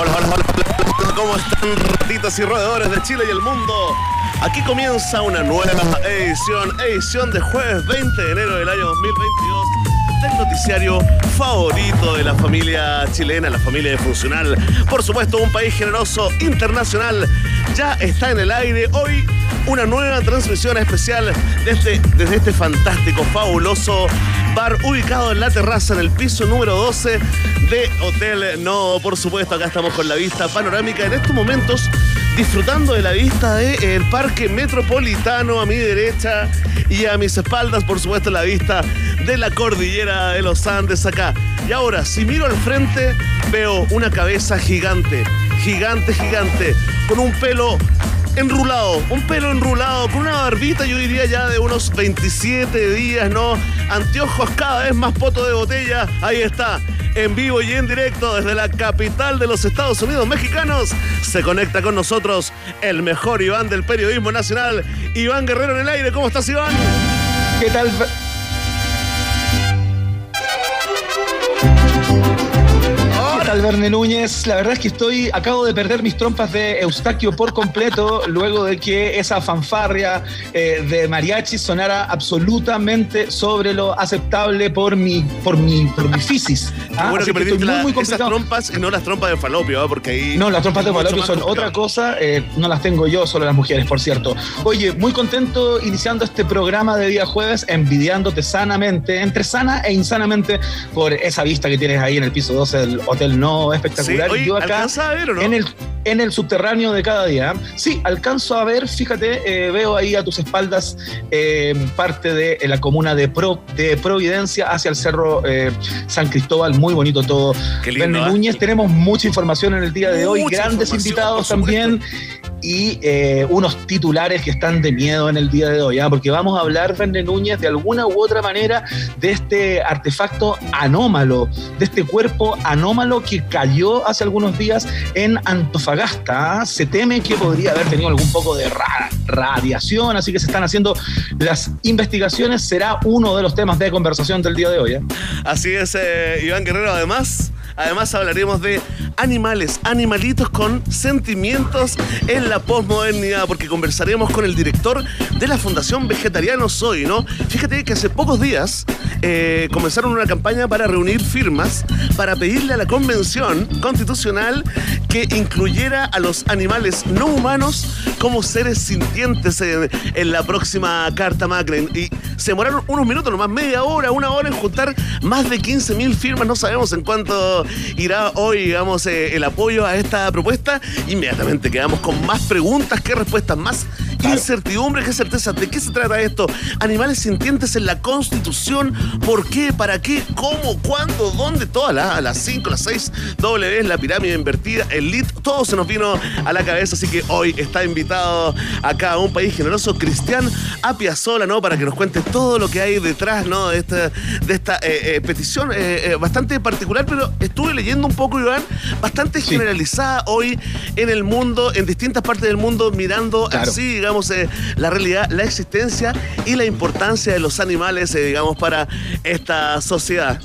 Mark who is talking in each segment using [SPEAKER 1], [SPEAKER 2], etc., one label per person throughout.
[SPEAKER 1] Hola, hola, hola, hola, ¿cómo están ratitas y roedores de Chile y el mundo? Aquí comienza una nueva edición, edición de jueves 20 de enero del año 2022 del noticiario favorito de la familia chilena, la familia Funcional. Por supuesto, un país generoso internacional ya está en el aire. Hoy una nueva transmisión especial desde, desde este fantástico, fabuloso bar ubicado en la terraza en el piso número 12 de Hotel No. Por supuesto, acá estamos con la vista panorámica en estos momentos disfrutando de la vista del parque metropolitano a mi derecha y a mis espaldas, por supuesto, la vista de la cordillera de los Andes acá. Y ahora, si miro al frente, veo una cabeza gigante, gigante, gigante, con un pelo enrulado, un pelo enrulado, con una barbita, yo diría ya de unos 27 días, ¿no? Anteojos cada vez más poto de botella. Ahí está, en vivo y en directo desde la capital de los Estados Unidos mexicanos. Se conecta con nosotros el mejor Iván del periodismo nacional, Iván Guerrero en el aire. ¿Cómo estás, Iván?
[SPEAKER 2] ¿Qué tal? Tal, Verne Núñez? La verdad es que estoy, acabo de perder mis trompas de Eustaquio por completo, luego de que esa fanfarria eh, de mariachi sonara absolutamente sobre lo aceptable por mi, por mi, por mi fisis.
[SPEAKER 1] Ah, bueno
[SPEAKER 2] Así
[SPEAKER 1] que
[SPEAKER 2] que
[SPEAKER 1] perdiste
[SPEAKER 2] estoy muy,
[SPEAKER 1] la-
[SPEAKER 2] muy complicado.
[SPEAKER 1] trompas no las trompas de falopio, ¿ah? porque ahí...
[SPEAKER 2] No, las trompas de falopio son
[SPEAKER 1] complicado.
[SPEAKER 2] otra cosa, eh, no las tengo yo, solo las mujeres, por cierto. Oye, muy contento iniciando este programa de día jueves, envidiándote sanamente, entre sana e insanamente, por esa vista que tienes ahí en el piso 12 del Hotel No,
[SPEAKER 1] Sí,
[SPEAKER 2] espectacular.
[SPEAKER 1] oye,
[SPEAKER 2] yo acá
[SPEAKER 1] ¿alcanza a ver o no?
[SPEAKER 2] en el, en el subterráneo de cada día. Sí, alcanzo a ver, fíjate, eh, veo ahí a tus espaldas eh, parte de eh, la comuna de, Pro, de Providencia hacia el cerro eh, San Cristóbal, muy bonito todo.
[SPEAKER 1] Qué.
[SPEAKER 2] Núñez, tenemos mucha información en el día de hoy,
[SPEAKER 1] Mucha
[SPEAKER 2] grandes invitados también y eh, unos titulares que están de miedo en el día de hoy, ¿ah? porque vamos a hablar, Verne Núñez, de alguna u otra manera de este artefacto anómalo, de este cuerpo anómalo que cayó hace algunos días en Antofagasta. ¿ah? Se teme que podría haber tenido algún poco de ra- radiación, así que se están haciendo las investigaciones. Será uno de los temas de conversación del día de hoy. ¿ah?
[SPEAKER 1] Así es, eh, Iván Guerrero. Además, además hablaremos de animales, animalitos con sentimientos en la posmodernidad, porque conversaremos con el director de la Fundación Vegetariano Soy, ¿no? Fíjate que hace pocos días eh, comenzaron una campaña para reunir firmas para pedirle a la convención constitucional que incluyera a los animales no humanos como seres sintientes en, en la próxima Carta Magna. Y se demoraron unos minutos, nomás media hora, una hora en juntar más de 15 mil firmas. No sabemos en cuánto irá hoy, digamos, eh, el apoyo a esta propuesta. Inmediatamente quedamos con más preguntas que respuestas, más incertidumbre que certeza. ¿De qué se trata esto? Animales sintientes en la Constitución. ¿Por qué? ¿Para qué? ¿Cómo? ¿Cuándo? ¿Dónde? Todas las, las 5, las 6 W, la pirámide invertida, el lit, todo se nos vino a la cabeza. Así que hoy está invitado acá a un país generoso, Cristian Apiazola, ¿no? Para que nos cuente todo lo que hay detrás, ¿no? De esta, de esta eh, eh, petición eh, eh, bastante particular, pero estuve leyendo un poco, Iván, bastante
[SPEAKER 2] Sí.
[SPEAKER 1] generalizada hoy en el mundo, en distintas partes del mundo, mirando
[SPEAKER 2] Claro.
[SPEAKER 1] así, digamos, eh, la realidad, la existencia y la importancia de los animales, eh, digamos, para esta sociedad.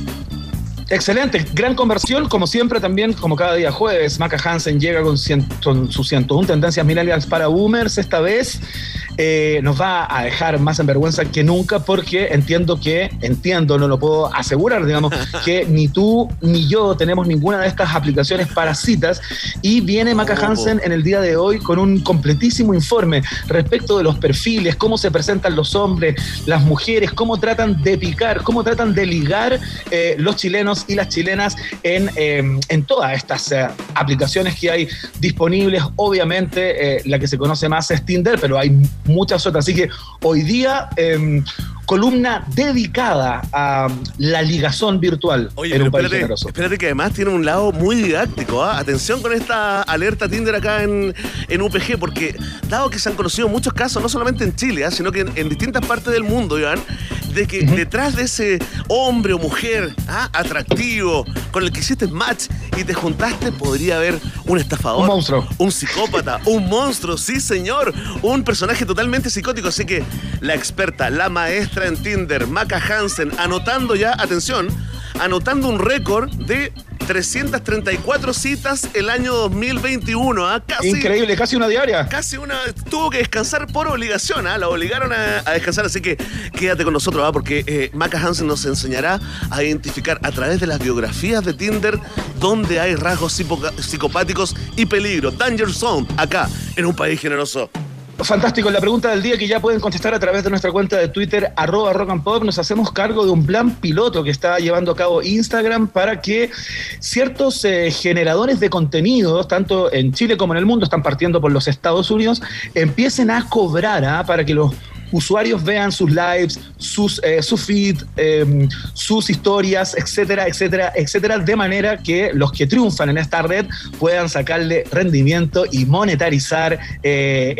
[SPEAKER 2] Excelente, gran conversión, como siempre también, como cada día jueves, Maca Hansen llega con, cien- con sus 101 tendencias millennials para boomers, esta vez. Eh, nos va a dejar más en vergüenza que nunca porque entiendo que, entiendo, no lo puedo asegurar, digamos, que ni tú ni yo tenemos ninguna de estas aplicaciones para citas. Y viene Maca Hansen en el día de hoy con un completísimo informe respecto de los perfiles, cómo se presentan los hombres, las mujeres, cómo tratan de picar, cómo tratan de ligar eh, los chilenos y las chilenas en, em, en todas estas eh, aplicaciones que hay disponibles. Obviamente, eh, la que se conoce más es Tinder, pero hay muchas otras. Así que hoy día em, columna dedicada a la ligazón virtual
[SPEAKER 1] Oye, en un país generoso. Espérate que además tiene un lado muy didáctico. ¿ah? Atención con esta alerta Tinder acá en, en, UPG, porque dado que se han conocido muchos casos, no solamente en Chile, ¿ah? sino que en, distintas partes del mundo, Iván, de que detrás de ese hombre o mujer ¿ah? atractivo con el que hiciste match y te juntaste, podría haber un estafador.
[SPEAKER 2] Un monstruo.
[SPEAKER 1] Un psicópata, un monstruo, sí señor. Un personaje totalmente psicótico. Así que la experta, la maestra en Tinder, Maca Hansen, anotando ya, atención, anotando un récord de 334 citas el año 2021. ¿ah?
[SPEAKER 2] Casi, Increíble, casi una diaria.
[SPEAKER 1] Casi una. Tuvo que descansar por obligación, ¿ah? la obligaron a, descansar. Así que quédate con nosotros, ¿ah? porque eh, Maca Hansen nos enseñará a identificar a través de las biografías de Tinder dónde hay rasgos psicopáticos y peligro. Danger Zone, acá, en un país generoso.
[SPEAKER 2] Fantástico, la pregunta del día que ya pueden contestar a través de nuestra cuenta de Twitter, arroba rock and pop, nos hacemos cargo de un plan piloto que está llevando a cabo Instagram para que ciertos eh, generadores de contenidos, tanto en Chile como en el mundo, están partiendo por los Estados Unidos, empiecen a cobrar ¿ah? para que los usuarios vean sus lives, sus, eh, su feed, em, sus historias, etcétera, etcétera, etcétera, de manera que los que triunfan en esta red puedan sacarle rendimiento y monetarizar eh,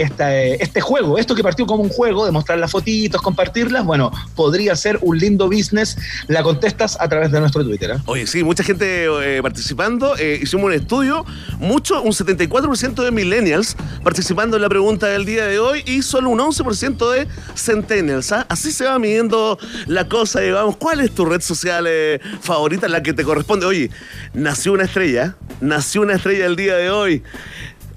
[SPEAKER 2] este juego. Esto que partió como un juego, de mostrar las fotitos, compartirlas, bueno, podría ser un lindo business. La contestas a través de nuestro Twitter. ¿eh?
[SPEAKER 1] Oye, sí, mucha gente participando. hicimos un estudio, mucho, un 74% de millennials participando en la pregunta del día de hoy y solo un 11% de Centennials. ¿ah? Así se va midiendo la cosa, digamos. ¿Cuál es tu red social eh, favorita, la que te corresponde? Oye, nació una estrella, nació una estrella el día de hoy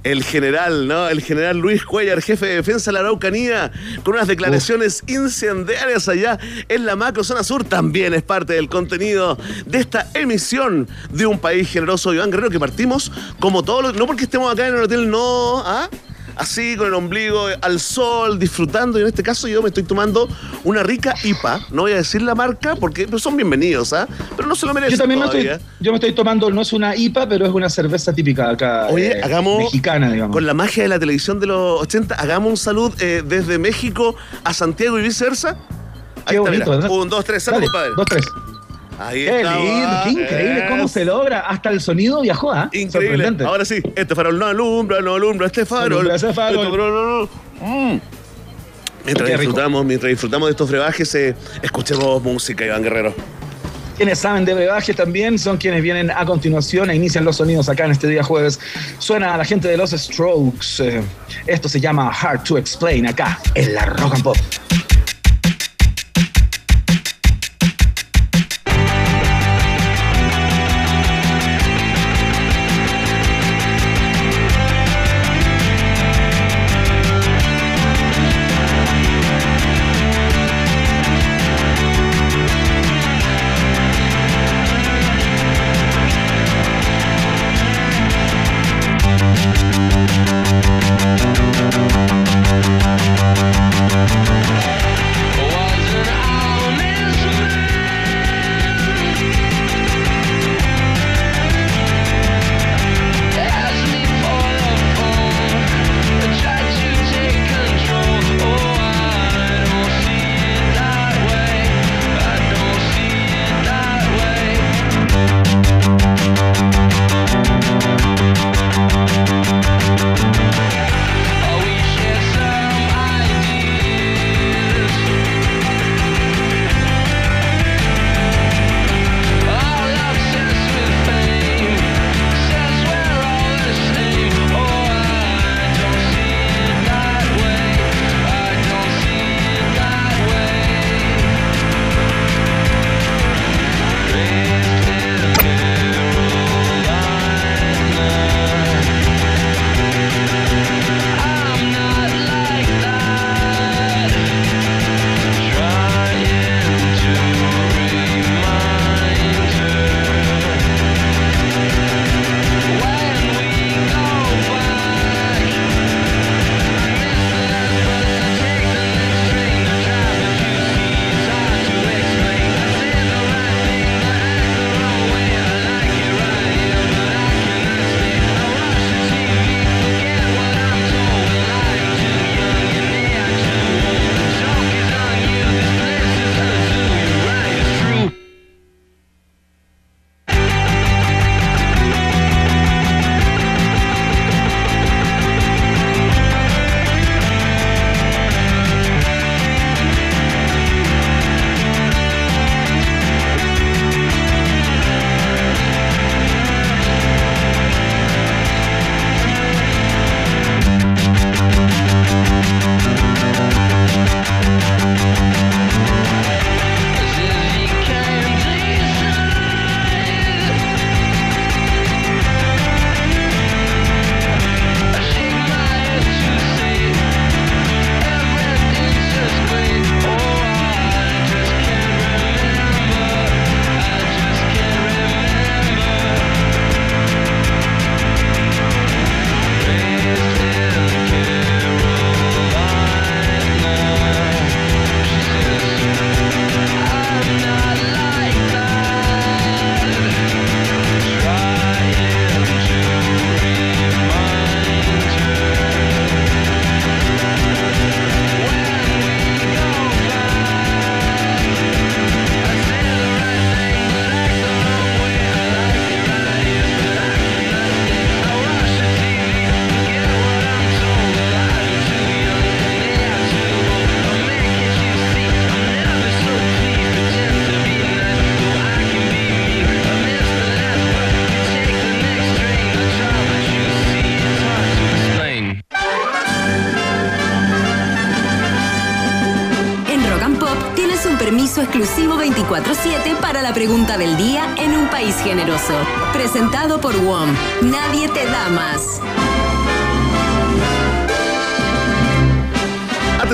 [SPEAKER 1] el general, ¿no? El general Luis Cuellar, jefe de defensa de la Araucanía, con unas declaraciones incendiarias allá en la macro zona sur, también es parte del contenido de esta emisión de un país generoso, Iván Guerrero, que partimos como todos los, no porque estemos acá en el hotel, no, ¿ah? Así con el ombligo al sol, disfrutando. Y en este caso yo me estoy tomando una rica IPA. No voy a decir la marca porque son bienvenidos, ¿ah? Pero no se lo merecen.
[SPEAKER 2] Yo también me estoy, yo me estoy tomando, no es una IPA, pero es una cerveza típica acá.
[SPEAKER 1] Oye, eh, hagamos. Mexicana, digamos. Con la magia de la televisión de los 80, hagamos un salud eh, desde México a Santiago y viceversa.
[SPEAKER 2] Ahí qué bonito, ¿verdad?
[SPEAKER 1] Un, dos, tres, salud, padre.
[SPEAKER 2] Dos, tres.
[SPEAKER 1] Ahí
[SPEAKER 2] qué lindo, qué increíble cómo se logra. Hasta el sonido viajó, ¿ah?
[SPEAKER 1] Increíble. Ahora sí, este farol no alumbra, no alumbra, este farol.
[SPEAKER 2] Este farol.
[SPEAKER 1] Mm. Mientras disfrutamos, mientras disfrutamos de estos brebajes, eh, escuchemos música, Iván Guerrero.
[SPEAKER 2] Quienes saben de brebaje también son quienes vienen a continuación e inician los sonidos acá en este día jueves. Suena a la gente de los Strokes. Eh, esto se llama Hard to Explain acá en la Rock and. Pop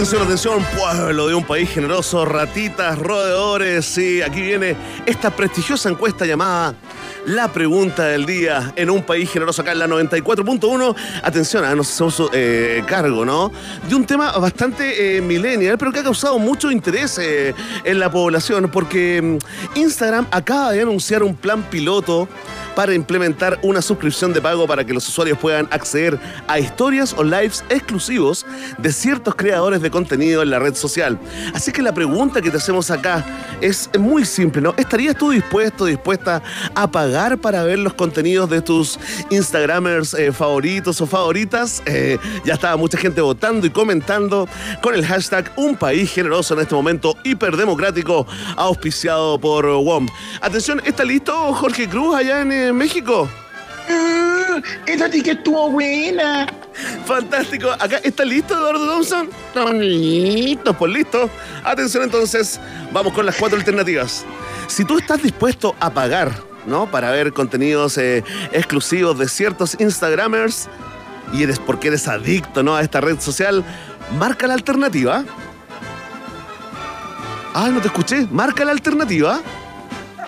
[SPEAKER 1] Atención, atención, pueblo de un país generoso, ratitas, roedores. Sí, aquí viene esta prestigiosa encuesta llamada La Pregunta del Día en un país generoso acá en la 94.1. Atención, ah, nos hacemos eh, cargo, ¿no? De un tema bastante eh, millennial, pero que ha causado mucho interés eh, en la población, porque mm, Instagram acaba de anunciar un plan piloto para implementar una suscripción de pago para que los usuarios puedan acceder a historias o lives exclusivos de ciertos creadores de contenido en la red social. Así que la pregunta que te hacemos acá es muy simple, ¿no? ¿Estarías tú dispuesto, dispuesta a pagar para ver los contenidos de tus Instagramers eh, favoritos o favoritas? Eh, ya estaba mucha gente votando y comentando con el hashtag Un País Generoso en este momento hiperdemocrático, auspiciado por WOM. Atención, ¿está listo Jorge Cruz allá en en México.
[SPEAKER 2] Uh, esa sí que estuvo buena.
[SPEAKER 1] Fantástico. Acá está listo, Eduardo Thompson. Listos, pues listo. Atención entonces, vamos con las cuatro alternativas. Si tú estás dispuesto a pagar, ¿no? Para ver contenidos eh, exclusivos de ciertos Instagramers y eres porque eres adicto, ¿no? A esta red social, marca la alternativa. Ah, no te escuché. Marca la alternativa.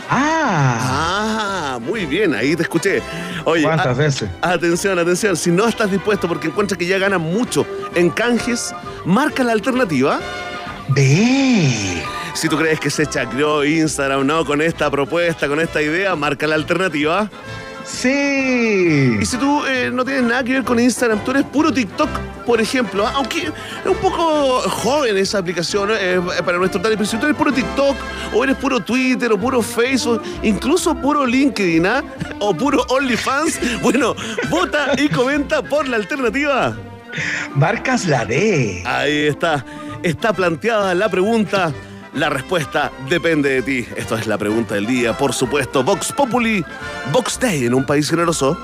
[SPEAKER 2] Ah.
[SPEAKER 1] Ah, muy bien, ahí te escuché. Oye,
[SPEAKER 2] ¿Cuántas veces?
[SPEAKER 1] atención, atención. Si no estás dispuesto porque encuentras que ya ganas mucho en canjes, marca la alternativa.
[SPEAKER 2] Ve.
[SPEAKER 1] Si tú crees que se chacreó Instagram, ¿no? Con esta propuesta, con esta idea, marca la alternativa.
[SPEAKER 2] Sí.
[SPEAKER 1] Y si tú eh, no tienes nada que ver con Instagram, tú eres puro TikTok, por ejemplo, ¿ah? aunque es un poco joven esa aplicación eh, para nuestro target, pero si tú eres puro TikTok, o eres puro Twitter, o puro Facebook, incluso puro LinkedIn, ¿ah? o puro OnlyFans, bueno, vota y comenta por la alternativa.
[SPEAKER 2] Marcas la D.
[SPEAKER 1] Ahí está, está planteada la pregunta. La respuesta depende de ti. Esto es la pregunta del día. Por supuesto, Vox Populi, Vox Day en un país generoso.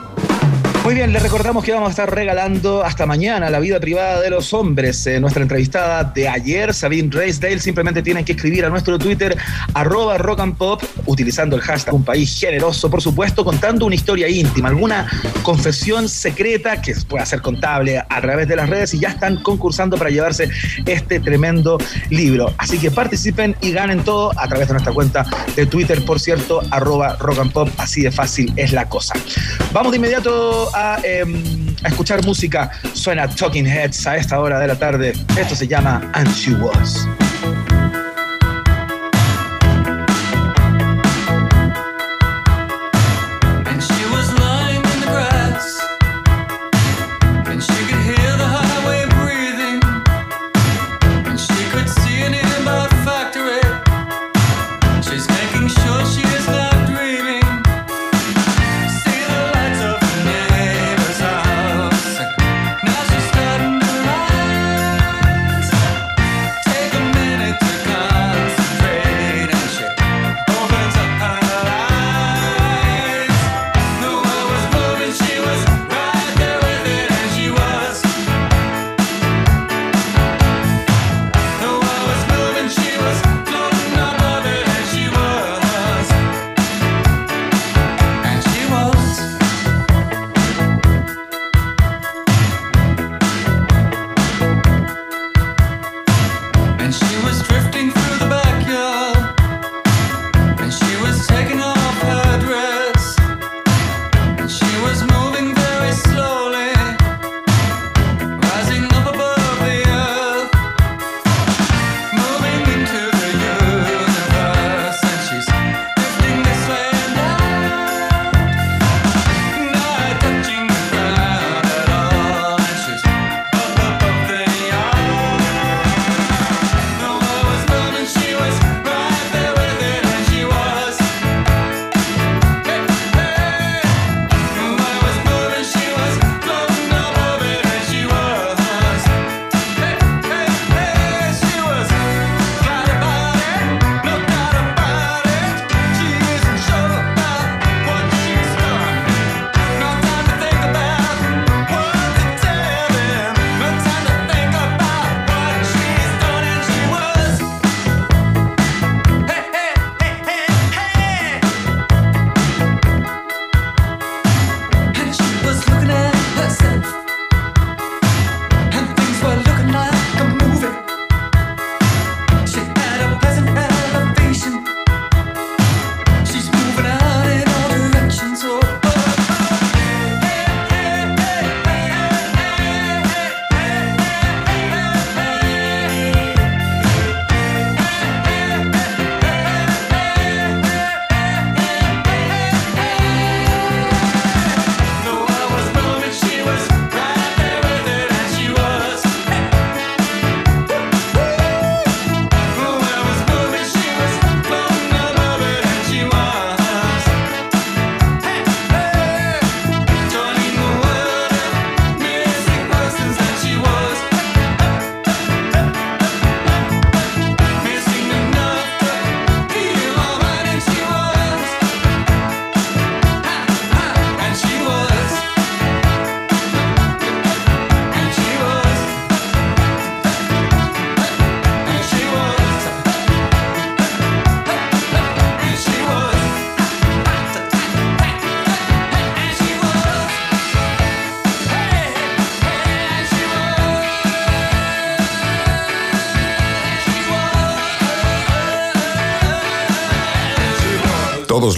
[SPEAKER 2] Muy bien, les recordamos que vamos a estar regalando hasta mañana la vida privada de los hombres. Eh, nuestra entrevistada de ayer, Sabine Raisdale, simplemente tienen que escribir a nuestro Twitter, arroba rock utilizando el hashtag un país generoso, por supuesto, contando una historia íntima, alguna confesión secreta que pueda ser contable a través de las redes y ya están concursando para llevarse este tremendo libro. Así que participen y ganen todo a través de nuestra cuenta de Twitter, por cierto, arroba rock así de fácil es la cosa. Vamos de inmediato a, em, a escuchar música. Suena Talking Heads a esta hora de la tarde. Esto se llama And She Was.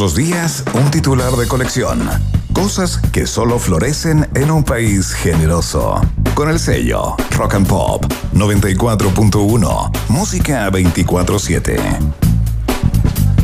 [SPEAKER 3] Los días, un titular de colección. Cosas que solo florecen en un país generoso. Con el sello Rock and Pop 94.1. Música 24-7.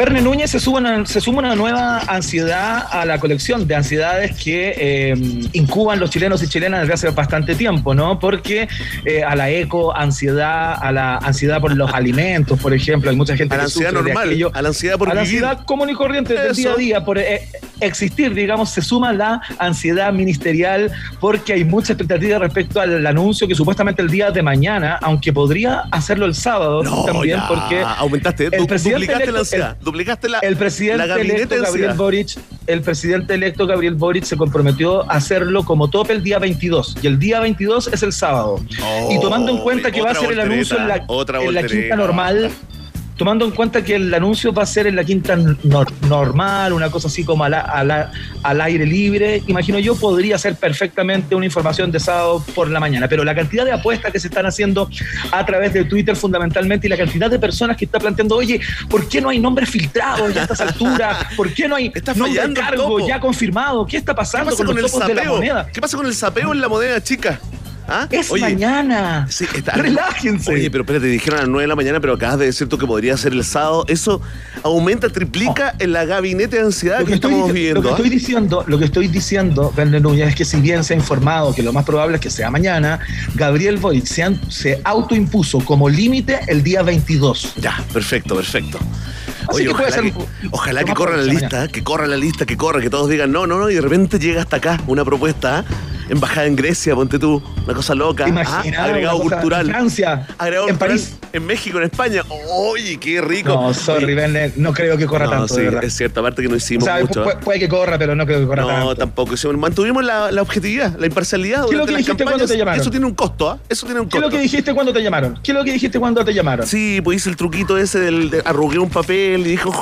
[SPEAKER 2] Verne Núñez se suma, una, se suma una nueva ansiedad a la colección de ansiedades que eh, incuban los chilenos y chilenas desde hace bastante tiempo, ¿no? Porque eh, a la eco, ansiedad, a la ansiedad por los alimentos, por ejemplo, hay mucha gente
[SPEAKER 1] A la
[SPEAKER 2] que
[SPEAKER 1] ansiedad
[SPEAKER 2] sufre de
[SPEAKER 1] normal,
[SPEAKER 2] aquello.
[SPEAKER 1] a la ansiedad por
[SPEAKER 2] a la
[SPEAKER 1] vivir.
[SPEAKER 2] ansiedad común y corriente del día a día, por eh, existir, digamos, se suma la ansiedad ministerial porque hay mucha expectativa respecto al anuncio que supuestamente el día de mañana, aunque podría hacerlo el sábado
[SPEAKER 1] No,
[SPEAKER 2] también,
[SPEAKER 1] ya,
[SPEAKER 2] porque
[SPEAKER 1] aumentaste,
[SPEAKER 2] el
[SPEAKER 1] du-
[SPEAKER 2] presidente
[SPEAKER 1] duplicaste
[SPEAKER 2] electo-
[SPEAKER 1] la ansiedad,
[SPEAKER 2] el-
[SPEAKER 1] duplicaste la,
[SPEAKER 2] el presidente
[SPEAKER 1] la
[SPEAKER 2] electo Gabriel. Boric, el presidente electo Gabriel Boric se comprometió a hacerlo como tope el día 22 y el día 22 es el sábado.
[SPEAKER 1] Oh,
[SPEAKER 2] y tomando en cuenta que va a ser el anuncio en la, en la quinta normal, tomando en cuenta que el anuncio va a ser en la quinta nor- normal, una cosa así como a la- a la- al aire libre, imagino yo podría ser perfectamente una información de sábado por la mañana, pero la cantidad de apuestas que se están haciendo a través de Twitter fundamentalmente y la cantidad de personas que está planteando, oye, ¿por qué no hay nombres filtrados ya a estas alturas? ¿Por qué no hay
[SPEAKER 1] Está
[SPEAKER 2] nombre cargo ya confirmado? ¿Qué está
[SPEAKER 1] ¿Qué
[SPEAKER 2] pasando
[SPEAKER 1] pasa
[SPEAKER 2] con,
[SPEAKER 1] con el
[SPEAKER 2] los topos de la
[SPEAKER 1] sapeo?
[SPEAKER 2] moneda?
[SPEAKER 1] ¿Qué pasa con el sapeo en la moneda, chica? ¿Ah?
[SPEAKER 2] Es
[SPEAKER 1] Oye,
[SPEAKER 2] mañana.
[SPEAKER 1] Sí, está-
[SPEAKER 2] Relájense.
[SPEAKER 1] Oye, pero espérate, dijeron a las 9 de la mañana, pero acabas de decir tú que podría ser el sábado. Eso aumenta, triplica en la gabinete de ansiedad
[SPEAKER 2] Lo
[SPEAKER 1] que,
[SPEAKER 2] que, estoy,
[SPEAKER 1] estamos viviendo.
[SPEAKER 2] lo que
[SPEAKER 1] ¿ah?
[SPEAKER 2] estoy diciendo, lo que estoy diciendo, Núñez, es que si bien se ha informado que lo más probable es que sea mañana, Gabriel Boric se, han- se autoimpuso como límite el día 22.
[SPEAKER 1] Ya, perfecto, perfecto. Oye,
[SPEAKER 2] que
[SPEAKER 1] ojalá, que, ojalá corra la lista, que corra la lista, que corra, que todos digan no, no, no, y de repente llega hasta acá una propuesta, ¿ah? Embajada en Grecia, ponte tú, una cosa loca,
[SPEAKER 2] ¿Te
[SPEAKER 1] ¿ah? agregado
[SPEAKER 2] cosa
[SPEAKER 1] cultural,
[SPEAKER 2] En Francia,
[SPEAKER 1] agregado
[SPEAKER 2] en
[SPEAKER 1] cultural
[SPEAKER 2] París.
[SPEAKER 1] en México, en España, oye, qué rico.
[SPEAKER 2] No, sorry,
[SPEAKER 1] Oye,
[SPEAKER 2] no creo que corra
[SPEAKER 1] no,
[SPEAKER 2] tanto,
[SPEAKER 1] sí, es cierto, aparte que no
[SPEAKER 2] O
[SPEAKER 1] hicimos
[SPEAKER 2] sea,
[SPEAKER 1] mucho. ¿ah?
[SPEAKER 2] puede que corra, pero no creo que corra
[SPEAKER 1] No,
[SPEAKER 2] tanto.
[SPEAKER 1] tampoco. Sí, Mantuvimos la, la objetividad, la imparcialidad
[SPEAKER 2] ¿Qué es lo que dijiste cuando te llamaron?
[SPEAKER 1] Eso tiene un costo, ¿ah? Eso tiene un
[SPEAKER 2] ¿Qué es
[SPEAKER 1] costo.
[SPEAKER 2] lo que dijiste cuando te llamaron? ¿Qué es lo que dijiste cuando te llamaron?
[SPEAKER 1] Sí, pues hice el truquito ese del de arrugué un papel y dijo,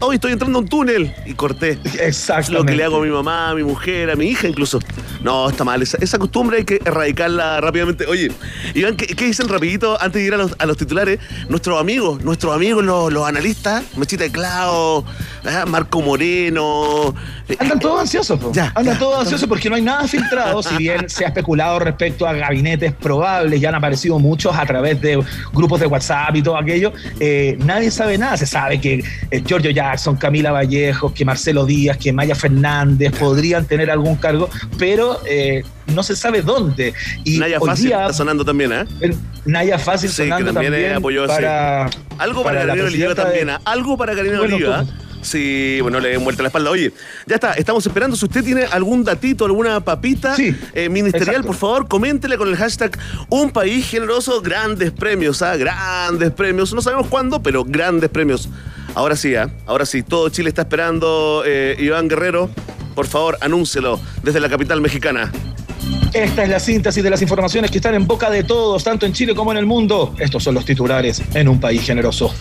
[SPEAKER 1] hoy estoy entrando a un túnel. Y corté.
[SPEAKER 2] Exactamente.
[SPEAKER 1] lo que le hago a mi mamá, a mi mujer, a mi hija incluso. No, está mal. Esa, esa costumbre hay que erradicarla rápidamente. Oye, Iván, ¿qué, qué dicen rapidito antes de ir a los, a los titulares? Nuestros amigos, nuestros amigos los, los analistas, Mechita de Clau, ¿eh? Marco Moreno. eh,
[SPEAKER 2] Andan todos ansiosos, po.
[SPEAKER 1] Ya,
[SPEAKER 2] andan
[SPEAKER 1] ya.
[SPEAKER 2] todos ansiosos porque no hay nada filtrado, si bien se ha especulado respecto a gabinetes probables, ya han aparecido muchos a través de grupos de WhatsApp y todo aquello, eh, nadie sabe nada, se sabe que eh, Giorgio Jackson, Camila Vallejos, que Marcelo Díaz, que Maya Fernández podrían tener algún cargo, pero eh, no se sabe dónde. Y
[SPEAKER 1] Naya Fácil
[SPEAKER 2] día,
[SPEAKER 1] está sonando también, ¿eh?
[SPEAKER 2] eh, Naya Fácil
[SPEAKER 1] Sí, que también,
[SPEAKER 2] también,
[SPEAKER 1] eh, apoyó
[SPEAKER 2] para,
[SPEAKER 1] Algo para,
[SPEAKER 2] la
[SPEAKER 1] Karina Oliva
[SPEAKER 2] presidenta de-
[SPEAKER 1] también, ¿ah? Algo para Karina
[SPEAKER 2] Bueno,
[SPEAKER 1] Oliva.
[SPEAKER 2] ¿cómo?
[SPEAKER 1] Sí, bueno, le den vuelta la espalda. Oye, ya está, estamos esperando. Si usted tiene algún datito, alguna papita
[SPEAKER 2] Sí,
[SPEAKER 1] eh, ministerial,
[SPEAKER 2] exacto.
[SPEAKER 1] por favor, coméntele con el hashtag Un País Generoso, grandes premios, ¿ah? Grandes premios. No sabemos cuándo, pero grandes premios. Ahora sí, ¿ah? Ahora sí, todo Chile está esperando. eh, Iván Guerrero, por favor, anúncelo desde la capital mexicana.
[SPEAKER 2] Esta es la síntesis de las informaciones que están en boca de todos, tanto en Chile como en el mundo. Estos son los titulares en un país generoso.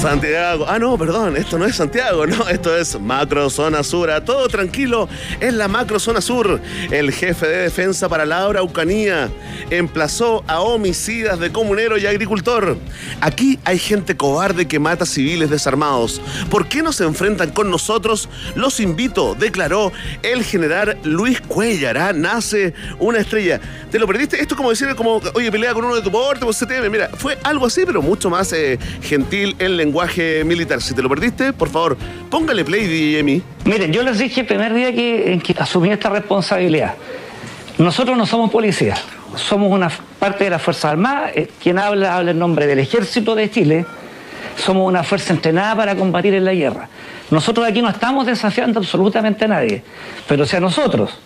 [SPEAKER 1] Santiago. Ah, no, perdón, esto no es Santiago, no, esto es Macro Zona Sur. Todo tranquilo, es la Macro Zona Sur. El jefe de defensa para la Araucanía emplazó a homicidas de comunero y agricultor. Aquí hay gente cobarde que mata civiles desarmados. ¿Por qué no se enfrentan con nosotros? Los invito, declaró el general Luis Cuellar. Ah, Nace una estrella. ¿Te lo perdiste? Esto es como decir, como, oye, pelea con uno de tu porte, pues CTM. Mira, fue algo así, pero mucho más eh, gentil en lenguaje militar. Si te lo perdiste, por favor, póngale play, DJMI.
[SPEAKER 4] Miren, yo les dije el primer día que, que asumí esta responsabilidad. Nosotros no somos policías, somos una parte de las Fuerzas Armadas. eh, Quien habla, habla en nombre del Ejército de Chile. Somos una fuerza entrenada para combatir en la guerra. Nosotros aquí no estamos desafiando absolutamente a nadie. Pero si a nosotros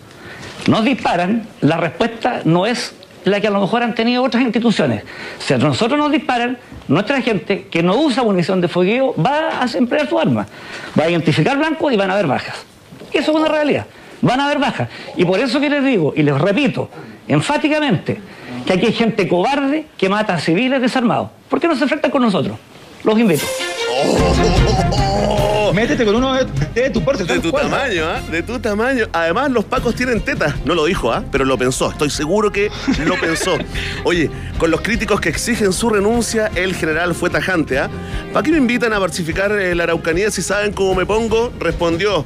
[SPEAKER 4] nos disparan, la respuesta no es la que a lo mejor han tenido otras instituciones. Si a nosotros nos disparan, nuestra gente que no usa munición de fogueo va a emplear su arma. Va a identificar blancos y van a haber bajas. Eso es una realidad. Van a haber bajas. Y por eso que les digo, y les repito enfáticamente, que aquí hay gente cobarde que mata a civiles desarmados. ¿Por qué no se enfrentan con nosotros? Los invito.
[SPEAKER 2] Métete con uno de, de tu porte.
[SPEAKER 1] De tu
[SPEAKER 2] cual.
[SPEAKER 1] tamaño, ¿ah? De tu tamaño. Además, los pacos tienen tetas. No lo dijo, ¿ah? Pero lo pensó. Estoy seguro que lo pensó. Oye, con los críticos que exigen su renuncia, el general fue tajante, ¿ah? ¿Para qué me invitan a pacificar eh, la Araucanía si saben cómo me pongo? Respondió.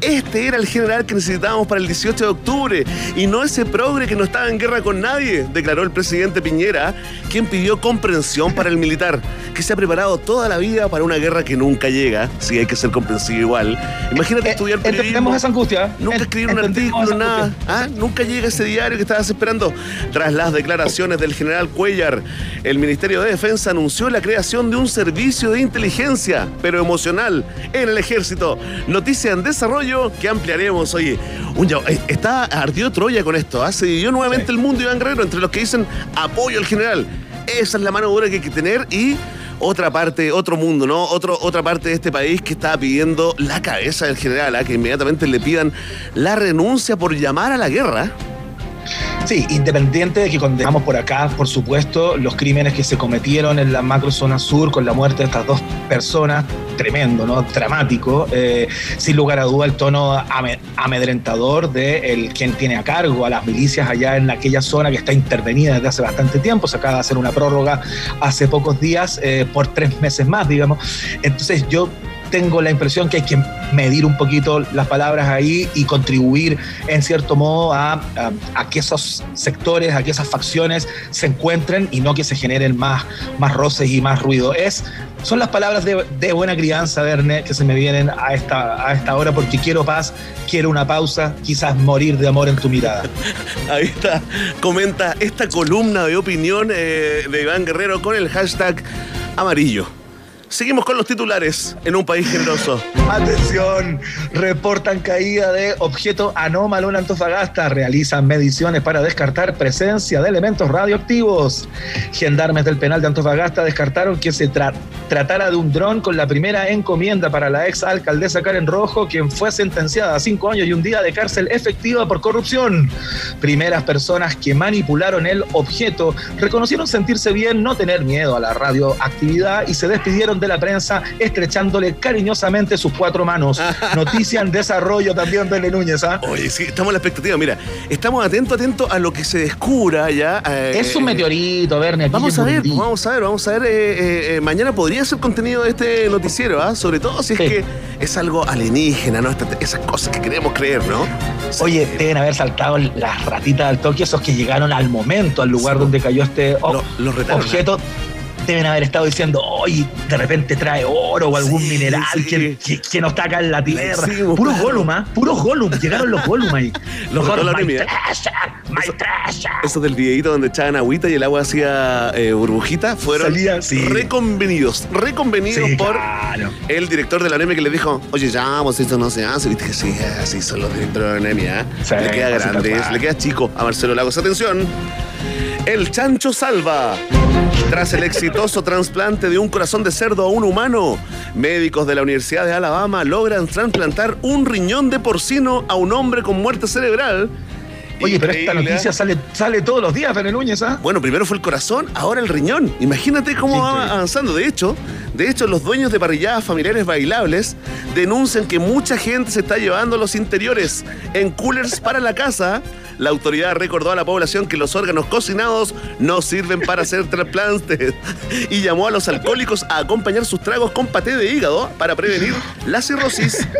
[SPEAKER 1] Este era el general que necesitábamos para el 18 de octubre y no ese progre que no estaba en guerra con nadie, declaró el presidente Piñera, quien pidió comprensión para el militar, que se ha preparado toda la vida para una guerra que nunca llega, si hay que ser comprensivo igual. Imagínate
[SPEAKER 2] Eh,
[SPEAKER 1] estudiar periodismo.
[SPEAKER 2] Entendemos esa angustia.
[SPEAKER 1] Nunca escribir un artículo, nada. ¿Ah? Nunca llega ese diario que estabas esperando. Tras las declaraciones del general Cuellar, el Ministerio de Defensa anunció la creación de un servicio de inteligencia, pero emocional, en el ejército. Noticia en desarrollo que ampliaremos. Oye, un eh, está ardió Troya con esto. ¿ah? Se dividió nuevamente
[SPEAKER 2] Sí.
[SPEAKER 1] el mundo Iván Guerrero entre los que dicen apoyo al general. Esa es la mano dura que hay que tener y otra parte, otro mundo, ¿no? Otro, otra parte de este país que está pidiendo la cabeza del general, ¿ah? que inmediatamente le pidan la renuncia por llamar a la guerra.
[SPEAKER 2] Sí, independiente de que condenamos por acá, por supuesto, los crímenes que se cometieron en la macrozona sur con la muerte de estas dos personas, tremendo, ¿no? Dramático. Eh, sin lugar a duda, el tono ame- amedrentador de el quien tiene a cargo a las milicias allá en aquella zona que está intervenida desde hace bastante tiempo. Se acaba de hacer una prórroga hace pocos días eh, por tres meses más, digamos. Entonces, yo tengo la impresión que hay que medir un poquito las palabras ahí y contribuir en cierto modo a, que esos sectores, a que esas facciones se encuentren y no que se generen más, más roces y más ruido. Es, son las palabras de, de buena crianza, Verne, que se me vienen a esta, a esta hora porque quiero paz, quiero una pausa, quizás morir de amor en tu mirada.
[SPEAKER 1] Ahí está, comenta esta columna de opinión eh, de Iván Guerrero con el hashtag amarillo. Seguimos con los titulares en un país generoso.
[SPEAKER 2] Atención, reportan caída de objeto anómalo en Antofagasta, realizan mediciones para descartar presencia de elementos radioactivos. Gendarmes del penal de Antofagasta descartaron que se tra- tratara de un dron con la primera encomienda para la ex alcaldesa Karen Rojo, quien fue sentenciada a cinco años y un día de cárcel efectiva por corrupción. Primeras personas que manipularon el objeto reconocieron sentirse bien, no tener miedo a la radioactividad y se despidieron de la prensa estrechándole cariñosamente sus cuatro manos. Noticia en desarrollo también, Bele Núñez. ¿ah?
[SPEAKER 1] Oye, sí, estamos en la expectativa. Mira, estamos atentos, atentos a lo que se descubra ya. eh,
[SPEAKER 2] Es un
[SPEAKER 1] eh,
[SPEAKER 2] meteorito, Verne.
[SPEAKER 1] Vamos a ver,
[SPEAKER 2] Burundi.
[SPEAKER 1] vamos a ver, vamos a ver. eh, eh, eh, mañana podría ser contenido de este noticiero, ¿ah? Sobre todo si es
[SPEAKER 2] Sí.
[SPEAKER 1] que es algo alienígena, ¿no? Esta- esas cosas que queremos creer, ¿no?
[SPEAKER 2] Oye, deben haber saltado las ratitas del toque, esos que llegaron al momento, al lugar
[SPEAKER 1] Sí.
[SPEAKER 2] donde cayó este
[SPEAKER 1] Lo- retaron,
[SPEAKER 2] objeto. Deben haber estado diciendo, oye, de repente trae oro o algún
[SPEAKER 1] Sí,
[SPEAKER 2] mineral
[SPEAKER 1] sí.
[SPEAKER 2] que, que- que no está acá en la tierra.
[SPEAKER 1] Sí,
[SPEAKER 2] Puro
[SPEAKER 1] claro.
[SPEAKER 2] Gollum, ¿ah? Puro Gollum. Llegaron los Gollum ahí.
[SPEAKER 1] Los
[SPEAKER 2] Gollum, my treasure, my
[SPEAKER 1] Eso-
[SPEAKER 2] treasure.
[SPEAKER 1] Del videito donde echaban agüita y el agua hacía eh, burbujita fueron
[SPEAKER 2] Salía,
[SPEAKER 1] reconvenidos. Reconvenidos por
[SPEAKER 2] claro.
[SPEAKER 1] el director de la anemia que le dijo, oye, ya, pues esto no se hace. Viste que sí, así son los directores de la anemia. ¿eh?
[SPEAKER 2] Sí,
[SPEAKER 1] le queda grande, le queda chico a Marcelo Lagos. Atención, el chancho salva. Tras el exitoso trasplante de un corazón de cerdo a un humano, médicos de la Universidad de Alabama logran trasplantar un riñón de porcino a un hombre con muerte cerebral.
[SPEAKER 2] Oye, pero esta
[SPEAKER 1] ¿eh?
[SPEAKER 2] noticia sale, sale todos los días, Bele Núñez, ¿ah?
[SPEAKER 1] Bueno, primero fue el corazón, ahora el riñón. Imagínate cómo va avanzando. De hecho, de hecho, los dueños de parrilladas familiares bailables denuncian que mucha gente se está llevando los interiores en coolers para la casa. La autoridad recordó a la población que los órganos cocinados no sirven para hacer trasplantes y llamó a los alcohólicos a acompañar sus tragos con paté de hígado para prevenir la cirrosis.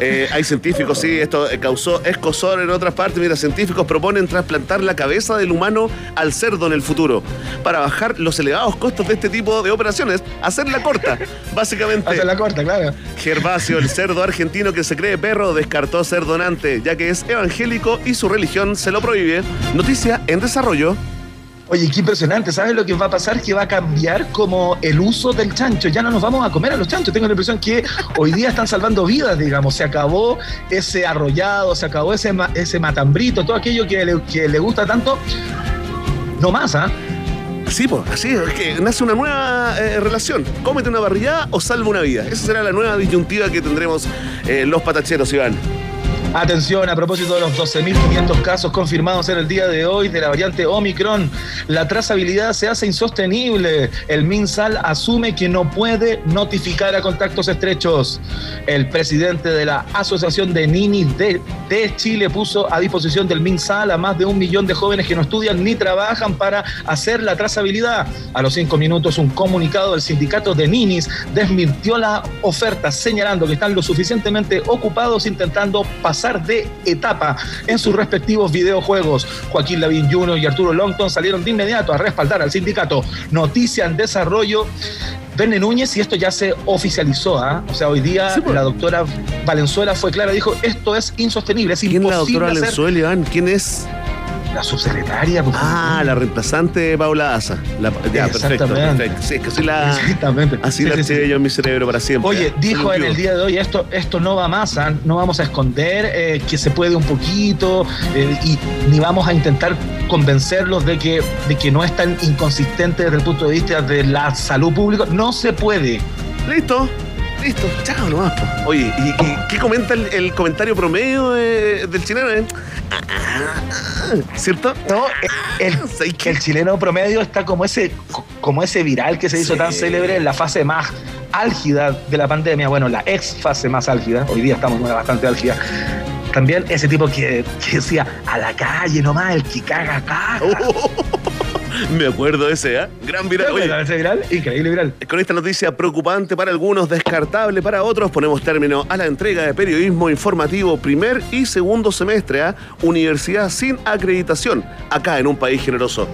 [SPEAKER 1] Eh, hay científicos, sí, esto causó escosor en otras partes. Mira, científicos proponen trasplantar la cabeza del humano al cerdo en el futuro para bajar los elevados costos de este tipo de operaciones, hacerla corta, básicamente.
[SPEAKER 2] Hace la corta, claro.
[SPEAKER 1] Gervasio, el cerdo argentino que se cree perro, descartó ser donante, ya que es evangélico y su religión se lo prohíbe. Noticia en desarrollo.
[SPEAKER 2] Oye, qué impresionante. ¿Sabes lo que va a pasar? Que va a cambiar como el uso del chancho. Ya no nos vamos a comer a los chanchos. Tengo la impresión que hoy día están salvando vidas, digamos. Se acabó ese arrollado, se acabó ese, ese matambrito, todo aquello que le, que le gusta tanto. No más, ¿ah?
[SPEAKER 1] Sí, pues, así es que nace una nueva eh, relación. Cómete una barrillada o salva una vida. Esa será la nueva disyuntiva que tendremos eh, los patacheros, Iván.
[SPEAKER 2] Atención, a propósito de los 12.500 casos confirmados en el día de hoy de la variante Omicron, la trazabilidad se hace insostenible. El MinSal asume que no puede notificar a contactos estrechos. El presidente de la Asociación de Ninis de, Chile puso a disposición del MinSal a más de un millón de jóvenes que no estudian ni trabajan para hacer la trazabilidad. A los cinco minutos, un comunicado del sindicato de Ninis desmintió la oferta, señalando que están lo suficientemente ocupados intentando pasar de etapa en sus respectivos videojuegos. Joaquín Lavín Jr. y Arturo Longton salieron de inmediato a respaldar al sindicato. Noticia en desarrollo. Verne Núñez, y esto ya se oficializó, ¿ah? o sea, hoy día
[SPEAKER 1] Sí, pues.
[SPEAKER 2] la doctora Valenzuela fue clara, dijo, esto es insostenible, es
[SPEAKER 1] ¿Quién es la
[SPEAKER 2] imposible
[SPEAKER 1] doctora
[SPEAKER 2] hacer-
[SPEAKER 1] Valenzuela, Iván? ¿Quién es?
[SPEAKER 2] La subsecretaria. pues.
[SPEAKER 1] Ah, la reemplazante de Paula Asa. La- ya, perfecto,
[SPEAKER 2] Exactamente.
[SPEAKER 1] perfecto. Sí, es que así la,
[SPEAKER 2] Exactamente.
[SPEAKER 1] así
[SPEAKER 2] Sí,
[SPEAKER 1] la
[SPEAKER 2] sí, sí.
[SPEAKER 1] yo en mi cerebro para siempre.
[SPEAKER 2] Oye, dijo en el día de hoy, esto, esto no va más, ¿ah? no vamos a esconder eh, que se puede un poquito eh, y ni vamos a intentar convencerlos de que, de que no es tan inconsistente desde el punto de vista de la salud pública. No se puede.
[SPEAKER 1] Listo, listo, chao nomás. Oye, ¿y, y qué comenta el, el comentario promedio de- del chileno? Eh? ¿Cierto?
[SPEAKER 2] No, el,
[SPEAKER 1] ¿Sabes qué?
[SPEAKER 2] el chileno promedio está como ese, como ese viral que se hizo
[SPEAKER 1] Sí.
[SPEAKER 2] tan célebre en la fase más álgida de la pandemia, bueno, la ex fase más álgida, hoy día estamos bastante álgida. También ese tipo que, que decía, a la calle nomás, el que caga, caga.
[SPEAKER 1] Me acuerdo de ese, ¿eh? Gran viral. Oye,
[SPEAKER 2] ese viral? Increíble viral.
[SPEAKER 1] Con esta noticia preocupante para algunos, descartable para otros, ponemos término a la entrega de periodismo informativo primer y segundo semestre a Universidad sin acreditación, acá en un país generoso.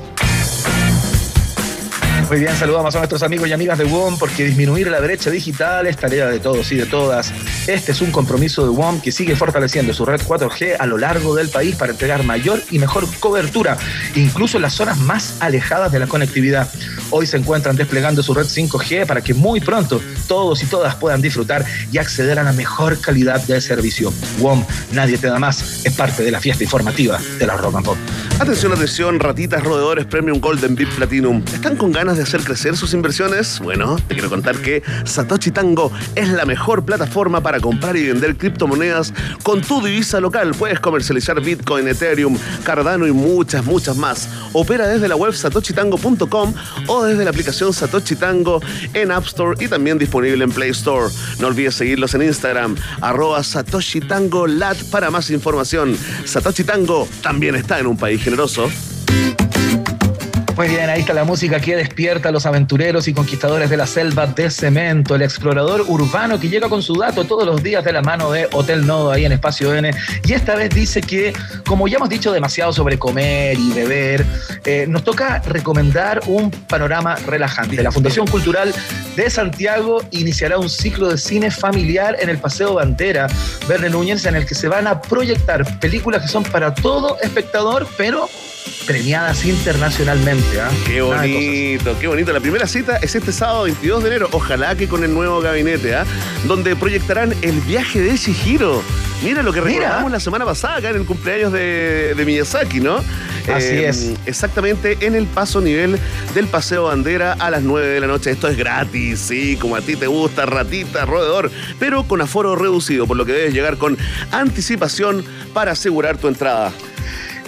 [SPEAKER 2] Muy bien, saludamos a nuestros amigos y amigas de WOM porque disminuir la brecha digital es tarea de todos y de todas. Este es un compromiso de WOM que sigue fortaleciendo su red 4G a lo largo del país para entregar mayor y mejor cobertura, incluso en las zonas más alejadas de la conectividad. Hoy se encuentran desplegando su red 5G para que muy pronto todos y todas puedan disfrutar y acceder a la mejor calidad de servicio. WOM, nadie te da más, es parte de la fiesta informativa de la Rock Pop.
[SPEAKER 1] Atención, atención, ratitas roedores Premium Golden VIP Platinum. ¿Están con ganas de hacer crecer sus inversiones? Bueno, te quiero contar que Satoshi Tango es la mejor plataforma para comprar y vender criptomonedas con tu divisa local. Puedes comercializar Bitcoin, Ethereum, Cardano y muchas, muchas más. Opera desde la web satoshitango.com o desde la aplicación Satoshi Tango en App Store y también disponible en Play Store. No olvides seguirlos en Instagram, arroba Satoshi Tango Lat para más información. Satoshi Tango también está en un país generoso.
[SPEAKER 2] Muy bien, ahí está la música que despierta a los aventureros y conquistadores de la selva de cemento, el explorador urbano que llega con su dato todos los días de la mano de Hotel Nodo ahí en Espacio N. Y esta vez dice que, como ya hemos dicho demasiado sobre comer y beber, eh, nos toca recomendar un panorama relajante. La Fundación Cultural de Santiago iniciará un ciclo de cine familiar en el Paseo Bandera Verne Núñez, en el que se van a proyectar películas que son para todo espectador, pero premiadas internacionalmente. ¿ah?
[SPEAKER 1] Qué bonito, qué bonito. La primera cita es este sábado 22 de enero. Ojalá que con el nuevo gabinete, ¿ah? Donde proyectarán el viaje de Shihiro. Mira lo que recordamos la semana pasada acá en el cumpleaños de, de Miyazaki, ¿no? Eh,
[SPEAKER 2] Así es.
[SPEAKER 1] Exactamente en el paso nivel del Paseo Bandera a las 9 de la noche. Esto es gratis, sí, como a ti te gusta, ratita, roedor, pero con aforo reducido, por lo que debes llegar con anticipación para asegurar tu entrada.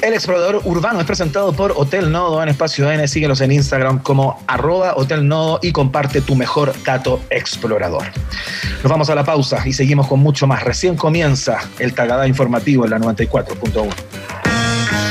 [SPEAKER 2] El explorador urbano es presentado por Hotel Nodo en Espacio N. Síguelos en Instagram como arroba Hotel Nodo y comparte tu mejor dato explorador. Nos vamos a la pausa y seguimos con mucho más. Recién comienza el Tagadá informativo en la 94.1.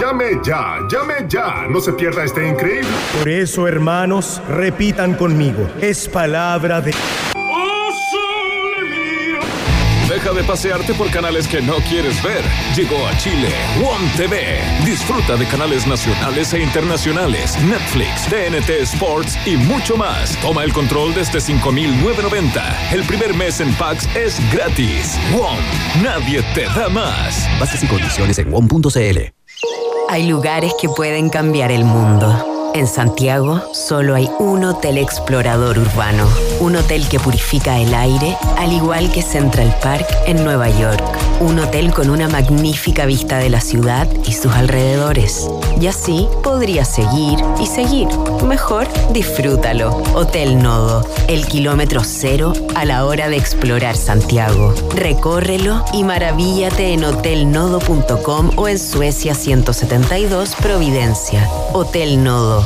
[SPEAKER 5] Llame ya, llame ya. No se pierda este increíble.
[SPEAKER 6] Por eso, hermanos, repitan conmigo. Es palabra de...
[SPEAKER 7] Deja de pasearte por canales que no quieres ver. Llegó a Chile WOM TV. Disfruta de canales nacionales e internacionales, Netflix, TNT Sports y mucho más. Toma el control desde 5.990. El primer mes en Pax es gratis. WOM. Nadie te da más.
[SPEAKER 8] Bases y condiciones en WOM.cl.
[SPEAKER 9] Hay lugares que pueden cambiar el mundo. En Santiago solo hay un hotel explorador urbano, un hotel que purifica el aire, al igual que Central Park en Nueva York, un hotel con una magnífica vista de la ciudad y sus alrededores. Y así podrías seguir y seguir. Mejor disfrútalo. Hotel Nodo, el kilómetro cero a la hora de explorar Santiago. Recórrelo y maravíllate en hotelnodo.com o en Suecia 172 Providencia. Hotel Nodo,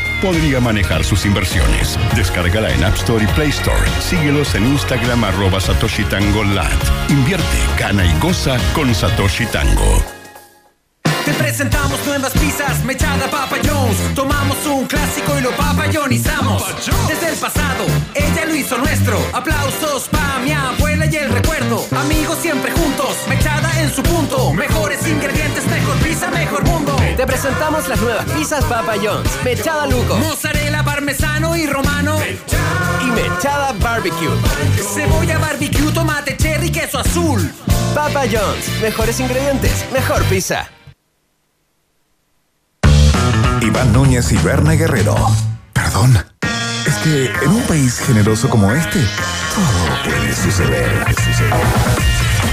[SPEAKER 8] podría manejar sus inversiones. Descárgala en App Store y Play Store. Síguelos en Instagram arroba Satoshi Tango. Invierte, gana y goza con Satoshi Tango.
[SPEAKER 10] Te presentamos nuevas pizzas, mechada Papa Jones. Tomamos un clásico y lo papayonizamos. Desde el pasado, ella lo hizo nuestro. Aplausos para mi abuela y el recuerdo. Amigos siempre juntos, mechada en su punto. Mejores ingredientes, mejor pizza, mejor mundo.
[SPEAKER 11] Te presentamos las nuevas pizzas Papa John's. Mechada Luco.
[SPEAKER 10] Mozzarella, parmesano y romano.
[SPEAKER 11] Y mechada barbecue.
[SPEAKER 10] Cebolla, barbecue, tomate, cherry, queso azul.
[SPEAKER 11] Papa John's. Mejores ingredientes, mejor pizza.
[SPEAKER 3] Iván Núñez y Berna Guerrero. Perdón. Es que en un país generoso como este, todo puede suceder.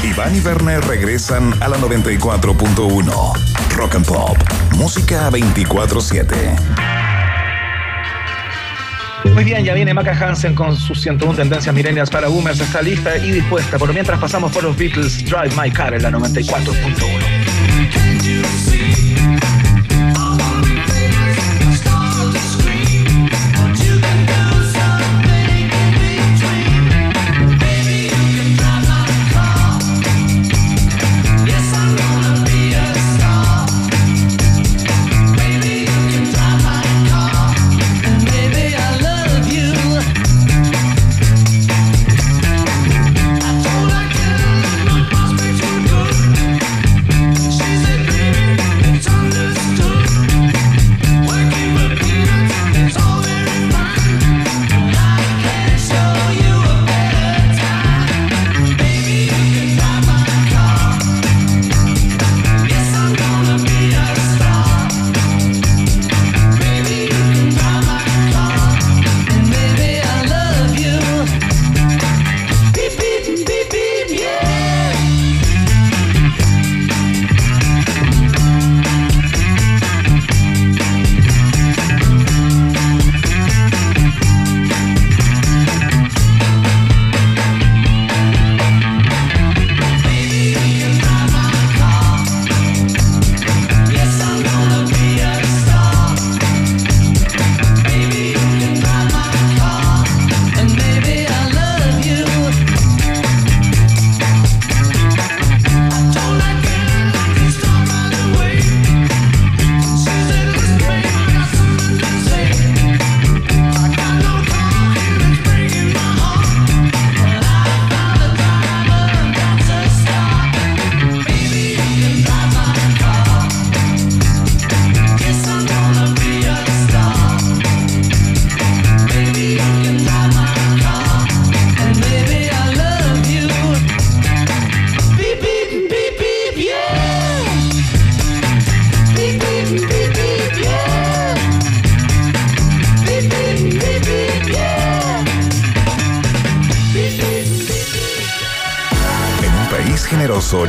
[SPEAKER 3] Iván y Berna regresan a la 94.1. Rock and Pop. Música 24-7.
[SPEAKER 2] Muy bien, ya viene Maca Hansen con sus 101 tendencias millennials para boomers. Está lista y dispuesta. Por mientras pasamos por los Beatles, Drive My Car en la 94.1.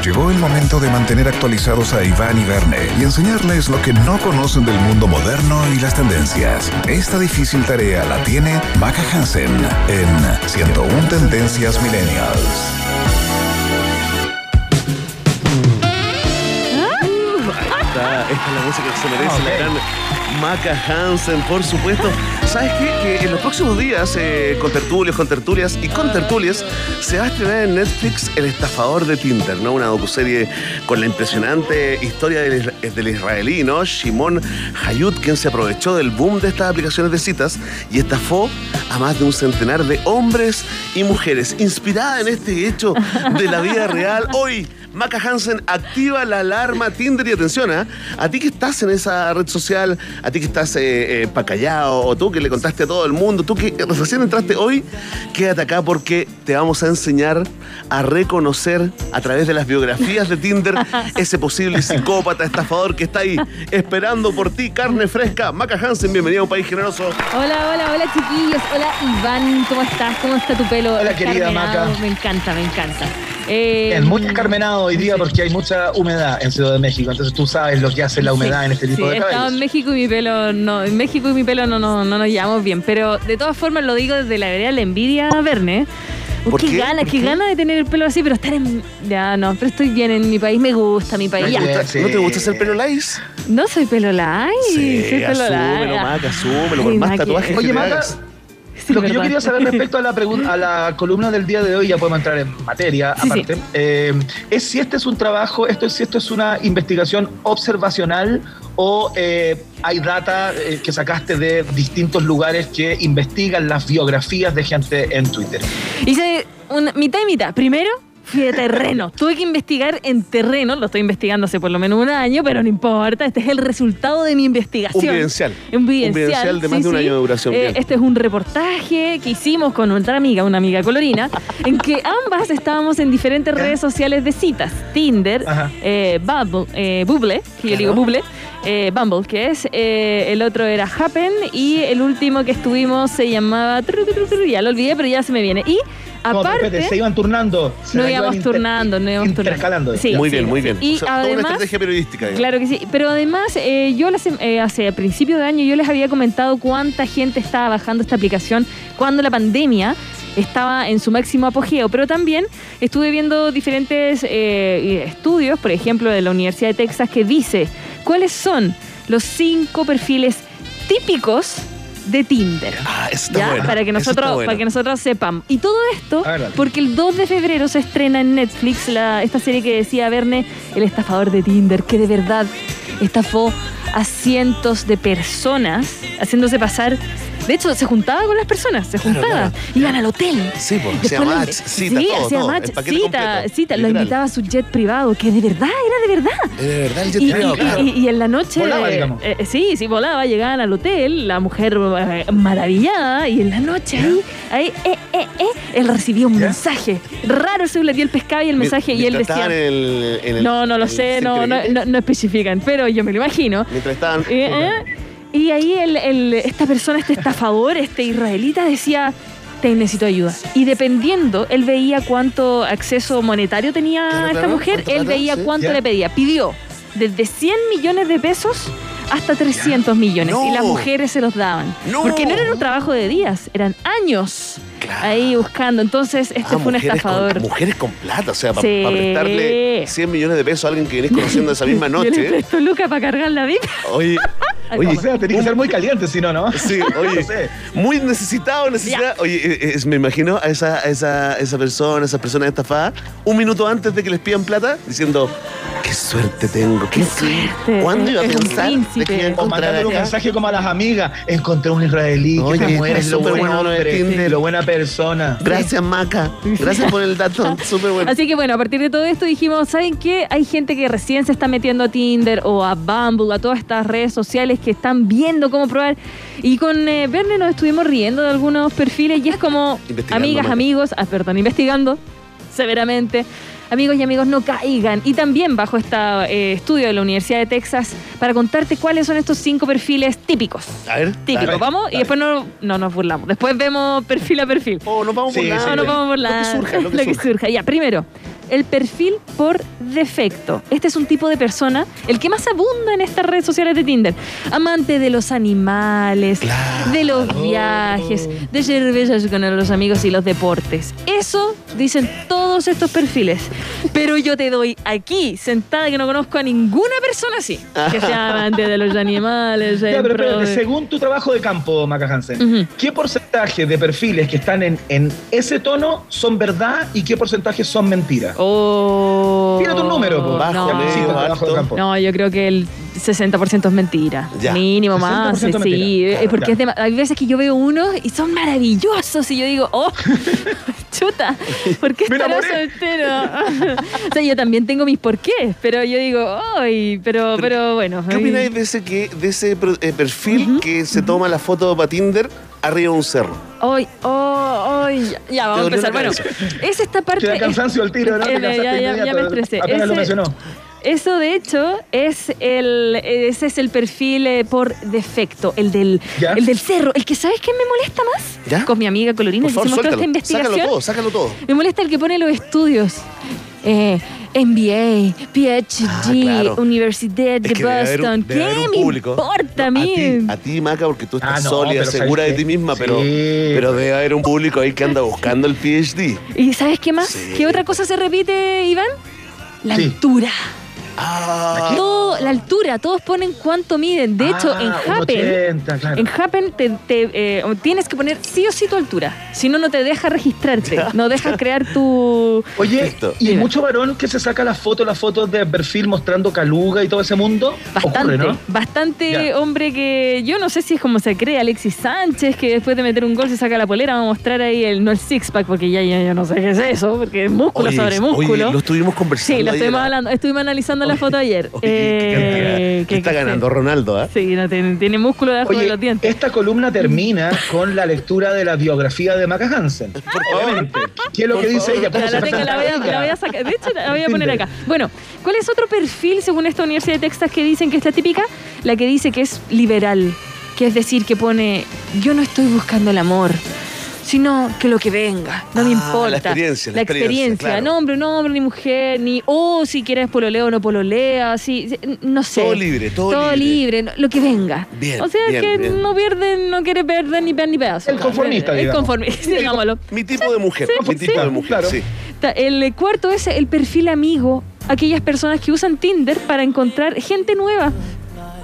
[SPEAKER 3] llegó el momento de mantener actualizados a Iván y Verne y enseñarles lo que no conocen del mundo moderno y las tendencias. Esta difícil tarea la tiene Maca Hansen en 101 Tendencias Millennials.
[SPEAKER 1] Esta, esta es la música que se merece la gran Maca Hansen, por supuesto. ¿Sabes qué? Que en los próximos días, eh, con tertulios, con tertulias y con tertulias, se va a estrenar en Netflix El estafador de Tinder, ¿no? Una docuserie con la impresionante historia del, isra- del israelí, ¿no? Shimon Hayut, quien se aprovechó del boom de estas aplicaciones de citas y estafó a más de un centenar de hombres y mujeres. Inspirada en este hecho de la vida real, hoy Maca Hansen activa la alarma Tinder y atención, ¿ah? a ti que estás en esa red social, a ti que estás eh, eh, o tú que le contaste a todo el mundo, tú que recién entraste hoy, quédate acá porque te vamos a enseñar a reconocer a través de las biografías de Tinder ese posible psicópata, estafador que está ahí esperando por ti, carne fresca. Maca Hansen, bienvenido a un país generoso.
[SPEAKER 12] Hola, hola, hola chiquillos. Hola Iván, ¿cómo estás? ¿Cómo está tu pelo?
[SPEAKER 2] Hola, querida? Maca.
[SPEAKER 12] Me encanta, me encanta. Eh,
[SPEAKER 2] Es muy encarmenado hoy día porque hay mucha humedad en Ciudad de México, entonces tú sabes lo que hace la humedad
[SPEAKER 12] sí,
[SPEAKER 2] en este tipo
[SPEAKER 12] sí,
[SPEAKER 2] de
[SPEAKER 12] he estado
[SPEAKER 2] cabellos.
[SPEAKER 12] en México y mi pelo no, en México y mi pelo no, no, no nos llevamos bien, pero de todas formas lo digo desde la vereda de la envidia a Verne. Uy,
[SPEAKER 1] ¿Por
[SPEAKER 12] qué
[SPEAKER 1] qué?
[SPEAKER 12] ganas,
[SPEAKER 1] ¿Por
[SPEAKER 12] qué
[SPEAKER 1] qué?
[SPEAKER 12] ganas de tener el pelo así, pero estar en. Ya no, pero estoy bien en mi país, me gusta mi país.
[SPEAKER 2] Muy
[SPEAKER 12] ya.
[SPEAKER 1] ¿No te gusta hacer pelo lice?
[SPEAKER 12] No soy pelo light, soy pelo
[SPEAKER 1] asúmelo,
[SPEAKER 12] light.
[SPEAKER 1] Maca, asúmelo, por más tatuajes que
[SPEAKER 2] Oye, Maca,
[SPEAKER 1] hagas.
[SPEAKER 12] Sí,
[SPEAKER 2] lo que yo quería saber respecto a la, pregun- a la columna del día de hoy, ya podemos entrar en materia
[SPEAKER 12] Sí,
[SPEAKER 2] aparte, eh, es si este es un trabajo, esto es si esto es una investigación observacional o eh, hay data eh, que sacaste de distintos lugares que investigan las biografías de gente en Twitter.
[SPEAKER 12] Hice un, mitad y mitad. Primero fui de terreno. Tuve que investigar en terreno. Lo estoy investigando hace por lo menos un año, pero no importa. Este es el resultado de mi investigación.
[SPEAKER 1] Un videncial.
[SPEAKER 12] Un videncial.
[SPEAKER 1] Un videncial de más
[SPEAKER 12] sí,
[SPEAKER 1] de un
[SPEAKER 12] sí.
[SPEAKER 1] año de duración.
[SPEAKER 12] Eh, este es un reportaje que hicimos con otra amiga, una amiga colorina, en que ambas estábamos en diferentes redes sociales de citas. Tinder, eh, Bubble, eh, Bubble, que yo digo Bubble, eh, Bumble, que es, el otro era Happen y el último que estuvimos se llamaba, ya lo olvidé, pero ya se me viene. Y aparte...
[SPEAKER 2] espérate, se iban turnando. se
[SPEAKER 12] No íbamos
[SPEAKER 2] inter-
[SPEAKER 12] turnando, no íbamos turnando.
[SPEAKER 2] intercalando.
[SPEAKER 12] Sí,
[SPEAKER 1] muy
[SPEAKER 12] sí,
[SPEAKER 1] bien, muy bien.
[SPEAKER 12] Y
[SPEAKER 1] O sea, toda una
[SPEAKER 12] además,
[SPEAKER 1] estrategia periodística. digamos.
[SPEAKER 12] Claro que sí, pero además eh, yo las, eh, hace a principio de año yo les había comentado cuánta gente estaba bajando esta aplicación cuando la pandemia estaba en su máximo apogeo, pero también estuve viendo diferentes eh, estudios, por ejemplo de la Universidad de Texas, que dice cuáles son los cinco perfiles típicos de Tinder.
[SPEAKER 1] Ah, eso está
[SPEAKER 12] ¿ya?
[SPEAKER 1] bueno.
[SPEAKER 12] para que
[SPEAKER 1] Eso
[SPEAKER 12] nosotros
[SPEAKER 1] está bueno.
[SPEAKER 12] para que nosotros sepamos y todo esto
[SPEAKER 2] ver,
[SPEAKER 12] porque el 2 de febrero se estrena en Netflix la, esta serie que decía Verne el estafador de Tinder que de verdad estafó a cientos de personas haciéndose pasar de hecho se juntaba con las personas se
[SPEAKER 1] Claro,
[SPEAKER 12] juntaba
[SPEAKER 1] claro.
[SPEAKER 12] iban al hotel
[SPEAKER 1] Sí, pues, hacía
[SPEAKER 12] lo-
[SPEAKER 1] match, cita,
[SPEAKER 12] sí,
[SPEAKER 1] todo,
[SPEAKER 12] hacía
[SPEAKER 1] todo,
[SPEAKER 12] match, cita,
[SPEAKER 1] completo,
[SPEAKER 12] cita, lo invitaba a su jet privado, que de verdad, era de verdad.
[SPEAKER 1] Eh, De verdad, el jet
[SPEAKER 12] Y,
[SPEAKER 1] privado,
[SPEAKER 12] y-
[SPEAKER 1] claro.
[SPEAKER 12] y- y en la noche.
[SPEAKER 2] Volaba,
[SPEAKER 12] eh,
[SPEAKER 2] digamos.
[SPEAKER 12] eh, sí, sí, volaba, llegaban al hotel, la mujer eh, maravillada, y en la noche ahí, ahí, eh, eh, eh, él recibía un
[SPEAKER 2] ¿Ya?
[SPEAKER 12] mensaje. Raro ese y el pescaba y el mensaje, y él decía.
[SPEAKER 1] estaban en el, en el-
[SPEAKER 12] No, no lo sé, no, no, no, no especifican, pero yo me lo imagino.
[SPEAKER 1] Mientras estaban.
[SPEAKER 12] Y ahí el- el- esta persona, este estafador, este israelita, decía, te necesito ayuda. Y dependiendo, él veía cuánto acceso monetario tenía
[SPEAKER 1] Claro,
[SPEAKER 12] esta
[SPEAKER 1] claro,
[SPEAKER 12] mujer, él veía
[SPEAKER 1] sí.
[SPEAKER 12] cuánto
[SPEAKER 2] Ya.
[SPEAKER 12] le pedía. Pidió desde 100 millones de pesos hasta 300 millones.
[SPEAKER 1] No.
[SPEAKER 12] Y las mujeres se los daban.
[SPEAKER 1] No.
[SPEAKER 12] Porque no era un trabajo de días, eran años
[SPEAKER 1] Claro.
[SPEAKER 12] ahí buscando. Entonces, este
[SPEAKER 1] Ah,
[SPEAKER 12] fue un estafador.
[SPEAKER 1] Con, mujeres con plata, o sea, para
[SPEAKER 12] Sí.
[SPEAKER 1] prestarle 100 millones de pesos a alguien que vienes conociendo esa misma
[SPEAKER 12] Yo le
[SPEAKER 1] noche.
[SPEAKER 12] presto Luca para cargar la vida.
[SPEAKER 1] Oye, oye,
[SPEAKER 2] O sea, tenía que ser muy caliente, si no, ¿no?
[SPEAKER 1] Sí, oye,
[SPEAKER 2] No sé.
[SPEAKER 1] muy necesitado, necesidad. Oye, eh, eh, me imagino a esa, a esa, a esa persona, a esas personas estafadas, un minuto antes de que les pidan plata, diciendo, qué suerte tengo, qué,
[SPEAKER 12] suerte,
[SPEAKER 1] ¿Cuándo iba a pensar de que iba a
[SPEAKER 2] O
[SPEAKER 1] encontrar
[SPEAKER 2] mandándole un mensaje como a las amigas. Encontré un israelí
[SPEAKER 1] Oye,
[SPEAKER 2] que te mueres, lo buen hombre,
[SPEAKER 1] Tinder.
[SPEAKER 2] lo buena persona.
[SPEAKER 1] Gracias, Maca. Gracias por el dato. Súper bueno.
[SPEAKER 12] Así que bueno, a partir de todo esto dijimos, ¿saben qué? Hay gente que recién se está metiendo a Tinder o a Bumble, a todas estas redes sociales que están viendo cómo probar. Y con eh, Verne nos estuvimos riendo de algunos perfiles y es como, amigas, amigos, ah, perdón, investigando severamente. Amigos y amigos, no caigan. Y también bajo este estudio de la Universidad de Texas para contarte cuáles son estos cinco perfiles típicos.
[SPEAKER 1] A ver.
[SPEAKER 12] Típicos,
[SPEAKER 1] dale.
[SPEAKER 12] vamos, y después no, no nos burlamos. Después vemos perfil a perfil.
[SPEAKER 1] Oh, nos vamos
[SPEAKER 2] Sí,
[SPEAKER 1] la.
[SPEAKER 2] sí,
[SPEAKER 12] No, no vamos la,
[SPEAKER 1] Lo que surja, lo que surja.
[SPEAKER 12] Ya, primero, el perfil por defecto. Este es un tipo de persona, el que más abunda en estas redes sociales de Tinder. Amante de los animales, de los viajes, de cervezas con los amigos y los deportes. Eso dicen todos estos perfiles. Pero yo te doy aquí, sentada, que no conozco a ninguna persona así, que sea amante de los animales.
[SPEAKER 2] Ya, pero
[SPEAKER 12] de-
[SPEAKER 2] según tu trabajo de campo, Maca Hansen. ¿qué porcentaje de perfiles que están en, en ese tono son verdad y qué porcentaje son mentira?
[SPEAKER 12] Oh.
[SPEAKER 2] Tírate un número.
[SPEAKER 1] Bajo,
[SPEAKER 12] no.
[SPEAKER 1] Medio, alto.
[SPEAKER 12] No, yo creo que el 60% es mentira.
[SPEAKER 1] Ya.
[SPEAKER 12] Mínimo más.
[SPEAKER 2] 60%
[SPEAKER 12] Sí,
[SPEAKER 2] mentira.
[SPEAKER 12] porque es de- hay veces que yo veo unos y son maravillosos y yo digo, oh, chuta, ¿por qué estará soltero? o sea, yo también tengo mis porqués, pero yo digo, ay, pero, pero bueno.
[SPEAKER 1] ¿Qué opináis de ese, que, de ese eh, perfil que se toma la foto para Tinder arriba de un cerro?
[SPEAKER 12] Ay, oh, ay, ya, ya, vamos a empezar. Bueno, es esta parte.
[SPEAKER 2] Te da cansancio al tiro, ¿no? Te
[SPEAKER 12] Eh, ya, ya, ya
[SPEAKER 2] inmediato,
[SPEAKER 12] me estresé.
[SPEAKER 2] Apenas lo mencionó.
[SPEAKER 12] Eso de hecho es el ese es el perfil eh, por defecto, el del
[SPEAKER 2] ¿Ya?
[SPEAKER 12] el del cerro, el que sabes qué me molesta más.
[SPEAKER 1] ¿Ya?
[SPEAKER 12] Con mi amiga Colorina
[SPEAKER 1] Por
[SPEAKER 12] que
[SPEAKER 1] favor,
[SPEAKER 12] hicimos toda esta investigación.
[SPEAKER 1] Sácalo todo, sácalo todo.
[SPEAKER 12] Me molesta el que pone los estudios. Eh, MBA, PhD,
[SPEAKER 1] Ah, claro.
[SPEAKER 12] Universidad de
[SPEAKER 1] Es que debe haber un-
[SPEAKER 12] Boston.
[SPEAKER 1] debe
[SPEAKER 12] ¿Qué
[SPEAKER 1] un
[SPEAKER 12] me importa a mí?
[SPEAKER 1] ti, a ti, Maca, porque tú estás
[SPEAKER 2] Ah, no,
[SPEAKER 1] sólida,
[SPEAKER 2] pero ¿sabes
[SPEAKER 1] segura de ti misma, pero, pero debe haber un público ahí que anda buscando el PhD.
[SPEAKER 12] ¿Y sabes qué más?
[SPEAKER 1] Sí.
[SPEAKER 12] ¿Qué otra cosa se repite, Iván? La
[SPEAKER 2] Sí.
[SPEAKER 12] altura.
[SPEAKER 1] Ah,
[SPEAKER 12] Todo, la altura, todos ponen cuánto miden. De hecho,
[SPEAKER 2] Ah,
[SPEAKER 12] en
[SPEAKER 2] un
[SPEAKER 12] Happen,
[SPEAKER 2] 80, claro.
[SPEAKER 12] en Happen te, te, eh, tienes que poner sí o sí tu altura. Si no, no te deja registrarte. No deja crear tu.
[SPEAKER 2] Oye, y hay
[SPEAKER 12] Dime.
[SPEAKER 2] mucho varón que se saca la foto, las fotos de perfil mostrando caluga y todo ese mundo.
[SPEAKER 12] Bastante,
[SPEAKER 2] Ocurre, ¿no?
[SPEAKER 12] bastante
[SPEAKER 2] Ya.
[SPEAKER 12] hombre que yo no sé si es como se cree Alexis Sánchez, que después de meter un gol se saca la polera, va a mostrar ahí el, no el six pack, porque ya, ya yo no sé qué es eso, porque es músculo
[SPEAKER 1] oye,
[SPEAKER 12] sobre músculo.
[SPEAKER 1] oye, lo estuvimos conversando.
[SPEAKER 12] sí, lo estuvimos
[SPEAKER 1] ¿ah?
[SPEAKER 12] hablando, estuvimos analizando la foto ayer.
[SPEAKER 1] Oye, qué.
[SPEAKER 12] Eh,
[SPEAKER 1] ¿Qué está ganando Ronaldo, ¿ah?
[SPEAKER 12] Sí, no, tiene, tiene músculo debajo de
[SPEAKER 2] Oye,
[SPEAKER 12] los dientes.
[SPEAKER 2] esta columna termina con la lectura de la biografía de Maca Hansen. Obviamente. ¿Qué es lo que dice ella? ¿Cómo
[SPEAKER 12] Ya
[SPEAKER 2] se
[SPEAKER 12] la, tengo, la, voy a,
[SPEAKER 2] presenta
[SPEAKER 12] la voy a
[SPEAKER 2] ella?
[SPEAKER 12] sacar. De hecho, la voy a poner acá. Bueno, ¿cuál es otro perfil según esta Universidad de Texas que dicen que es la típica? La que dice que es liberal. Que es decir, que pone, yo no estoy buscando el amor, sino que lo que venga, no me
[SPEAKER 1] Ah,
[SPEAKER 12] importa.
[SPEAKER 1] la experiencia, la
[SPEAKER 12] La
[SPEAKER 1] experiencia,
[SPEAKER 12] experiencia,
[SPEAKER 1] claro.
[SPEAKER 12] no hombre, no hombre, ni mujer, ni, oh, si quieres pololeo o no pololea, sí, sí, no sé.
[SPEAKER 1] Todo libre, todo
[SPEAKER 12] Todo
[SPEAKER 1] libre.
[SPEAKER 12] lo que venga.
[SPEAKER 1] Bien,
[SPEAKER 12] o sea
[SPEAKER 1] bien,
[SPEAKER 12] que
[SPEAKER 1] bien.
[SPEAKER 12] no pierde, no quiere perder ni ni pedazo.
[SPEAKER 2] El conformista,
[SPEAKER 12] El conformista, digámoslo.
[SPEAKER 1] Mi tipo de mujer,
[SPEAKER 12] Sí,
[SPEAKER 1] mi tipo
[SPEAKER 12] sí,
[SPEAKER 1] de mujer,
[SPEAKER 2] claro.
[SPEAKER 1] sí.
[SPEAKER 12] El cuarto es el perfil amigo. Aquellas personas que usan Tinder para encontrar gente nueva.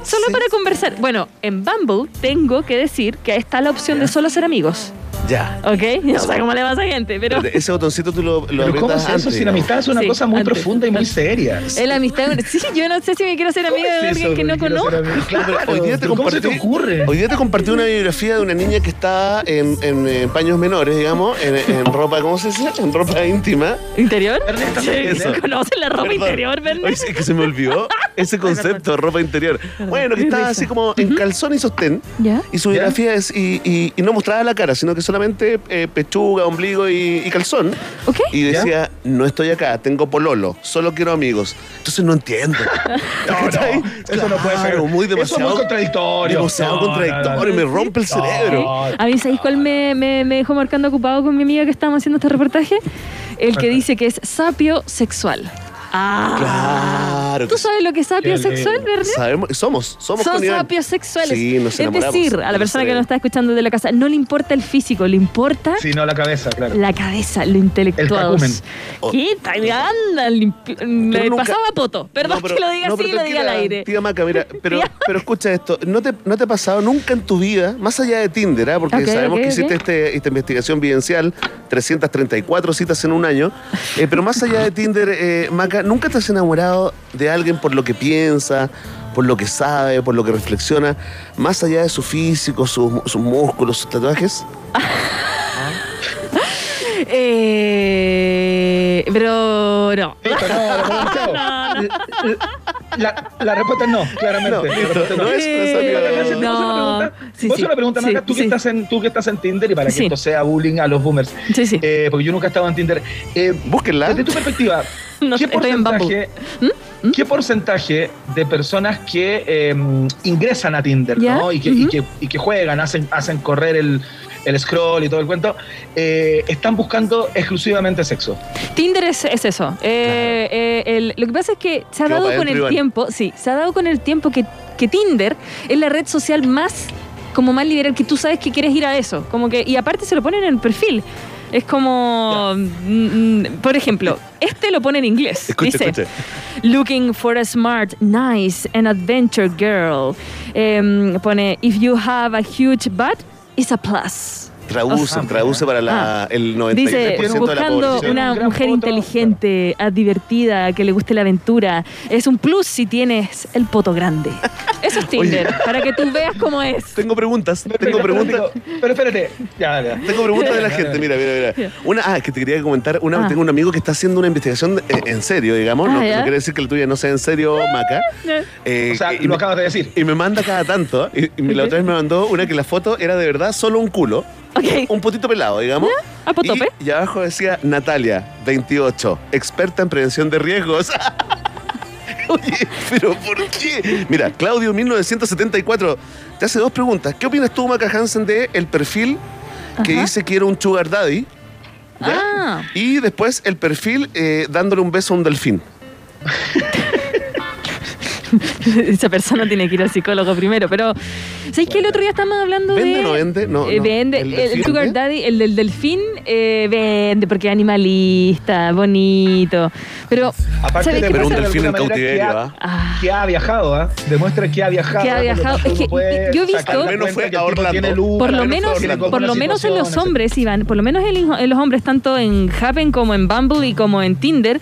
[SPEAKER 12] Solo
[SPEAKER 1] Sí.
[SPEAKER 12] para conversar. Bueno, en Bumble tengo que decir que está la opción de solo ser amigos.
[SPEAKER 1] Ya.
[SPEAKER 12] ¿Ok? No sé cómo le va a esa gente, pero.
[SPEAKER 1] Ese botoncito tú lo, lo
[SPEAKER 2] Pero ¿cómo es eso? Si la amistad es una
[SPEAKER 12] Sí,
[SPEAKER 2] cosa muy
[SPEAKER 12] antes.
[SPEAKER 2] profunda y muy seria.
[SPEAKER 12] Es la amistad. Sí, yo no sé si me quiero hacer amiga de
[SPEAKER 2] ¿Cómo es
[SPEAKER 12] alguien
[SPEAKER 2] eso?
[SPEAKER 12] que no conozco.
[SPEAKER 2] ser. Claro,
[SPEAKER 1] Hoy día te
[SPEAKER 2] ¿Cómo se te
[SPEAKER 1] compartí-
[SPEAKER 2] ocurre?
[SPEAKER 1] Hoy día te compartí una biografía de una niña que está en, en, eh, paños menores, digamos, en, en ropa, ¿cómo se dice? En ropa íntima.
[SPEAKER 12] ¿Interior? Sí,
[SPEAKER 1] eso.
[SPEAKER 12] ¿Conocen la ropa
[SPEAKER 1] Perdón.
[SPEAKER 12] interior, Bernet?
[SPEAKER 1] Oye, sí, que se me olvidó ese concepto de ropa interior. Bueno, que estaba así como en calzón y sostén.
[SPEAKER 12] ¿Ya?
[SPEAKER 1] Y su
[SPEAKER 2] ¿Ya?
[SPEAKER 1] biografía es, y, y- y no mostraba la cara, sino que solamente eh, pechuga, ombligo y, y calzón. Y decía, no estoy acá, tengo pololo, solo quiero amigos. Entonces no entiendo.
[SPEAKER 2] No, no, eso no puede ser.
[SPEAKER 1] Claro, muy
[SPEAKER 2] Eso es
[SPEAKER 1] demasiado.
[SPEAKER 2] muy contradictorio.
[SPEAKER 1] Demasiado
[SPEAKER 2] No,
[SPEAKER 1] contradictorio,
[SPEAKER 2] no, no.
[SPEAKER 1] me rompe el cerebro.
[SPEAKER 2] No.
[SPEAKER 12] A mí, ¿sabéis cuál me, me, me dejó marcando ocupado con mi amiga que estábamos haciendo este reportaje? El que dice que es sapio sexual. Ah.
[SPEAKER 1] Claro.
[SPEAKER 12] ¿Tú sabes lo que es sapio sexual. Bernet?
[SPEAKER 1] Sabemos, somos, somos
[SPEAKER 12] Son sapios sexuales.
[SPEAKER 1] Sí, nos
[SPEAKER 12] es decir, a
[SPEAKER 1] de
[SPEAKER 12] la persona que nos está escuchando desde la casa, no le importa el físico, le importa
[SPEAKER 2] Sí, no, la cabeza, claro.
[SPEAKER 12] la cabeza, lo intelectual.
[SPEAKER 1] Oh.
[SPEAKER 12] ¿Qué tal? Anda, le
[SPEAKER 1] nunca-
[SPEAKER 12] pasaba poto. Perdón
[SPEAKER 1] No, pero-
[SPEAKER 12] que lo diga
[SPEAKER 1] no,
[SPEAKER 12] así y lo diga al aire.
[SPEAKER 1] Tía Maca, mira, pero, escucha esto, ¿no te, ¿no te ha pasado nunca en tu vida, más allá de Tinder, ah? porque sabemos que hiciste este- esta investigación vivencial, 334 citas en un año, eh, pero más allá de Tinder, eh, Maca, ¿nunca te has enamorado de alguien por lo que piensa, por lo que sabe, por lo que reflexiona, más allá de su físico, sus, sus músculos, sus tatuajes?
[SPEAKER 12] Eh, pero no.
[SPEAKER 2] Listo. La, la respuesta es no, claramente.
[SPEAKER 1] No,
[SPEAKER 2] La
[SPEAKER 1] listo, no es- no es amigo de-
[SPEAKER 2] Maca, ¿te puedo hacer una
[SPEAKER 12] No.
[SPEAKER 2] pregunta?
[SPEAKER 12] Sí,
[SPEAKER 2] ¿Puedo hacer
[SPEAKER 12] sí.
[SPEAKER 2] una pregunta,
[SPEAKER 12] Sí,
[SPEAKER 2] Maca? Tú, que
[SPEAKER 12] sí.
[SPEAKER 2] estás en, tú que estás en Tinder y para que
[SPEAKER 12] Sí.
[SPEAKER 2] esto sea bullying a los boomers.
[SPEAKER 12] Sí, sí.
[SPEAKER 2] Eh, porque yo nunca he estado en Tinder. Eh,
[SPEAKER 1] Búsquenla.
[SPEAKER 2] desde tu perspectiva,
[SPEAKER 12] no
[SPEAKER 2] ¿Qué
[SPEAKER 12] estoy en Bumble.
[SPEAKER 2] porcentaje, ¿Qué porcentaje de personas que eh, ingresan a Tinder y, que, y que- y que juegan, hacen, hacen correr el, el scroll y todo el cuento, eh, están buscando exclusivamente sexo?
[SPEAKER 12] Tinder es, es eso. Eh, eh, el- lo que pasa es que se ha dado con el tiempo, sí, se ha dado con el tiempo que, que Tinder es la red social más como más liberal que tú sabes que quieres ir a eso. Como que, y aparte se lo ponen en el perfil. Es como, mm, mm, por ejemplo, este lo pone en inglés.
[SPEAKER 1] Escucha,
[SPEAKER 12] Dice,
[SPEAKER 1] escucha.
[SPEAKER 12] Looking for a smart, nice and adventure girl. Em, pone, if you have a huge butt, it's a plus.
[SPEAKER 1] Traduce, traduce para la,
[SPEAKER 12] Ah.
[SPEAKER 1] el 93%
[SPEAKER 12] Dice,
[SPEAKER 1] de la
[SPEAKER 12] buscando
[SPEAKER 1] población.
[SPEAKER 12] una mujer inteligente, ah, divertida, que le guste la aventura. Es un plus si tienes el poto grande. Eso es Tinder,
[SPEAKER 1] Oye.
[SPEAKER 12] para que tú veas cómo es.
[SPEAKER 1] Tengo preguntas, tengo
[SPEAKER 2] Pero,
[SPEAKER 1] preguntas.
[SPEAKER 2] Pero espérate, ya, ya.
[SPEAKER 1] Tengo preguntas de la gente, mira, mira, mira. Una, ah, que te quería comentar, una,
[SPEAKER 12] Ah.
[SPEAKER 1] tengo un amigo que está haciendo una investigación eh, en serio, digamos,
[SPEAKER 12] Ah,
[SPEAKER 1] no, no quiere decir que la tuya no sea en serio, Maca. Eh,
[SPEAKER 2] O sea,
[SPEAKER 1] y
[SPEAKER 2] lo
[SPEAKER 1] me-
[SPEAKER 2] acabas de decir.
[SPEAKER 1] Y me manda cada tanto, y, y la otra vez me mandó una que la foto era de verdad solo un culo, un potito pelado, digamos.
[SPEAKER 12] ¿A potope?
[SPEAKER 1] Y, y abajo decía Natalia, 28, experta en prevención de riesgos. Oye, pero ¿por qué? Mira, Claudio 1974 te hace dos preguntas. ¿Qué opinas tú, Maca Hansen, de el perfil que
[SPEAKER 12] Ajá.
[SPEAKER 1] dice que era un sugar daddy? ¿ya?
[SPEAKER 12] Ah,
[SPEAKER 1] Y después el perfil eh, dándole un beso a un delfín.
[SPEAKER 12] esa persona tiene que ir al psicólogo primero. Pero, ¿sabes que el otro día estábamos hablando
[SPEAKER 1] ¿Vende
[SPEAKER 12] de.
[SPEAKER 1] o no vende? No,
[SPEAKER 12] Eh,
[SPEAKER 1] no.
[SPEAKER 12] vende.
[SPEAKER 1] ¿El
[SPEAKER 12] El, Sugar
[SPEAKER 1] vende?
[SPEAKER 12] Daddy, el del delfín, eh, vende porque es animalista, bonito. Pero,
[SPEAKER 2] Aparte
[SPEAKER 12] ¿sabes
[SPEAKER 2] de
[SPEAKER 1] Pero un delfín en
[SPEAKER 2] manera que
[SPEAKER 1] cautiverio,
[SPEAKER 2] ha-
[SPEAKER 1] ¿ah?
[SPEAKER 2] Que ha viajado, ¿ah? Demuestra que ha viajado.
[SPEAKER 12] Que ha
[SPEAKER 2] por lo
[SPEAKER 12] viajado. Es que yo he visto-
[SPEAKER 1] Al menos fue a Orlando.
[SPEAKER 2] luz,
[SPEAKER 12] por lo menos, por lo menos en los hombres, Iván, por lo menos en, en los hombres, tanto en Happen como en Bumble y como en Tinder,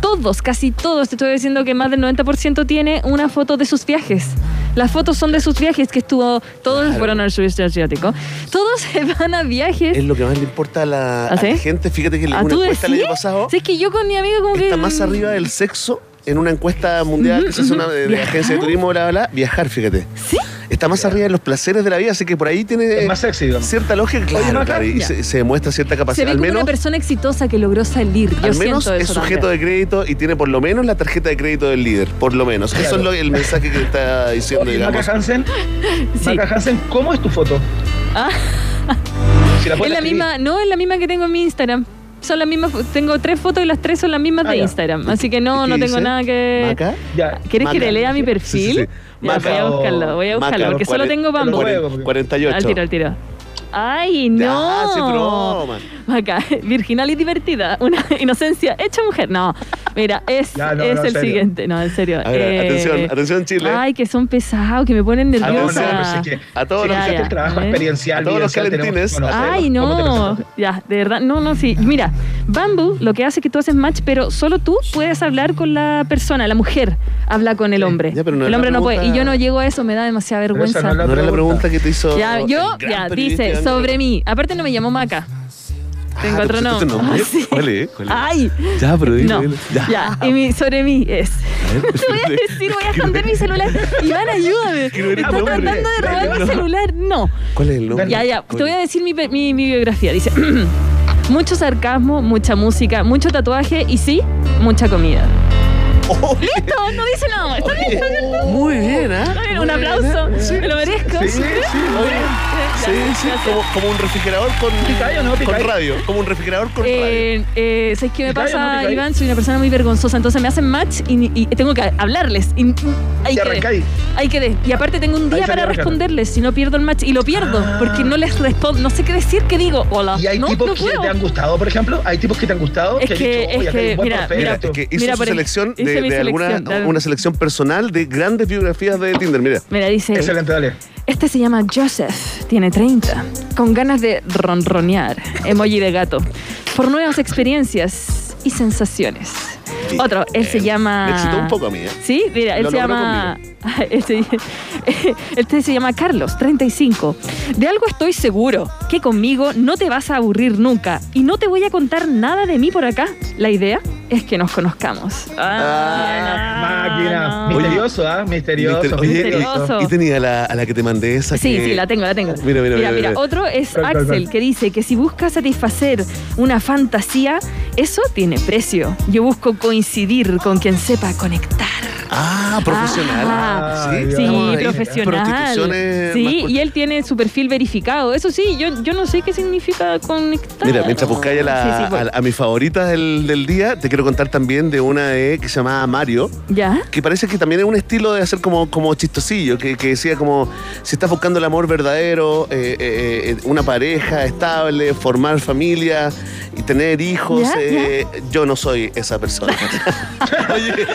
[SPEAKER 12] todos, casi todos, te estoy diciendo que más del 90% tiene una foto de sus viajes. Las fotos son de sus viajes que estuvo, todos
[SPEAKER 1] Claro.
[SPEAKER 12] fueron al sudeste asiático. Todos se van a viajes.
[SPEAKER 1] Es lo que más le importa a la,
[SPEAKER 12] ¿Ah,
[SPEAKER 1] a la gente. Fíjate que
[SPEAKER 12] ¿Ah,
[SPEAKER 1] una
[SPEAKER 12] tú
[SPEAKER 1] encuesta el año pasado
[SPEAKER 12] Si es que yo con mi amigo como que...
[SPEAKER 1] está más arriba del sexo en una encuesta mundial que se hace una de, de agencia de turismo, bla, bla, bla, viajar, fíjate.
[SPEAKER 12] ¿Sí?
[SPEAKER 1] Está más arriba de los placeres de la vida, así que por ahí tiene
[SPEAKER 2] Es más sexy, digamos.
[SPEAKER 1] cierta lógica, claro, y
[SPEAKER 12] ya.
[SPEAKER 1] se, se demuestra cierta
[SPEAKER 12] Se
[SPEAKER 1] capacidad.
[SPEAKER 12] ve
[SPEAKER 1] Al
[SPEAKER 12] como
[SPEAKER 1] menos,
[SPEAKER 12] una persona exitosa que logró salir. Yo
[SPEAKER 1] al menos
[SPEAKER 12] siento
[SPEAKER 1] es
[SPEAKER 12] eso
[SPEAKER 1] sujeto
[SPEAKER 12] también.
[SPEAKER 1] de crédito y tiene por lo menos la tarjeta de crédito del líder, por lo menos. Eso es lo- el mensaje que está diciendo,
[SPEAKER 2] Oye,
[SPEAKER 1] digamos.
[SPEAKER 2] Maca Hansen,
[SPEAKER 12] Sí.
[SPEAKER 2] Maca Hansen, ¿cómo es tu foto?
[SPEAKER 12] Ah.
[SPEAKER 2] Si la
[SPEAKER 12] Es
[SPEAKER 2] puedes
[SPEAKER 12] la
[SPEAKER 2] escribir.
[SPEAKER 12] misma, no es la misma que tengo en mi Instagram. Son las mismas, tengo tres fotos y las tres son las mismas
[SPEAKER 2] Ah,
[SPEAKER 12] de
[SPEAKER 2] ya.
[SPEAKER 12] Instagram. Así que no,
[SPEAKER 1] ¿Y
[SPEAKER 12] no tengo
[SPEAKER 1] dice?
[SPEAKER 12] nada que.
[SPEAKER 1] ¿Maca?
[SPEAKER 2] Ya.
[SPEAKER 12] ¿Quieres que te lea mi perfil?
[SPEAKER 1] Sí, sí, sí.
[SPEAKER 12] Ya,
[SPEAKER 1] Maca
[SPEAKER 12] voy a buscarlo, voy a buscarlo,
[SPEAKER 1] Maca,
[SPEAKER 12] porque solo tengo
[SPEAKER 1] 48.
[SPEAKER 12] Al tiro, al tiro. Ay,
[SPEAKER 1] Ya,
[SPEAKER 12] no.
[SPEAKER 1] sí, broma.
[SPEAKER 12] Acá, virginal y divertida. Una inocencia hecha mujer. No, mira, es,
[SPEAKER 2] Ya, no,
[SPEAKER 12] es
[SPEAKER 2] no,
[SPEAKER 12] el
[SPEAKER 2] serio.
[SPEAKER 12] siguiente. No, en serio.
[SPEAKER 1] A ver,
[SPEAKER 12] Eh,
[SPEAKER 1] atención, atención Chile.
[SPEAKER 12] Ay, que son pesados, que me ponen
[SPEAKER 2] Ah, no, no,
[SPEAKER 12] nerviosa.
[SPEAKER 2] pero es que
[SPEAKER 1] a todos los
[SPEAKER 12] ya.
[SPEAKER 2] el trabajo
[SPEAKER 12] ¿eh?
[SPEAKER 2] experiencial.
[SPEAKER 1] A todos los
[SPEAKER 2] que
[SPEAKER 1] calentines.
[SPEAKER 12] Ay,
[SPEAKER 2] ¿Cómo te
[SPEAKER 12] no. Ya, de verdad. No, no, sí. Mira, Bamboo lo que hace es que tú haces match, pero solo tú puedes hablar con la persona. La mujer habla con el hombre.
[SPEAKER 1] Ya, pero no
[SPEAKER 12] el hombre no puede.
[SPEAKER 1] pregunta-
[SPEAKER 12] Y yo no llego a eso, me da demasiada vergüenza.
[SPEAKER 2] no
[SPEAKER 1] No era la
[SPEAKER 2] pregunta.
[SPEAKER 1] pregunta que te hizo.
[SPEAKER 12] Ya, yo, ya, dice sobre mí. Aparte no me llamo Maca. Tengo
[SPEAKER 1] Ah,
[SPEAKER 12] otro
[SPEAKER 1] ¿te pusiste
[SPEAKER 12] nombre.
[SPEAKER 1] nombre?
[SPEAKER 12] Ah, sí.
[SPEAKER 1] ¿Cuál es? ¿Cuál es?
[SPEAKER 12] Ay.
[SPEAKER 1] Ya, pero dile,
[SPEAKER 12] No.
[SPEAKER 1] Ya.
[SPEAKER 12] Ya. Y mi, sobre mí es.
[SPEAKER 1] Ver,
[SPEAKER 12] Te voy a decir, voy a esconder mi celular. Iván, ayúdame.
[SPEAKER 1] Quiero ver el
[SPEAKER 12] Está
[SPEAKER 1] nombre.
[SPEAKER 12] tratando de robar mi celular. No.
[SPEAKER 1] ¿Cuál es el nombre?
[SPEAKER 12] Ya, ya.
[SPEAKER 1] ¿Cuál
[SPEAKER 12] Te voy a decir mi, mi- mi biografía. Dice: mucho sarcasmo, mucha música, mucho tatuaje y sí, mucha comida.
[SPEAKER 1] Oye,
[SPEAKER 12] ¡Listo! No dice nada más. ¿Está bien? ¿Está bien?
[SPEAKER 1] Muy bien, ¿ah?
[SPEAKER 12] Está bien, Un
[SPEAKER 1] Muy bien,
[SPEAKER 12] aplauso.
[SPEAKER 1] Sí.
[SPEAKER 12] Me lo merezco.
[SPEAKER 2] Sí, sí,
[SPEAKER 1] Oye, Sí, sí, como, como un refrigerador con,
[SPEAKER 2] ¿Picáis o no
[SPEAKER 1] con
[SPEAKER 2] picáis?
[SPEAKER 1] radio. Como un refrigerador con radio.
[SPEAKER 12] Eh, eh, ¿Sabes qué me
[SPEAKER 2] ¿Picáis o no
[SPEAKER 12] pasa,
[SPEAKER 2] picáis?
[SPEAKER 12] Iván? Soy una persona muy vergonzosa, entonces me hacen match y, y tengo que hablarles. Y, y ahí
[SPEAKER 2] Y
[SPEAKER 12] quedé.
[SPEAKER 2] arrancáis.
[SPEAKER 12] Ahí quedé. Y aparte tengo un día para responderles, si no pierdo el match. Y lo pierdo,
[SPEAKER 2] Ah.
[SPEAKER 12] porque no les respondo. No sé qué decir, ¿qué digo? Hola.
[SPEAKER 2] ¿Y hay
[SPEAKER 12] no,
[SPEAKER 2] tipos
[SPEAKER 12] no
[SPEAKER 2] que
[SPEAKER 12] puedo.
[SPEAKER 2] te han gustado, por ejemplo? ¿Hay tipos que te han gustado?
[SPEAKER 12] Es
[SPEAKER 2] has
[SPEAKER 12] que-
[SPEAKER 2] dicho,
[SPEAKER 12] es
[SPEAKER 2] "Oye, acá hay
[SPEAKER 12] que, mira,
[SPEAKER 2] prospecto"?
[SPEAKER 12] mira,
[SPEAKER 1] Es que hizo
[SPEAKER 12] Mira,
[SPEAKER 1] su selección
[SPEAKER 12] hice
[SPEAKER 1] de,
[SPEAKER 12] mi
[SPEAKER 1] de alguna,
[SPEAKER 12] selección,
[SPEAKER 1] una selección personal de grandes biografías de Tinder. Mira.
[SPEAKER 12] Mira, dice.
[SPEAKER 2] Excelente, dale.
[SPEAKER 12] Este se llama Joseph, tiene 30, con ganas de ronronear, emoji de gato, por nuevas experiencias y sensaciones. Otro, él se llama...
[SPEAKER 1] Me excitó un poco a mí, ¿eh?
[SPEAKER 12] Sí, mira, él
[SPEAKER 1] Lo
[SPEAKER 12] se llama... Este, este se llama Carlos, 35. De algo estoy seguro, que conmigo no te vas a aburrir nunca y no te voy a contar nada de mí por acá. La idea es que nos conozcamos. Ah,
[SPEAKER 2] Máquina.
[SPEAKER 12] no.
[SPEAKER 2] Misterioso, ¿ah? Misterioso.
[SPEAKER 1] Mister- oye,
[SPEAKER 12] misterioso.
[SPEAKER 1] Y, y tenía la, a la que te mandé esa
[SPEAKER 12] Sí,
[SPEAKER 1] que-
[SPEAKER 12] sí, la tengo, la tengo.
[SPEAKER 1] Mira, mira, mira,
[SPEAKER 12] mira,
[SPEAKER 1] mira.
[SPEAKER 12] Otro es
[SPEAKER 2] ¿Cuál, cuál,
[SPEAKER 12] Axel,
[SPEAKER 2] cuál?
[SPEAKER 12] que dice que si busca satisfacer una fantasía, Eso tiene precio. Yo busco coincidir con quien sepa conectar.
[SPEAKER 1] Ah, profesional.
[SPEAKER 12] Ajá.
[SPEAKER 1] Sí,
[SPEAKER 12] profesional. Sí,
[SPEAKER 1] masculinas.
[SPEAKER 12] y él tiene su perfil verificado. Eso sí, yo, yo no sé qué significa conectar.
[SPEAKER 1] Mira, mientras buscáis a,
[SPEAKER 12] Sí,
[SPEAKER 1] a, a mis favoritas del, del día, te quiero contar también de una eh, que se llamaba Mario,
[SPEAKER 12] ¿Ya?
[SPEAKER 1] que parece que también es un estilo de hacer como, como chistosillo, que, que decía como, si estás buscando el amor verdadero, eh, eh, una pareja estable, formar familia y tener hijos,
[SPEAKER 12] ¿Ya?
[SPEAKER 1] eh, yo no soy esa persona. Oye,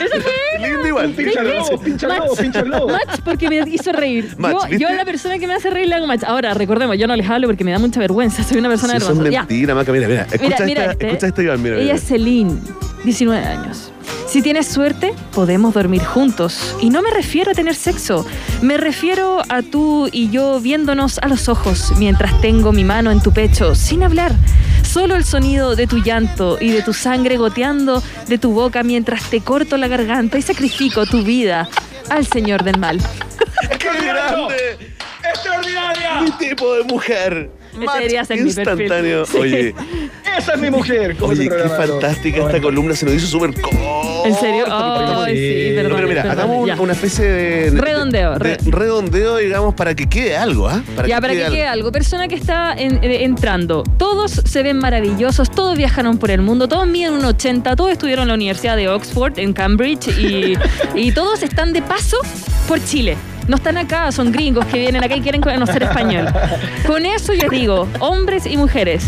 [SPEAKER 1] lindo igual.
[SPEAKER 2] Pincha el globo, pincha el globo, pincha el globo.
[SPEAKER 12] Match porque me hizo reír.
[SPEAKER 1] Match,
[SPEAKER 12] yo, yo la persona que me hace reír le hago match. Ahora, recordemos, yo no les hablo porque me da mucha vergüenza. Soy una persona
[SPEAKER 1] es
[SPEAKER 12] vergonzosa. Ya.
[SPEAKER 1] mentira, Maca. Mira, mira, escucha,
[SPEAKER 12] Mira, mira
[SPEAKER 1] esta,
[SPEAKER 12] este.
[SPEAKER 1] escucha esta, Iván, mira.
[SPEAKER 12] Ella
[SPEAKER 1] mira.
[SPEAKER 12] es Celine, 19 años. Si tienes suerte, podemos dormir juntos. Y no me refiero a tener sexo. Me refiero a tú y yo viéndonos a los ojos mientras tengo mi mano en tu pecho, sin hablar. Solo el sonido de tu llanto y de tu sangre goteando de tu boca mientras te corto la garganta y sacrifico tu vida al Señor del mal.
[SPEAKER 1] ¡Qué grande!
[SPEAKER 2] ¡Extraordinaria!
[SPEAKER 1] Mi tipo de mujer. Match
[SPEAKER 12] mi
[SPEAKER 1] instantáneo. Oye,
[SPEAKER 2] Esa es mi mujer.
[SPEAKER 1] oye, qué fantástica esta columna. Se nos hizo súper corta.
[SPEAKER 12] ¿En serio? Ay, sí,
[SPEAKER 1] No,
[SPEAKER 12] perdón.
[SPEAKER 1] pero mira,
[SPEAKER 12] perdón,
[SPEAKER 1] hagamos
[SPEAKER 12] ya.
[SPEAKER 1] una especie de, de-
[SPEAKER 12] Redondeo,
[SPEAKER 1] de
[SPEAKER 12] re-
[SPEAKER 1] redondeo, digamos, para que quede algo, ¿ah?
[SPEAKER 12] ya, para que quede algo. Persona que está en- eh, entrando. Todos se ven maravillosos, todos viajaron por el mundo, todos miden un 80, todos estuvieron en la Universidad de Oxford, en Cambridge, y, y todos están de paso por Chile. No están acá, son gringos que vienen acá y quieren conocer español. Con eso yo digo, hombres y mujeres,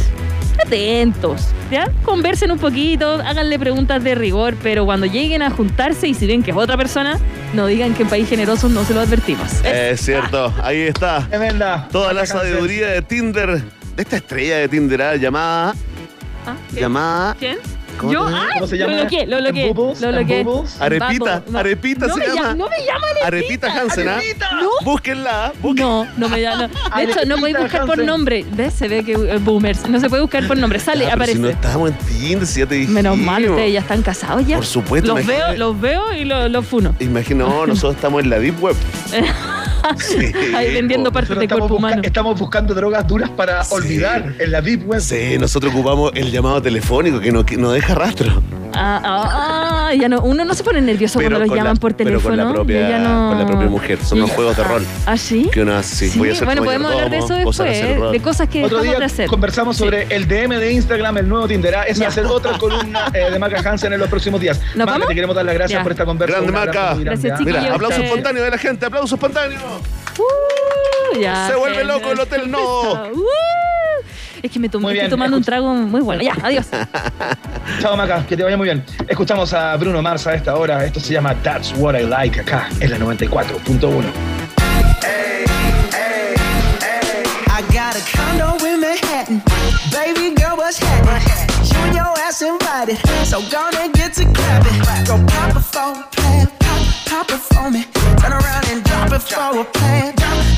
[SPEAKER 12] atentos, ¿ya? Conversen un poquito, háganle preguntas de rigor, pero cuando lleguen a juntarse y si ven que es otra persona, no digan que en País Generoso no se lo advertimos.
[SPEAKER 1] Es cierto, ahí está.
[SPEAKER 2] Tremenda.
[SPEAKER 1] Toda la sabiduría de Tinder, de esta estrella de Tinder ah, llamada.
[SPEAKER 12] ¿Ah?
[SPEAKER 1] Llamada.
[SPEAKER 12] ¿Quién?
[SPEAKER 1] ¿Cómo
[SPEAKER 12] Yo, ¡ay!
[SPEAKER 2] cómo se llama?
[SPEAKER 12] Lo bloqueé, lo bloqueé. Lo
[SPEAKER 2] ¿En
[SPEAKER 12] bloqueé.
[SPEAKER 2] Bubbles?
[SPEAKER 1] Arepita,
[SPEAKER 12] no.
[SPEAKER 1] Arepita
[SPEAKER 12] no
[SPEAKER 1] se
[SPEAKER 12] me
[SPEAKER 1] llama.
[SPEAKER 12] No me llama Arepita.
[SPEAKER 1] Arepita Hansen, ¿ah?
[SPEAKER 12] No.
[SPEAKER 1] Búsquenla,
[SPEAKER 12] No, no me llama. De hecho, no podéis buscar por nombre. ¿Ves? Se ve que eh, boomers. No se puede buscar por nombre. Sale,
[SPEAKER 1] Ah,
[SPEAKER 12] aparece.
[SPEAKER 1] Si no estábamos en Tinder, si ya te dije.
[SPEAKER 12] Menos mal, ustedes ya están casados ya.
[SPEAKER 1] Por supuesto,
[SPEAKER 12] Los
[SPEAKER 1] imagínate.
[SPEAKER 12] veo, los veo y los, los funo.
[SPEAKER 1] Imagino, no, nosotros estamos en la Deep Web. Sí,
[SPEAKER 12] Ahí vendiendo partes
[SPEAKER 2] Nosotros
[SPEAKER 12] del
[SPEAKER 2] estamos,
[SPEAKER 12] cuerpo
[SPEAKER 2] busca-
[SPEAKER 12] humano.
[SPEAKER 2] estamos buscando drogas duras para
[SPEAKER 1] Sí.
[SPEAKER 2] olvidar en la Deep Web.
[SPEAKER 1] Sí, nosotros ocupamos el llamado telefónico que no, que no deja rastro.
[SPEAKER 12] Ah, ah, ah, ya no, uno no se pone nervioso cuando los llaman
[SPEAKER 1] la,
[SPEAKER 12] por
[SPEAKER 1] pero
[SPEAKER 12] teléfono.
[SPEAKER 1] con la, propia,
[SPEAKER 12] no-
[SPEAKER 1] con la propia mujer. Son unos juegos de rol.
[SPEAKER 12] ¿Ah, sí?
[SPEAKER 1] Que uno hace, sí, voy a hacer
[SPEAKER 12] bueno, podemos hablar de eso después, de cosas que
[SPEAKER 2] Otro
[SPEAKER 12] dejamos
[SPEAKER 2] día
[SPEAKER 12] de hacer.
[SPEAKER 2] conversamos
[SPEAKER 12] Sí.
[SPEAKER 2] sobre el DM de Instagram, el nuevo Tinder. Esa va a ser otra columna eh, de Maca Hansen en los próximos días.
[SPEAKER 12] ¿Nos
[SPEAKER 2] Maca,
[SPEAKER 12] vamos?
[SPEAKER 2] te queremos dar las gracias
[SPEAKER 12] Ya.
[SPEAKER 2] por esta conversación.
[SPEAKER 1] Grande, Maca.
[SPEAKER 12] Gracias.
[SPEAKER 1] Mira, aplauso espontáneo de la gente, aplauso espontáneo.
[SPEAKER 12] Uh, ya,
[SPEAKER 1] Se vuelve loco el Hotel No.
[SPEAKER 12] Uh, es que me tomé,
[SPEAKER 2] Muy
[SPEAKER 12] estoy
[SPEAKER 2] bien,
[SPEAKER 12] tomando un trago muy bueno. Ya, adiós.
[SPEAKER 2] Chao, Maca, que te vaya muy bien. Escuchamos a Bruno Mars a esta hora. Esto se llama That's What I Like acá en la 94.1.
[SPEAKER 10] I got a condo in Manhattan. Baby girl, what's happening? You and your ass invited. So gonna get to clapping. Go pop a plan. Pop, pop it for me. Turn around and drop it for a plan.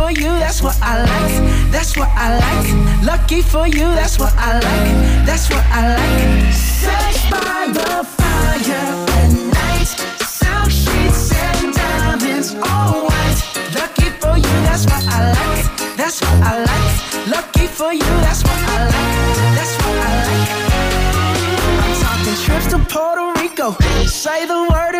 [SPEAKER 10] For you, that's what I like. That's what I like. Lucky for you, that's what I like. That's what I like. Sex by the fire at night. Silk sheets and diamonds, all white. Lucky for you, that's what I like. That's what I like. Lucky for you, that's what I like. That's what I like. I'm talking trips to Puerto Rico. Say the word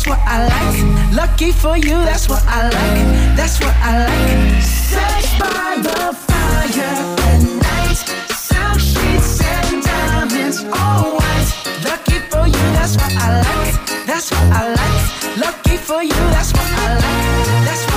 [SPEAKER 10] That's what I like. Lucky for you, that's what I like. That's what I like. Sex by the fire at night. Silk sheets and diamonds, all white. Lucky for you, that's what I like. That's what I like. Lucky for you, that's what I like. That's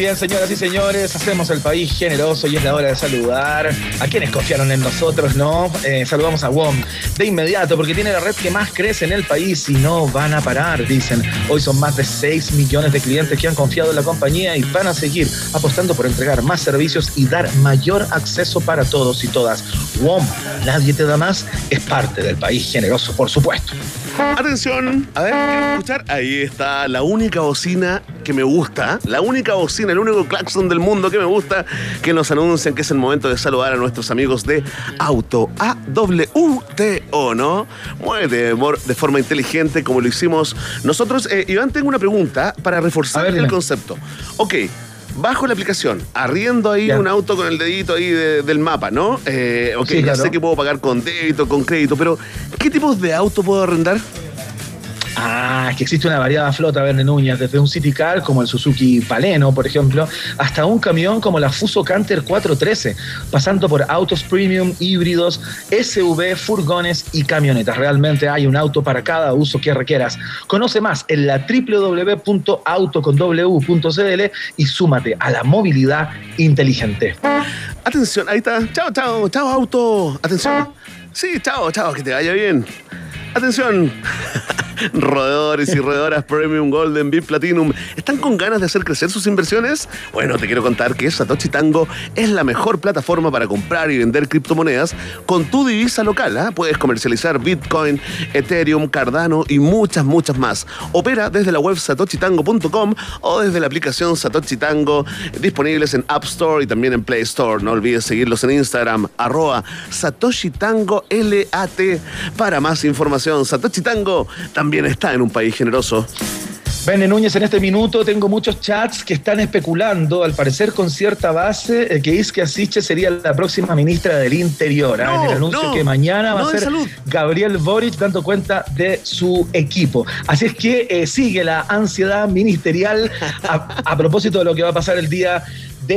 [SPEAKER 2] bien, señoras y señores, hacemos el país generoso y es la hora de saludar a quienes confiaron en nosotros, ¿no? Eh, saludamos a WOM de inmediato porque tiene la red que más crece en el país y no van a parar, dicen. Hoy son más de 6 millones de clientes que han confiado en la compañía y van a seguir apostando por entregar más servicios y dar mayor acceso para todos y todas. WOM, nadie te da más, es parte del país generoso, por supuesto.
[SPEAKER 1] Atención, a ver, ¿quieren escuchar? Ahí está la única bocina que me gusta, la única bocina, el único claxon del mundo que me gusta, que nos anuncian que es el momento de saludar a nuestros amigos de Auto AWTO, ¿no? Muévete de forma inteligente como lo hicimos nosotros. Eh, Iván, tengo una pregunta para reforzar el concepto. Ok. Bajo la aplicación, arriendo ahí un auto con el dedito ahí de- del mapa, ¿no? Eh, ok,
[SPEAKER 2] Sí,
[SPEAKER 1] ya sé que puedo pagar con débito, con crédito, pero ¿qué tipos de auto puedo arrendar?
[SPEAKER 2] Ah, es que existe una variada flota, Verne Núñez, desde un City Car como el Suzuki Paleno, por ejemplo, hasta un camión como la Fuso Canter 413, pasando por autos premium, híbridos, SUV, furgones y camionetas. Realmente hay un auto para cada uso que requieras. Conoce más en la www.autoconw.cl y súmate a la movilidad inteligente.
[SPEAKER 1] Atención, ahí está. Chao, chao, chao, auto. Atención. Sí, chao, chao, que te vaya bien. Atención. Roedores y roedoras Premium Golden VIP Platinum, ¿están con ganas de hacer crecer sus inversiones? Bueno, te quiero contar que Satoshi Tango es la mejor plataforma para comprar y vender criptomonedas con tu divisa local. ¿ah? Puedes comercializar Bitcoin, Ethereum, Cardano y muchas, muchas más. Opera desde la web satoshitango.com o desde la aplicación Satoshi Tango, disponibles en App Store y también en Play Store. No olvides seguirlos en Instagram, arroba Satoshi Tango LAT. Para más información, Satoshi Tango también está en un país generoso.
[SPEAKER 2] Bene Núñez, en este minuto tengo muchos chats que están especulando, al parecer con cierta base, eh, que Iskia Siche sería la próxima ministra del Interior. ¿ah?
[SPEAKER 1] No,
[SPEAKER 2] en el anuncio
[SPEAKER 1] no,
[SPEAKER 2] que mañana va
[SPEAKER 1] no
[SPEAKER 2] a ser
[SPEAKER 1] salud.
[SPEAKER 2] Gabriel Boric dando cuenta de su equipo. Así es que eh, sigue la ansiedad ministerial a, a propósito de lo que va a pasar el día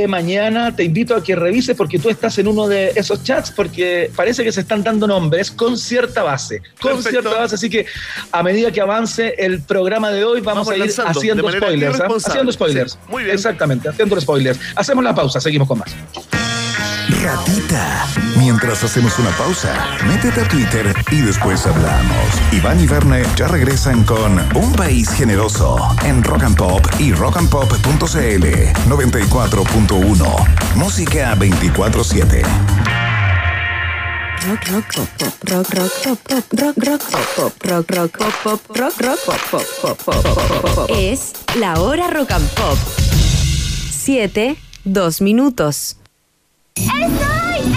[SPEAKER 2] de mañana. Te invito a que revises porque tú estás en uno de esos chats porque parece que se están dando nombres con cierta base, con
[SPEAKER 1] Perfecto.
[SPEAKER 2] cierta base. Así que a medida que avance el programa de hoy vamos,
[SPEAKER 1] Vamos
[SPEAKER 2] a ir
[SPEAKER 1] lanzando de
[SPEAKER 2] haciendo spoilers. ¿ah? Haciendo spoilers.
[SPEAKER 1] Sí, muy bien.
[SPEAKER 2] Exactamente, haciendo spoilers. Hacemos la pausa, seguimos con más.
[SPEAKER 3] Ratita. Mientras hacemos una pausa, métete a Twitter y después hablamos. Iván y Verne ya regresan con Un País Generoso en Rock and Pop y rockandpop.cl 94.1. Música 24-7.
[SPEAKER 13] Rock, rock, pop, pop, rock, rock, pop, pop, rock, rock, pop, pop, rock, rock, pop, pop, rock, pop, pop, pop, pop.
[SPEAKER 9] Es la hora rock and pop. 7, 2 minutos.
[SPEAKER 14] ¡Estoy!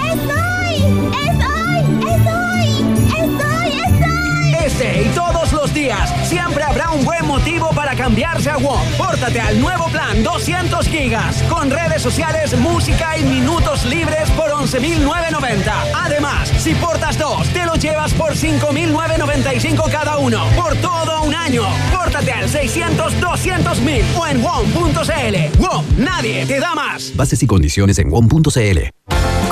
[SPEAKER 10] Este y todos los días, siempre habrá un buen motivo para cambiarse a WOM. Pórtate al nuevo plan 200 gigas, con redes sociales, música y minutos libres por 11.990. Además, si portas dos, te lo llevas por 5.995 cada uno, por todo un año. Pórtate al 600 200 mil o en WOM.cl. WOM, nadie te da más.
[SPEAKER 15] Bases y condiciones en WOM.cl.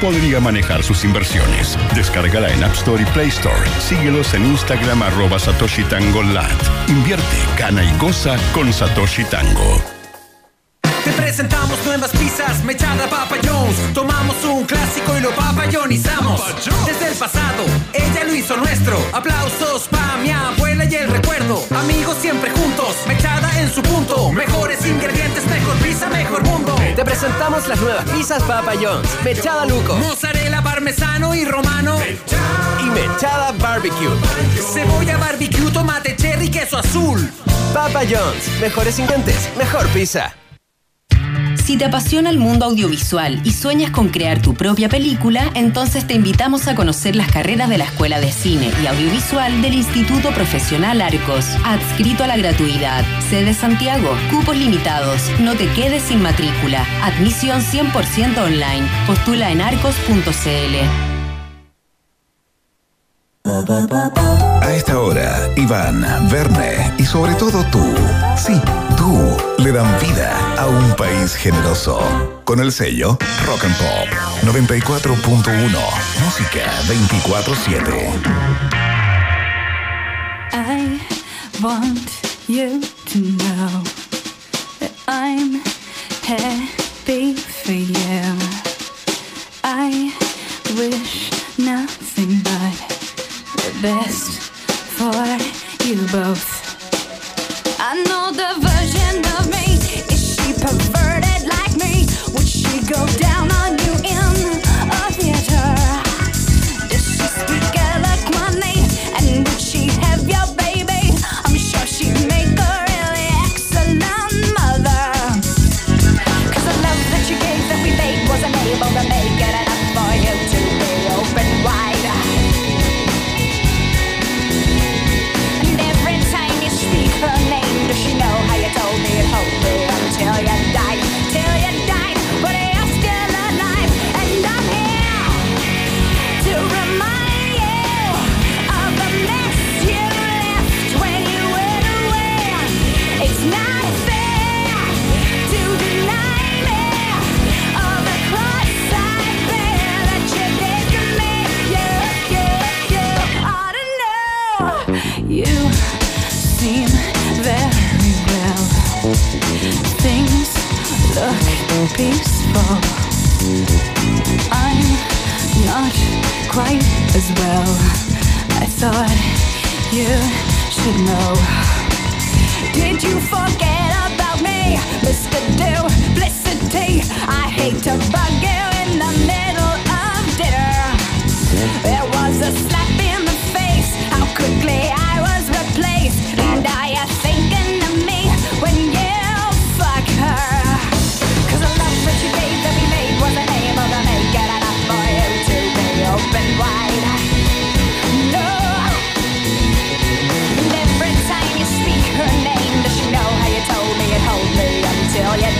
[SPEAKER 8] podría manejar sus inversiones. Descárgala en App Store y Play Store. Síguelos en Instagram arroba Satoshi Tango Lat. Invierte, gana y goza con Satoshi Tango.
[SPEAKER 10] Te presentamos nuevas pizzas, mechada Papa Jones. Tomamos un clásico y lo papayonizamos. Desde el pasado, ella lo hizo nuestro. Aplausos pa' mi abuela y el recuerdo. Amigos siempre
[SPEAKER 11] presentamos las nuevas pizzas Papa John's. Mechada Luco.
[SPEAKER 10] Mozzarella parmesano y romano.
[SPEAKER 11] Y mechada barbecue.
[SPEAKER 10] Cebolla barbecue, tomate cherry, queso azul.
[SPEAKER 11] Papa John's. Mejores ingredientes, mejor pizza.
[SPEAKER 9] Si te apasiona el mundo audiovisual y sueñas con crear tu propia película, entonces te invitamos a conocer las carreras de la Escuela de Cine y Audiovisual del Instituto Profesional Arcos, adscrito a la gratuidad. Sede Santiago, cupos limitados, no te quedes sin matrícula. Admisión 100% online. Postula en arcos.cl.
[SPEAKER 3] A esta hora, Iván, Verne y sobre todo tú, sí, le dan vida a un país generoso. Con el sello Rock and Pop 94.1, música 24-7.
[SPEAKER 15] I want you to know that I'm happy for you. I wish nothing but the best for you both. I know the version of me. Is she perverted like me? Would she go down well. I thought you should know. Did you forget about me, Mr. Duplicity? I hate to bug you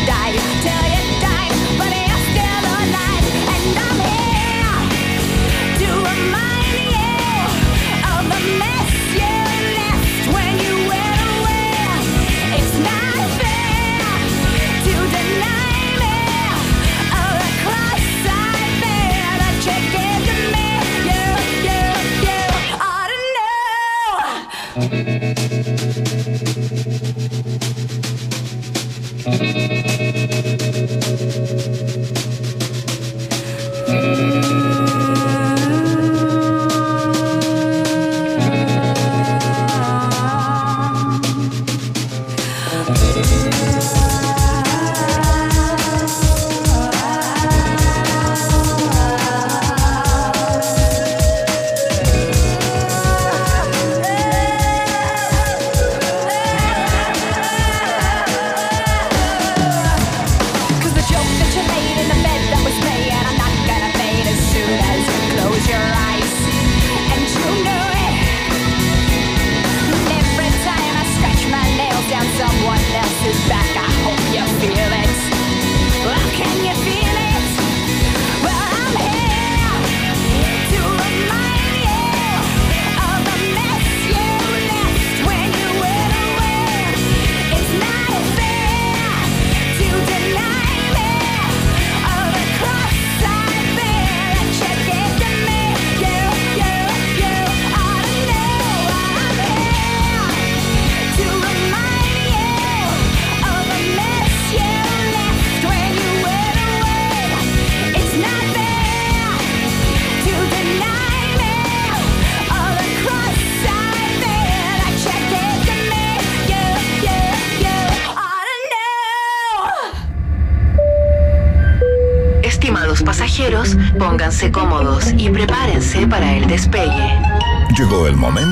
[SPEAKER 15] you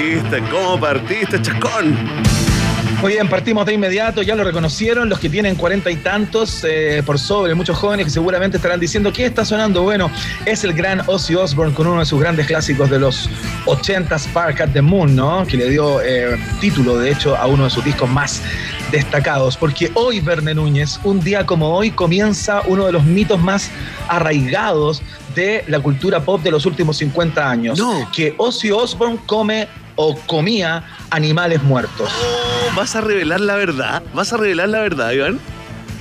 [SPEAKER 1] Partiste? ¿Cómo partiste, chascón?
[SPEAKER 2] Muy bien, partimos de inmediato, ya lo reconocieron los que tienen cuarenta y tantos eh, por sobre, muchos jóvenes que seguramente estarán diciendo, ¿qué está sonando? Bueno, es el gran Ozzy Osbourne con uno de sus grandes clásicos de los 80s, Park at the Moon, ¿no? Que le dio eh, título, de hecho, a uno de sus discos más destacados, porque hoy, Verne Núñez, un día como hoy, comienza uno de los mitos más arraigados de la cultura pop de los últimos 50 años, que Ozzy Osbourne come o comía animales muertos.
[SPEAKER 1] Oh, ¿Vas a revelar la verdad? ¿Vas a revelar la verdad, Iván?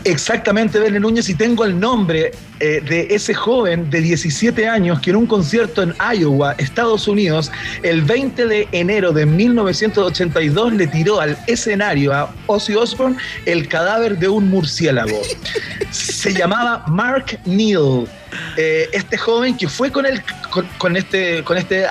[SPEAKER 2] Exactamente, Verne Núñez, y tengo el nombre eh, de ese joven de 17 años que en un concierto en Iowa, Estados Unidos, el 20 de enero de 1982 le tiró al escenario a Ozzy Osbourne el cadáver de un murciélago. Se llamaba Mark Neal. Eh, este joven que fue con, el, con, con este, con este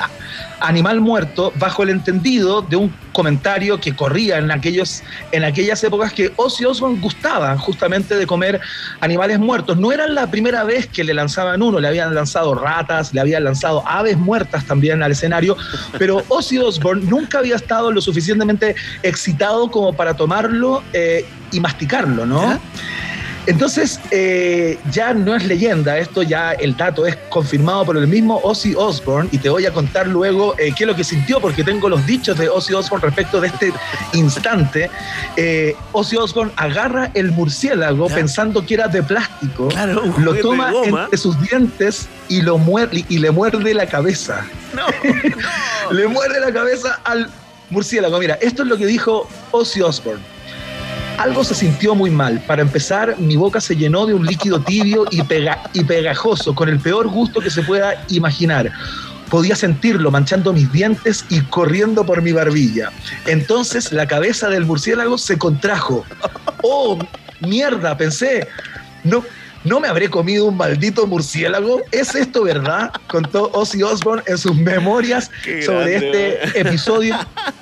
[SPEAKER 2] animal muerto bajo el entendido de un comentario que corría en, aquellos, en aquellas épocas que Ozzy Osbourne gustaba justamente de comer animales muertos. No era la primera vez que le lanzaban uno, le habían lanzado ratas, le habían lanzado aves muertas también al escenario, pero Ozzy Osbourne nunca había estado lo suficientemente excitado como para tomarlo eh, y masticarlo, ¿no? Entonces, eh, ya no es leyenda, esto ya el dato es confirmado por el mismo Ozzy Osbourne y te voy a contar luego eh, qué es lo que sintió, porque tengo los dichos de Ozzy Osbourne respecto de este instante. Eh, Ozzy Osbourne agarra el murciélago pensando que era de plástico,
[SPEAKER 1] Claro,
[SPEAKER 2] lo toma entre sus dientes y, lo muerde, y le muerde la cabeza. le muerde la cabeza al murciélago. Mira, esto es lo que dijo Ozzy Osbourne. Algo se sintió muy mal. Para empezar, mi boca se llenó de un líquido tibio y, pega- y pegajoso, con el peor gusto que se pueda imaginar. Podía sentirlo manchando mis dientes y corriendo por mi barbilla. Entonces la cabeza del murciélago se contrajo. ¡Oh, mierda! Pensé. No, ¿No me habré comido un maldito murciélago? ¿Es esto verdad? Contó Ozzy Osbourne en sus memorias
[SPEAKER 1] Qué
[SPEAKER 2] sobre
[SPEAKER 1] grande,
[SPEAKER 2] este episodio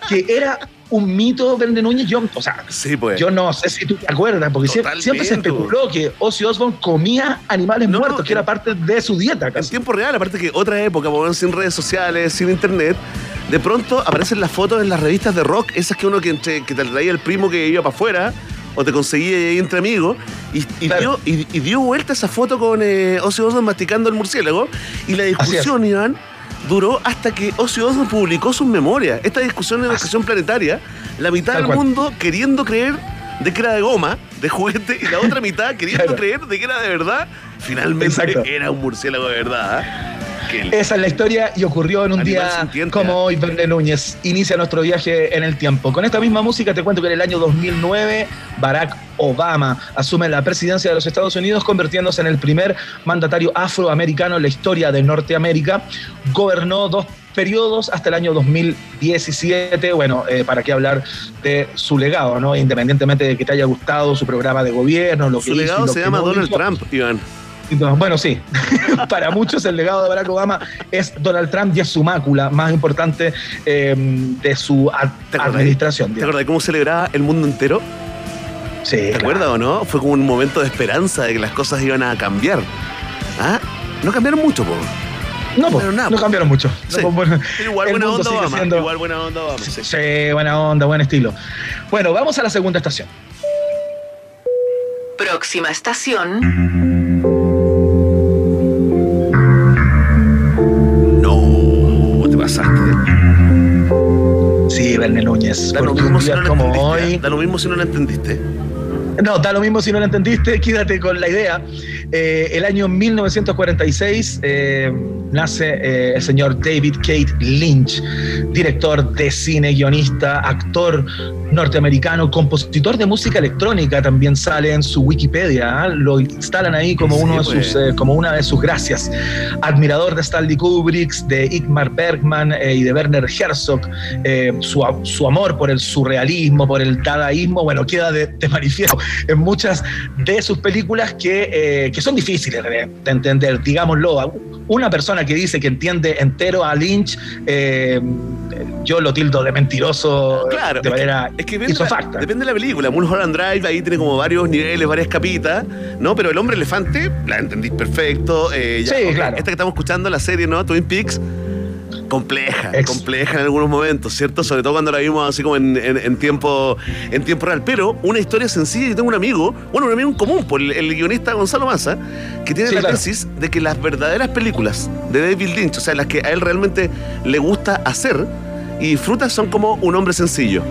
[SPEAKER 2] que era un mito Verde Núñez. Yo, o sea,
[SPEAKER 1] pues.
[SPEAKER 2] yo no sé si tú te acuerdas, porque
[SPEAKER 1] Totalmente.
[SPEAKER 2] siempre se especuló que Ozzy Osbourne comía animales muertos, que era parte de su dieta.
[SPEAKER 1] En tiempo real, aparte que otra época, sin redes sociales, sin internet, de pronto aparecen las fotos en las revistas de rock, esas que uno que, entre- que te traía el primo que iba para afuera, o te conseguía ahí entre amigos, y, y dio, y, y dio vuelta esa foto con eh, Ozzy Osbourne masticando el murciélago, y la discusión, Iván, duró hasta que Ozzy Osbourne publicó sus memorias. Esta discusión en la estación planetaria, la mitad
[SPEAKER 2] Tal
[SPEAKER 1] del
[SPEAKER 2] cual.
[SPEAKER 1] mundo queriendo creer de que era de goma, de juguete, y la otra mitad queriendo
[SPEAKER 2] Claro.
[SPEAKER 1] creer de que era de verdad. Finalmente
[SPEAKER 2] Exacto.
[SPEAKER 1] era un murciélago de verdad. ¿ah? Que-
[SPEAKER 2] Esa es la historia y ocurrió en un
[SPEAKER 1] Animal
[SPEAKER 2] día como hoy. Verne Núñez inicia nuestro viaje en el tiempo. Con esta misma música te cuento que en el año 2009 Barack Obama asume la presidencia de los Estados Unidos convirtiéndose en el primer mandatario afroamericano en la historia de Norteamérica. Gobernó dos periodos hasta el año 2017. Bueno, eh, para qué hablar de su legado, ¿no? Independientemente de que te haya gustado su programa de gobierno, lo que
[SPEAKER 1] Su
[SPEAKER 2] hizo y
[SPEAKER 1] legado
[SPEAKER 2] lo
[SPEAKER 1] se
[SPEAKER 2] que
[SPEAKER 1] llama
[SPEAKER 2] no
[SPEAKER 1] Donald
[SPEAKER 2] hizo.
[SPEAKER 1] Trump, Iván.
[SPEAKER 2] Bueno, sí. Para muchos el legado de Barack Obama es Donald Trump y es su mácula más importante eh, de su ad-
[SPEAKER 1] ¿Te acordás?
[SPEAKER 2] administración.
[SPEAKER 1] ¿Te acuerdas de cómo celebraba el mundo entero?
[SPEAKER 2] Sí.
[SPEAKER 1] ¿Te acuerdas o no? Fue como un momento de esperanza de que las cosas iban a cambiar. ¿Ah? No cambiaron mucho, po.
[SPEAKER 2] No, po,
[SPEAKER 1] Pero nada,
[SPEAKER 2] no
[SPEAKER 1] po.
[SPEAKER 2] cambiaron mucho.
[SPEAKER 1] Sí.
[SPEAKER 2] No, bueno,
[SPEAKER 1] igual buena onda Obama.
[SPEAKER 2] siendo-
[SPEAKER 1] Igual buena onda Obama. sí.
[SPEAKER 2] Sí, buena onda, buen estilo. Bueno, vamos a la segunda estación.
[SPEAKER 9] Próxima estación.
[SPEAKER 2] Sí, Verne Núñez.
[SPEAKER 1] Da lo, mismo si no lo
[SPEAKER 2] como hoy.
[SPEAKER 1] Da lo mismo si no lo entendiste.
[SPEAKER 2] No, da lo mismo si no lo entendiste, quédate con la idea. Eh, el año 1946 eh, nace eh, el señor David Kate Lynch, director de cine, guionista, actor norteamericano, compositor de música electrónica, también sale en su Wikipedia, lo instalan ahí como,
[SPEAKER 1] Sí,
[SPEAKER 2] uno de
[SPEAKER 1] pues.
[SPEAKER 2] sus, como una de sus gracias. Admirador de Stanley Kubrick, de Igmar Bergman y de Werner Herzog, su amor por el surrealismo, por el dadaísmo, bueno, queda de, de manifiesto en muchas de sus películas que, eh, que son difíciles de, de entender, digámoslo. Una persona que dice que entiende entero a Lynch, eh, yo lo tildo de mentiroso
[SPEAKER 1] Claro,
[SPEAKER 2] de
[SPEAKER 1] es que-
[SPEAKER 2] manera
[SPEAKER 1] Es que depende, la- depende de la película. Mulholland Drive ahí tiene como varios niveles, varias capitas, ¿no? Pero el hombre elefante, la entendís perfecto. eh, ya,
[SPEAKER 2] Sí, claro.
[SPEAKER 1] Esta que estamos escuchando, la serie, ¿no? Twin Peaks. Compleja, compleja en algunos momentos, ¿cierto? Sobre todo cuando la vimos así como en, en- en tiempo, en tiempo real. Pero una historia sencilla. Yo tengo un amigo, bueno, un amigo en común, por el, el guionista Gonzalo Massa, que tiene
[SPEAKER 2] Sí,
[SPEAKER 1] la
[SPEAKER 2] claro.
[SPEAKER 1] tesis de que las verdaderas películas de David Lynch, o sea, las que a él realmente le gusta hacer y disfruta, son como un hombre sencillo.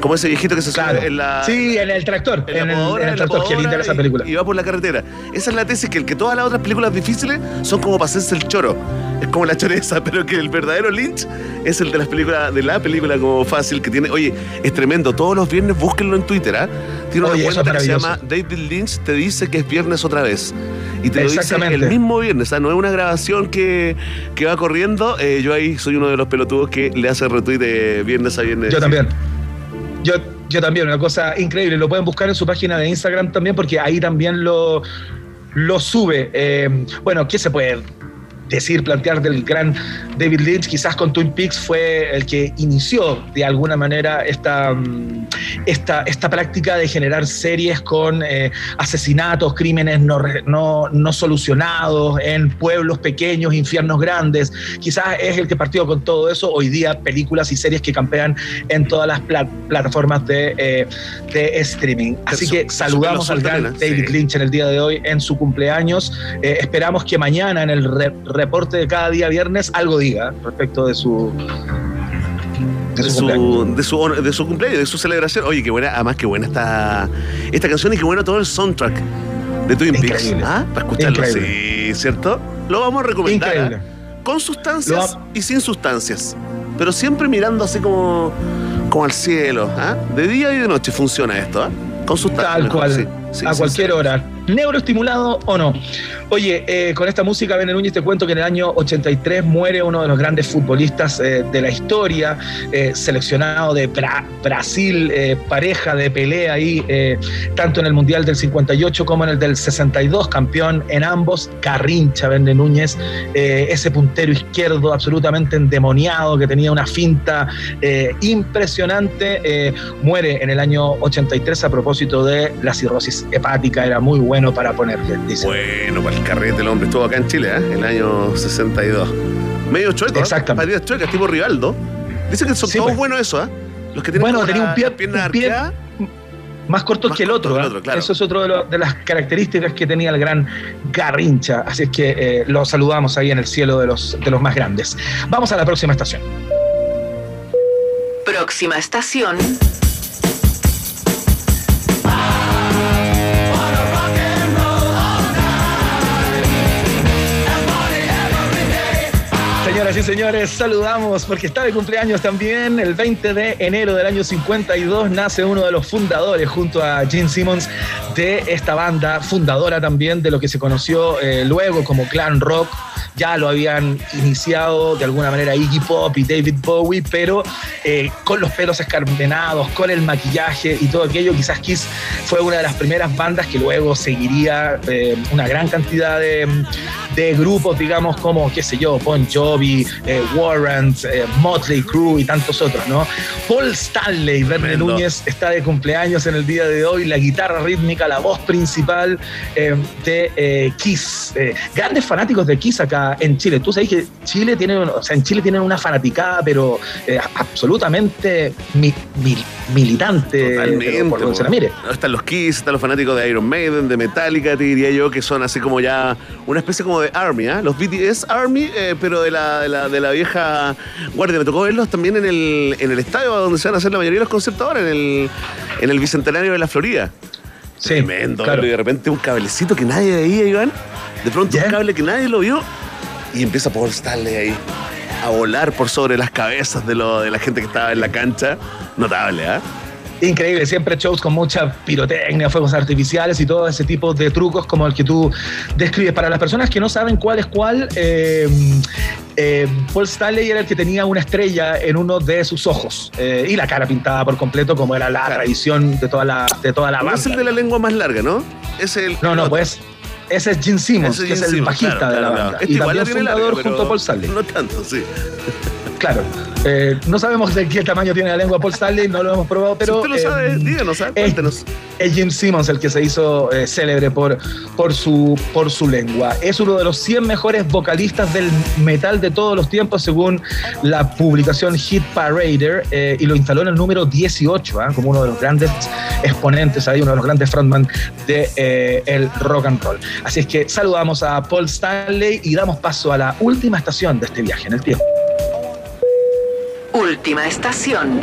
[SPEAKER 1] Como ese viejito que se sube en la.
[SPEAKER 2] Sí, en el tractor,
[SPEAKER 1] en la
[SPEAKER 2] en el,
[SPEAKER 1] podadora,
[SPEAKER 2] en el
[SPEAKER 1] en la
[SPEAKER 2] tractor, qué linda esa película.
[SPEAKER 1] Y va por la carretera. Esa es la tesis que el que todas las otras películas difíciles son como para hacerse el choro. Es como la choreza, pero que el verdadero Lynch es el de las películas, de la película como fácil que tiene. Oye, es tremendo. Todos los viernes búsquenlo en Twitter, ¿ah? Tiene una
[SPEAKER 2] Oye,
[SPEAKER 1] cuenta que se llama David Lynch te dice que es viernes otra vez. Y te lo dice el mismo viernes. O sea, no es una grabación que, que va corriendo. Eh, yo ahí soy uno de los pelotudos que le hace retweet de viernes a viernes.
[SPEAKER 2] Yo también. Yo, yo también, una cosa increíble. Lo pueden buscar en su página de Instagram también, porque ahí también lo, lo sube. Eh, bueno, ¿qué se puede decir, plantear del gran David Lynch? Quizás con Twin Peaks fue el que inició de alguna manera esta, mm, esta, esta práctica de generar series con eh, asesinatos, crímenes no, no, no solucionados en pueblos pequeños, infiernos grandes. Quizás es el que partió con todo eso. Hoy día películas y series que campean en todas las pla- plataformas de, eh, de streaming. Así que saludamos al gran David. Lynch en el día de hoy en su cumpleaños. Eh, esperamos que mañana en el reporte de cada día viernes algo diga respecto de su...
[SPEAKER 1] de su, de, su, de su cumpleaños, de su celebración. Oye, qué buena, además qué buena esta, esta canción y qué bueno todo el soundtrack de Twin Peaks. ¿Ah? Para escucharlo,
[SPEAKER 2] Increíble.
[SPEAKER 1] sí, ¿cierto? Lo vamos a recomendar.
[SPEAKER 2] Increíble.
[SPEAKER 1] ¿ah? Con sustancias y sin sustancias. Pero siempre mirando así como, como al cielo. ¿ah? De día y de noche funciona esto. Con sustancias.
[SPEAKER 2] Tal cual,
[SPEAKER 1] sí. Sí,
[SPEAKER 2] a
[SPEAKER 1] sí,
[SPEAKER 2] cualquier hora. Neuroestimulado o no. Oye, eh, con esta música, Ben Núñez, te cuento que en el año 83 muere uno de los grandes futbolistas eh, de la historia, eh, seleccionado de Bra- Brasil, pareja de pelea ahí, tanto en el Mundial del 58 como en el del 62, campeón en ambos, Carrincha Ben Núñez, ese puntero izquierdo absolutamente endemoniado que tenía una finta impresionante, muere en el año 83 a propósito de la cirrosis hepática, era muy bueno para ponerle, dice.
[SPEAKER 1] Bueno, para el carrete el hombre estuvo acá en Chile, ¿eh? el año 62. Medio chueco,
[SPEAKER 2] Exactamente.
[SPEAKER 1] Partidas chuecas, tipo Rivaldo. Dicen que son
[SPEAKER 2] Sí,
[SPEAKER 1] todos
[SPEAKER 2] pues.
[SPEAKER 1] buenos eso, ¿ah? Los que tienen
[SPEAKER 2] Bueno, tenía un pie-
[SPEAKER 1] las piernas
[SPEAKER 2] un pie más corto
[SPEAKER 1] Más
[SPEAKER 2] que el
[SPEAKER 1] corto
[SPEAKER 2] otro.
[SPEAKER 1] que el
[SPEAKER 2] ¿eh?
[SPEAKER 1] otro, claro.
[SPEAKER 2] Eso es otro de, lo- de las características que tenía el gran Garrincha. Así es que eh, lo saludamos ahí en el cielo de los, de los más grandes. Vamos a la próxima estación.
[SPEAKER 9] Próxima estación.
[SPEAKER 2] Señores, saludamos porque está de cumpleaños también. El 20 de enero del año 52 nace uno de los fundadores junto a Gene Simmons de esta banda, fundadora también de lo que se conoció eh, luego como Clan Rock. Ya lo habían iniciado de alguna manera Iggy Pop y David Bowie, pero eh, con los pelos escarmenados, con el maquillaje y todo aquello. Quizás Kiss fue una de las primeras bandas que luego seguiría eh, una gran cantidad de, de grupos, digamos, como, qué sé yo, Bon Jovi, eh, Warrant, eh, Motley Crue y tantos otros, ¿no? Paul Stanley, Verne. Núñez, está de cumpleaños en el día de hoy, la guitarra rítmica, la voz principal eh, de eh, Kiss. Eh, grandes fanáticos de Kiss acá en Chile. Tú sabes que Chile tiene, o sea, en Chile tienen una fanaticada, pero eh, absolutamente mi- mil- militante.
[SPEAKER 1] Totalmente.
[SPEAKER 2] por donde se la mire.
[SPEAKER 1] Están los Kiss, están los fanáticos de Iron Maiden, de Metallica, te diría yo, que son así como ya una especie como de Army, ¿ah? Los BTS Army, eh, pero de la, de, la, de la vieja guardia. Me tocó verlos también en el, en el estadio donde se van a hacer la mayoría de los conciertos ahora, en el, en el Bicentenario de la Florida. Tremendo,
[SPEAKER 2] claro.
[SPEAKER 1] y de repente un cablecito que nadie veía, Iván. De pronto un cable que nadie lo vio. y empieza Paul Stanley ahí a volar por sobre las cabezas de, lo, de la gente que estaba en la cancha. Notable, ¿ah?
[SPEAKER 2] Increíble, siempre shows con mucha pirotecnia, fuegos artificiales y todo ese tipo de trucos como el que tú describes. Para las personas que no saben cuál es cuál, eh, eh, Paul Stanley era el que tenía una estrella en uno de sus ojos eh, y la cara pintada por completo, como era la tradición de toda la, de toda la
[SPEAKER 1] No
[SPEAKER 2] banda.
[SPEAKER 1] es el de la lengua más larga, ¿no? Es el.
[SPEAKER 2] No, no, pues ese es Gene Simmons,
[SPEAKER 1] Ese
[SPEAKER 2] que es el
[SPEAKER 1] Simmons,
[SPEAKER 2] bajista
[SPEAKER 1] claro,
[SPEAKER 2] de la
[SPEAKER 1] claro,
[SPEAKER 2] banda.
[SPEAKER 1] claro. Este
[SPEAKER 2] y
[SPEAKER 1] igual
[SPEAKER 2] también
[SPEAKER 1] larga,
[SPEAKER 2] fundador
[SPEAKER 1] pero
[SPEAKER 2] junto a Paul Stanley.
[SPEAKER 1] No tanto, sí.
[SPEAKER 2] Claro. Eh, no sabemos de qué tamaño tiene la lengua Paul Stanley, no lo hemos probado, pero.
[SPEAKER 1] si usted lo sabe,
[SPEAKER 2] eh,
[SPEAKER 1] díganos, ¿ah?
[SPEAKER 2] es-
[SPEAKER 1] cuéntenos.
[SPEAKER 2] Es Jim Simmons el que se hizo eh, célebre por, por, su, por su lengua. Es uno de los 100 mejores vocalistas del metal de todos los tiempos, según la publicación Hit Parader, eh, y lo instaló en el número 18, ¿ah? como uno de los grandes exponentes, ahí, uno de los grandes frontman de eh, el rock and roll. Así es que saludamos a Paul Stanley y damos paso a la última estación de este viaje en el tiempo.
[SPEAKER 9] Última estación.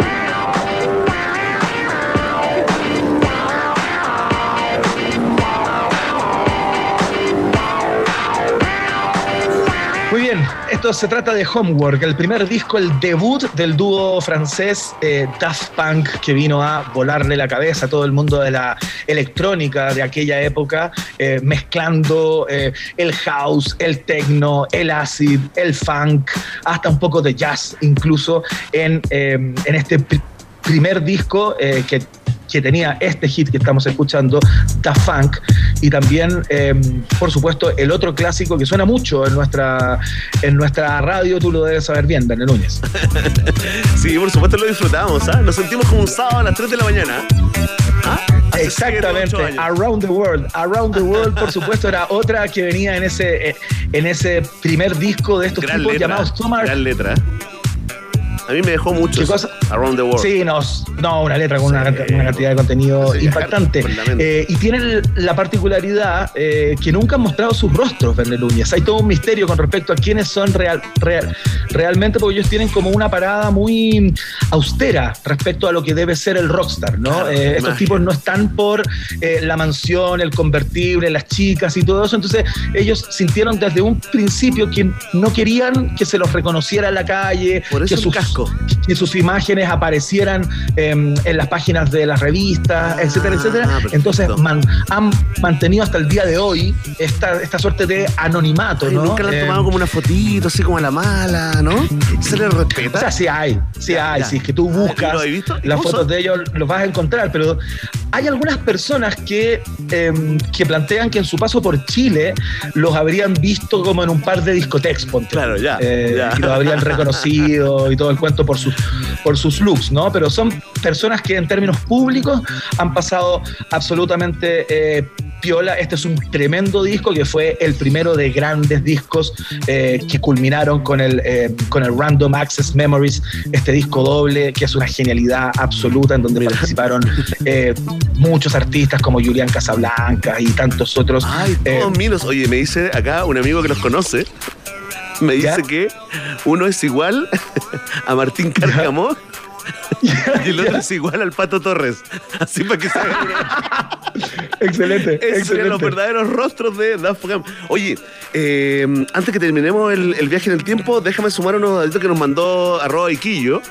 [SPEAKER 2] Se trata de Homework, el primer disco, el debut del dúo francés eh, Daft Punk, que vino a volarle la cabeza a todo el mundo de la electrónica de aquella época, eh, mezclando eh, el house, el techno, el acid, el funk, hasta un poco de jazz incluso en, en este primer disco eh, que que tenía este hit que estamos escuchando, Da Funk, y también, eh, por supuesto, el otro clásico que suena mucho en nuestra, en nuestra radio, tú lo debes saber bien, Daniel Núñez.
[SPEAKER 1] Sí, por supuesto lo disfrutamos, ¿ah? Nos sentimos como un sábado a las 3 de la mañana. ¿Ah?
[SPEAKER 2] Exactamente. Around the World. Around the World, por supuesto, era otra que venía en ese, eh, en ese primer disco de estos
[SPEAKER 1] Gran
[SPEAKER 2] tipos
[SPEAKER 1] letra.
[SPEAKER 2] llamados Summer.
[SPEAKER 1] Gran letra. A mí me dejó mucho. Around the World.
[SPEAKER 2] Sí, no, no, una letra con una, una cantidad de contenido impactante. Eh, y tienen la particularidad eh, que nunca han mostrado sus rostros, Núñez. Hay todo un misterio con respecto a quiénes son real, real- realmente, porque ellos tienen como una parada muy austera respecto a lo que debe ser el rockstar, ¿no?
[SPEAKER 1] Claro,
[SPEAKER 2] Eh, estos tipos no están por la mansión, el convertible, las chicas y todo eso. Entonces, ellos sintieron desde un principio que no querían que se los reconociera en la calle,
[SPEAKER 1] Por eso
[SPEAKER 2] que sus, que sus imágenes aparecieran em, en las páginas de las revistas, etcétera, etcétera.
[SPEAKER 1] Ah, perfecto.
[SPEAKER 2] Entonces man- han mantenido hasta el día de hoy esta, esta suerte de anonimato,
[SPEAKER 1] Ay,
[SPEAKER 2] ¿no?
[SPEAKER 1] Nunca le han
[SPEAKER 2] Em,
[SPEAKER 1] tomado como una fotito, así como a la mala, ¿no? ¿Se le respeta?
[SPEAKER 2] o sea, sí hay, sí
[SPEAKER 1] Ya,
[SPEAKER 2] hay.
[SPEAKER 1] ya.
[SPEAKER 2] Si es que tú buscas
[SPEAKER 1] ¿Lo has visto? ¿Y
[SPEAKER 2] las fotos
[SPEAKER 1] son?
[SPEAKER 2] de ellos, los vas a encontrar, pero hay algunas personas que, em, que plantean que en su paso por Chile los habrían visto como en un par de discotecas, ponte.
[SPEAKER 1] Claro, ya,
[SPEAKER 2] Eh,
[SPEAKER 1] ya.
[SPEAKER 2] Y los habrían reconocido y todo el cuento por sus, por sus looks, ¿no? Pero son personas que en términos públicos han pasado absolutamente eh, piola. Este es un tremendo disco que fue el primero de grandes discos eh, que culminaron con el, eh, con el Random Access Memories, este disco doble que es una genialidad absoluta en donde participaron eh, muchos artistas como Julián Casablanca y tantos otros.
[SPEAKER 1] Ay, todos minos. Oye, me dice acá un amigo que los conoce. Me dice
[SPEAKER 2] ¿Ya?
[SPEAKER 1] que uno es igual a Martín Cárcamo y el otro es igual al Pato Torres. Así para que se hagan una-
[SPEAKER 2] excelente,
[SPEAKER 1] Esos serían los
[SPEAKER 2] excelente.
[SPEAKER 1] verdaderos rostros de Daft Punk. Oye, eh, antes que terminemos el, el viaje en el tiempo, déjame sumar unos datitos que nos mandó arroba Iquillo,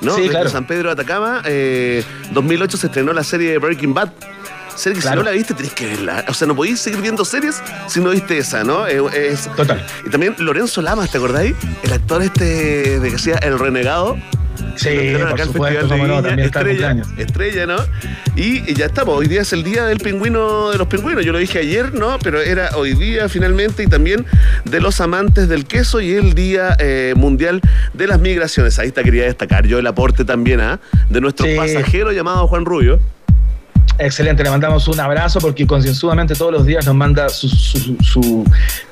[SPEAKER 1] ¿no?
[SPEAKER 2] Sí,
[SPEAKER 1] Desde
[SPEAKER 2] claro.
[SPEAKER 1] San Pedro de Atacama. Eh, 2008 se estrenó la serie Breaking Bad. Serie que
[SPEAKER 2] Claro.
[SPEAKER 1] si no la viste tenés que verla. O sea, no podéis seguir viendo series si no viste esa, ¿no? Eh, es-
[SPEAKER 2] Total.
[SPEAKER 1] Y también Lorenzo Lamas, ¿te acordáis? El actor este de que hacía El Renegado.
[SPEAKER 2] Sí, por supuesto,
[SPEAKER 1] de
[SPEAKER 2] no, también
[SPEAKER 1] estrella, estrella, ¿no? Y, y ya estamos, hoy día es el día del pingüino de los pingüinos, yo lo dije ayer, ¿no? Pero era hoy día finalmente y también de los amantes del queso y el día eh, mundial de las migraciones. Ahí está, quería destacar yo el aporte también ¿ah? de nuestro
[SPEAKER 2] Sí.
[SPEAKER 1] pasajero llamado Juan Rubio.
[SPEAKER 2] Excelente, le mandamos un abrazo porque concienzudamente todos los días nos manda su, su- su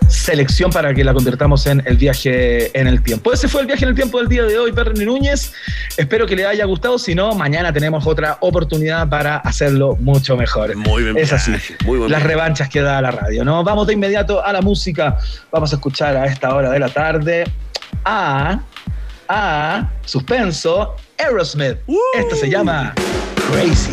[SPEAKER 2] selección para que la convirtamos en el viaje en el tiempo. Ese fue el viaje en el tiempo del día de hoy, Perni Núñez. Espero que le haya gustado. Si no, mañana tenemos otra oportunidad para hacerlo mucho mejor.
[SPEAKER 1] Muy bien,
[SPEAKER 2] Es así.
[SPEAKER 1] muy buen
[SPEAKER 2] Las revanchas que da la radio, ¿no? Vamos de inmediato a la música. Vamos a escuchar a esta hora de la tarde a, a Suspenso Aerosmith. Esta se llama Crazy.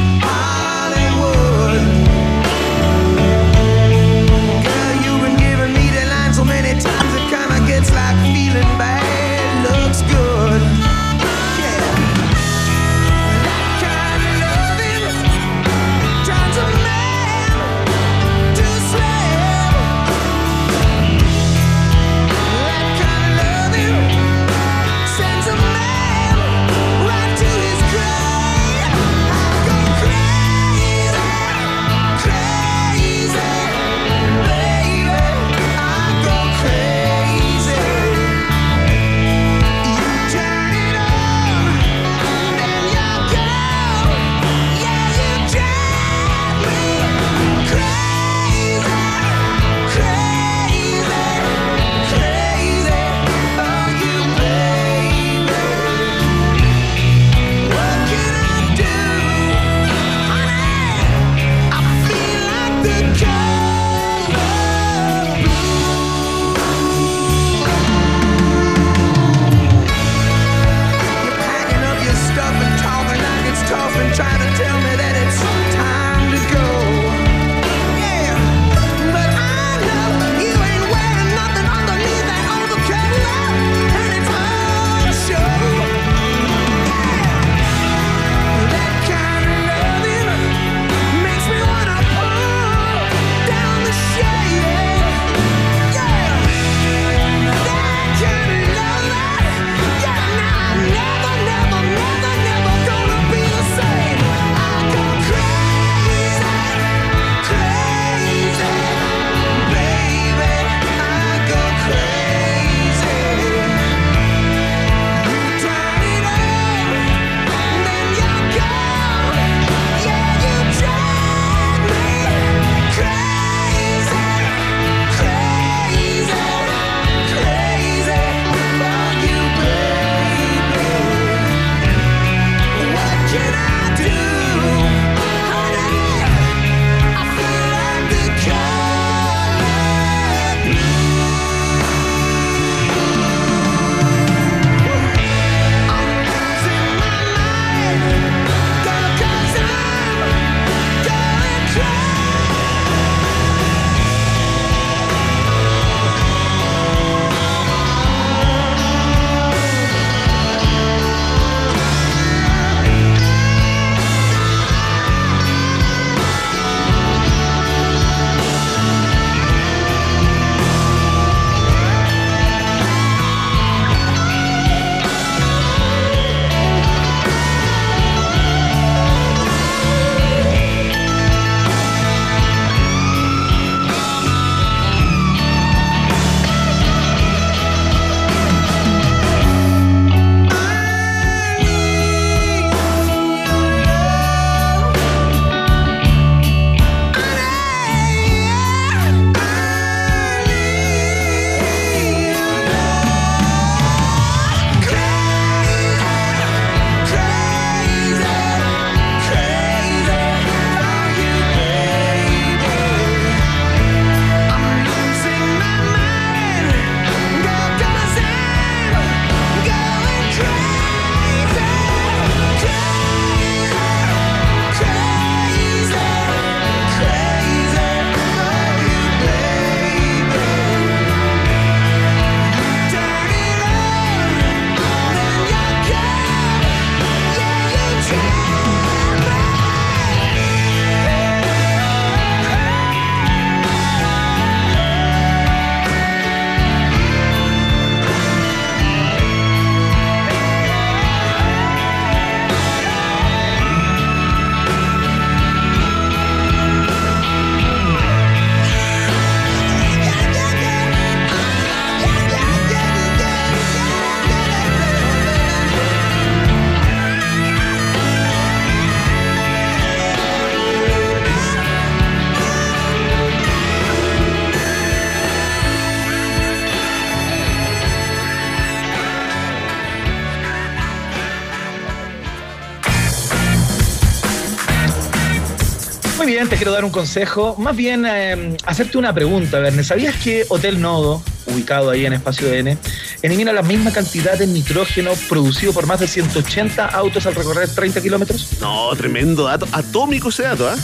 [SPEAKER 2] Quiero dar un consejo, más bien eh, hacerte una pregunta, Verne. ¿Sabías que Hotel Nodo, ubicado ahí en Espacio N, elimina la misma cantidad de nitrógeno producido por más de 180 autos al recorrer 30 kilómetros?
[SPEAKER 1] No, tremendo dato. Atómico ese dato, ¿ah?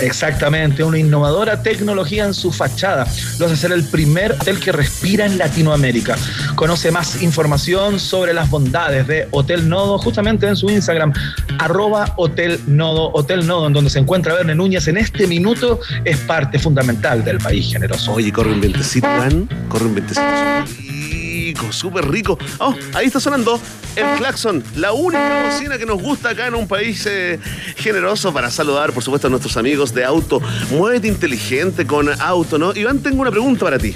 [SPEAKER 2] Exactamente, una innovadora tecnología en su fachada. Lo hace ser el primer hotel que respira en Latinoamérica. Conoce más información sobre las bondades de Hotel Nodo justamente en su Instagram, arroba Hotel Nodo, Hotel Nodo, en donde se encuentra Verne Núñez en este minuto, es parte fundamental del país generoso.
[SPEAKER 1] Oye, corre un ventecito, man. Corre un ventecito. Rico, súper rico. Oh, ahí está sonando el claxon, la única bocina que nos gusta acá en un país eh, generoso para saludar, por supuesto, a nuestros amigos de auto. Muévete inteligente con auto, ¿no? Iván, tengo una pregunta para ti.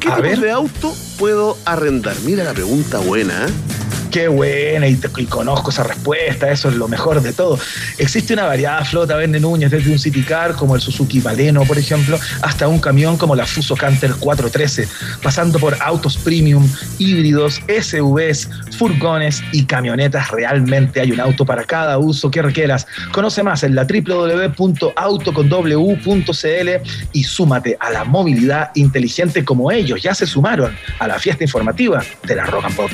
[SPEAKER 1] ¿Qué tipo de auto puedo arrendar? Mira la pregunta buena, ¿eh?
[SPEAKER 2] Qué buena, y, conozco esa respuesta, eso es lo mejor de todo. Existe una variada flota, Vende Núñez, desde un City Car como el Suzuki Baleno, por ejemplo, hasta un camión como la Fuso Canter 413, pasando por autos premium, híbridos, SUVs, furgones y camionetas. Realmente hay un auto para cada uso que requieras. Conoce más en la www.autoconw.cl y súmate a la movilidad inteligente como ellos ya se sumaron a la fiesta informativa de la Rock and Pop.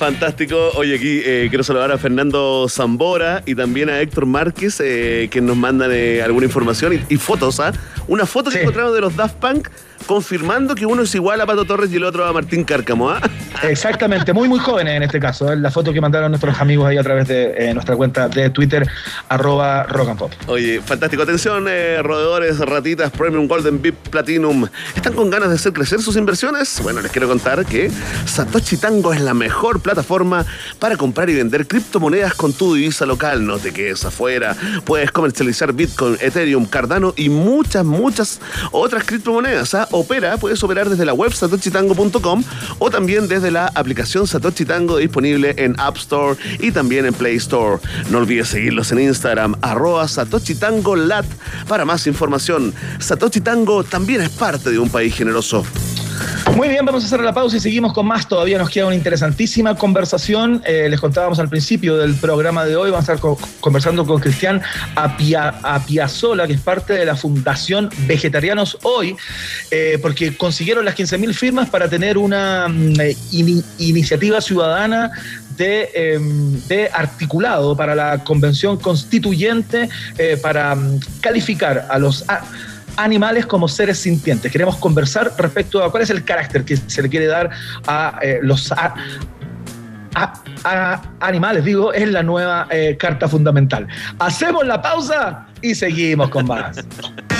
[SPEAKER 1] Fantástico. Oye, aquí eh, quiero saludar a Fernando Zambora y también a Héctor Márquez, eh, que nos mandan eh, alguna información y, y fotos. ¿ah? Una foto que encontramos de los Daft Punk confirmando que uno es igual a Pato Torres y el otro a Martín Cárcamo. ¿ah?
[SPEAKER 2] Exactamente, muy muy jóvenes en este caso. ¿eh? La foto que mandaron nuestros amigos ahí a través de eh, nuestra cuenta de Twitter, arroba rock and pop.
[SPEAKER 1] Oye, fantástico. Atención, eh, roedores, ratitas, Premium Golden VIP Platinum. ¿Están con ganas de hacer crecer sus inversiones? Bueno, les quiero contar que Satoshi Tango es la mejor plataforma para comprar y vender criptomonedas con tu divisa local. No te quedes afuera. Puedes comercializar Bitcoin, Ethereum, Cardano y muchas, muchas otras criptomonedas. ¿ah? Opera, puedes operar desde la web satoshitango.com o también desde la aplicación Satoshi Tango disponible en App Store y también en Play Store. No olvides seguirlos en Instagram, arroba Satoshi Tango Lat para más información. Satoshi Tango también es parte de un país generoso.
[SPEAKER 2] Muy bien, vamos a hacer la pausa y seguimos con más. Todavía nos queda una interesantísima conversación. Eh, les contábamos al principio del programa de hoy, vamos a estar co- conversando con Cristian Apia- Apiazola, que es parte de la Fundación Vegetarianos Hoy, eh, porque consiguieron las 15.000 firmas para tener una mm, eh, ini- iniciativa ciudadana de, eh, de articulado para la convención constituyente para mm, calificar a los... animales como seres sintientes. Queremos conversar respecto a cuál es el carácter que se le quiere dar a eh, los a- a- animales, digo, en la nueva eh, Carta Fundamental. Hacemos la pausa y seguimos con más.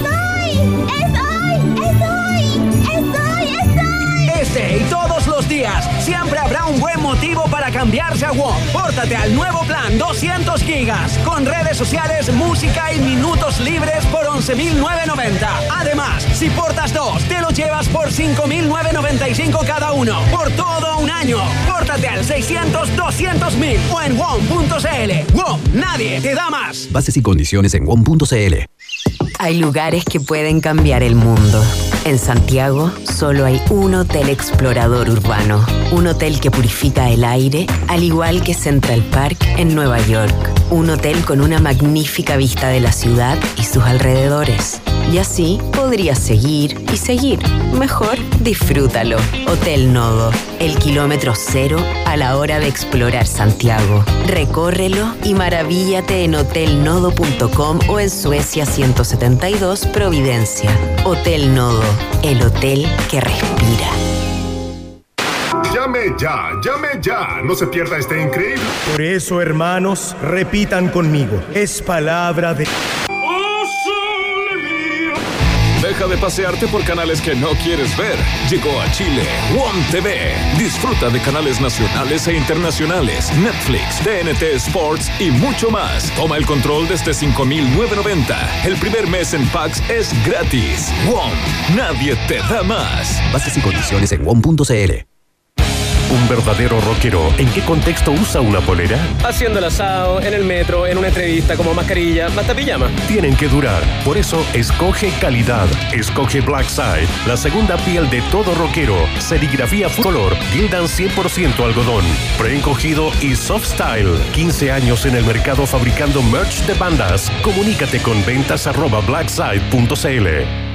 [SPEAKER 10] Siempre habrá un buen motivo para cambiarse a WOM. Pórtate al nuevo plan 200 gigas, con redes sociales, música y minutos libres por 11.990. Además, si portas dos, te lo llevas por 5.995 cada uno, por todo un año. Pórtate al 600 200 mil o en WOM.cl. WOM, nadie te da más.
[SPEAKER 16] Bases y condiciones en WOM.cl.
[SPEAKER 9] Hay lugares que pueden cambiar el mundo. En Santiago solo hay un hotel explorador urbano, un hotel que purifica el aire, al igual que Central Park en Nueva York, un hotel con una magnífica vista de la ciudad y sus alrededores. Y así podrías seguir y seguir. Mejor disfrútalo. Hotel Nodo, el kilómetro cero a la hora de explorar Santiago. Recórrelo y maravíllate en hotelnodo.com o en Suecia 172 Providencia. Hotel Nodo, el hotel que respira.
[SPEAKER 5] Llame ya, llame ya. No se pierda este increíble.
[SPEAKER 6] Por eso, hermanos, repitan conmigo. Es palabra de...
[SPEAKER 7] Deja de pasearte por canales que no quieres ver. Llegó a Chile WOM TV. Disfruta de canales nacionales e internacionales, Netflix, TNT Sports y mucho más. Toma el control desde 5.990. El primer mes en Pax es gratis. WOM. Nadie te da más.
[SPEAKER 16] Bases y condiciones en WOM.cl.
[SPEAKER 17] Un verdadero rockero, ¿en qué contexto usa una polera?
[SPEAKER 18] Haciendo el asado, en el metro, en una entrevista, como mascarilla, hasta pijama.
[SPEAKER 17] Tienen que durar. Por eso, escoge calidad. Escoge Black Side, la segunda piel de todo rockero. Serigrafía full color, Gildan 100% algodón. Preencogido y soft style. 15 años en el mercado fabricando merch de bandas. Comunícate con ventas arroba blackside.cl.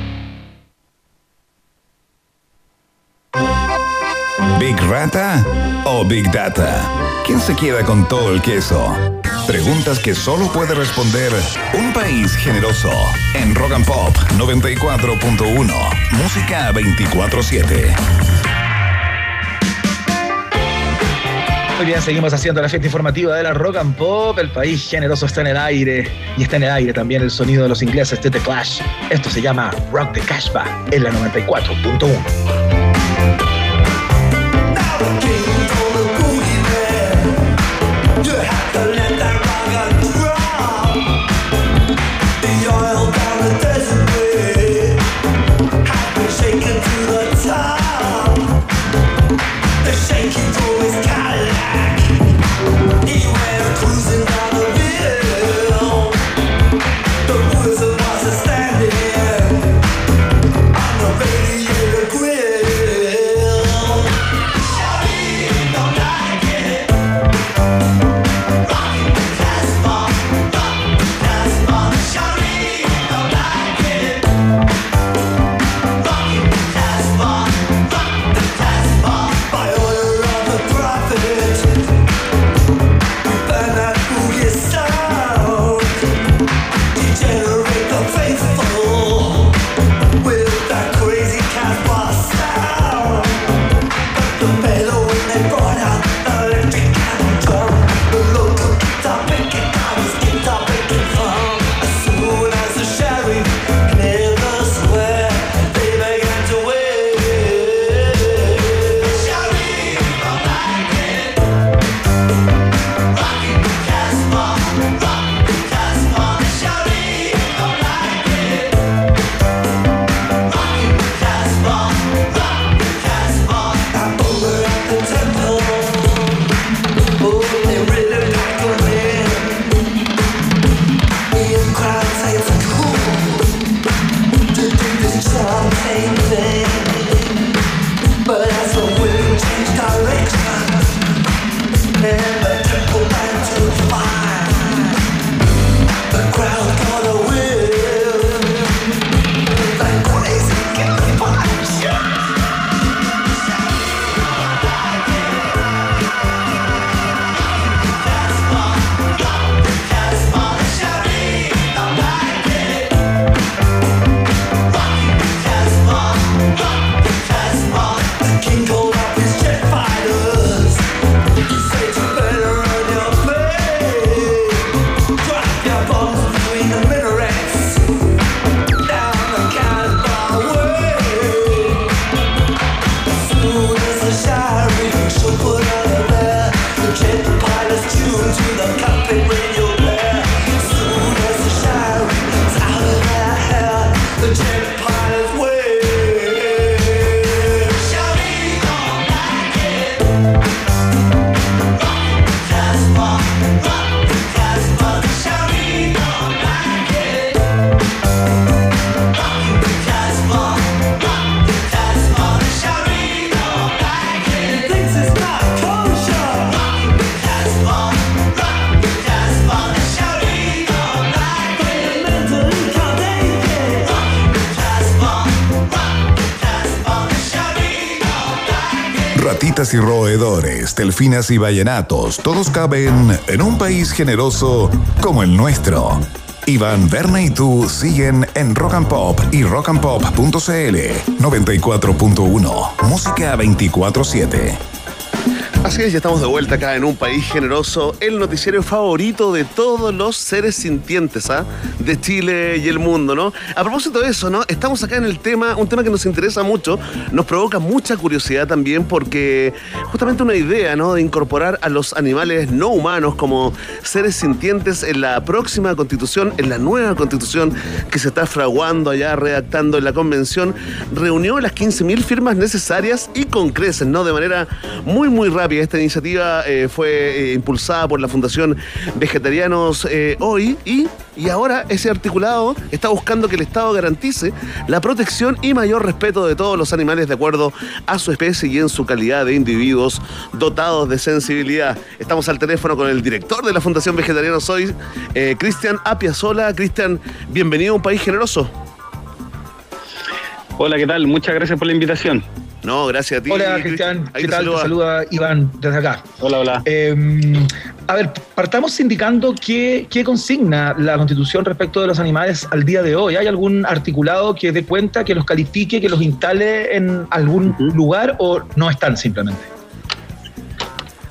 [SPEAKER 10] ¿Big Rata o Big Data? ¿Quién se queda con todo el queso? Preguntas que solo puede responder un país generoso. En Rock and Pop 94.1. Música 24-7.
[SPEAKER 2] Muy bien, seguimos haciendo la fiesta informativa de la Rock and Pop. El país generoso está en el aire y está en el aire también el sonido de los ingleses de The Clash. Esto se llama Rock the Cashback en la 94.1.
[SPEAKER 10] you Y roedores, delfinas y vallenatos, todos caben en un país generoso como el nuestro. Iván, Berna y tú siguen en Rock and Pop y rockandpop.cl 94.1. Música 24-7.
[SPEAKER 1] Así es, ya estamos de vuelta acá en un país generoso, el noticiero favorito de todos los seres sintientes ¿ah? de Chile y el mundo, ¿no? A propósito de eso, ¿no? Estamos acá en el tema, un tema que nos interesa mucho, nos provoca mucha curiosidad también porque justamente una idea, ¿no? De incorporar a los animales no humanos como seres sintientes en la próxima constitución, en la nueva constitución que se está fraguando allá, redactando en la convención, reunió las 15.000 firmas necesarias y con creces, ¿no? De manera muy, muy rápida. Esta iniciativa eh, fue eh, impulsada por la Fundación Vegetarianos eh, Hoy y, y ahora ese articulado está buscando que el Estado garantice la protección y mayor respeto de todos los animales de acuerdo a su especie y en su calidad de individuos dotados de sensibilidad. Estamos al teléfono con el director de la Fundación Vegetarianos Hoy, Cristian Apiazola. Cristian, bienvenido a un país generoso.
[SPEAKER 19] Hola, ¿qué tal? Muchas gracias por la invitación.
[SPEAKER 1] No, gracias a ti.
[SPEAKER 2] Hola, Cristian. ¿Qué
[SPEAKER 1] te
[SPEAKER 2] tal?
[SPEAKER 1] saluda.
[SPEAKER 2] Te saluda Iván desde acá.
[SPEAKER 19] Hola, hola.
[SPEAKER 2] Eh, a ver, partamos indicando qué, qué consigna la Constitución respecto de los animales al día de hoy. ¿Hay algún articulado que dé cuenta, que los califique, que los instale en algún lugar o no están simplemente?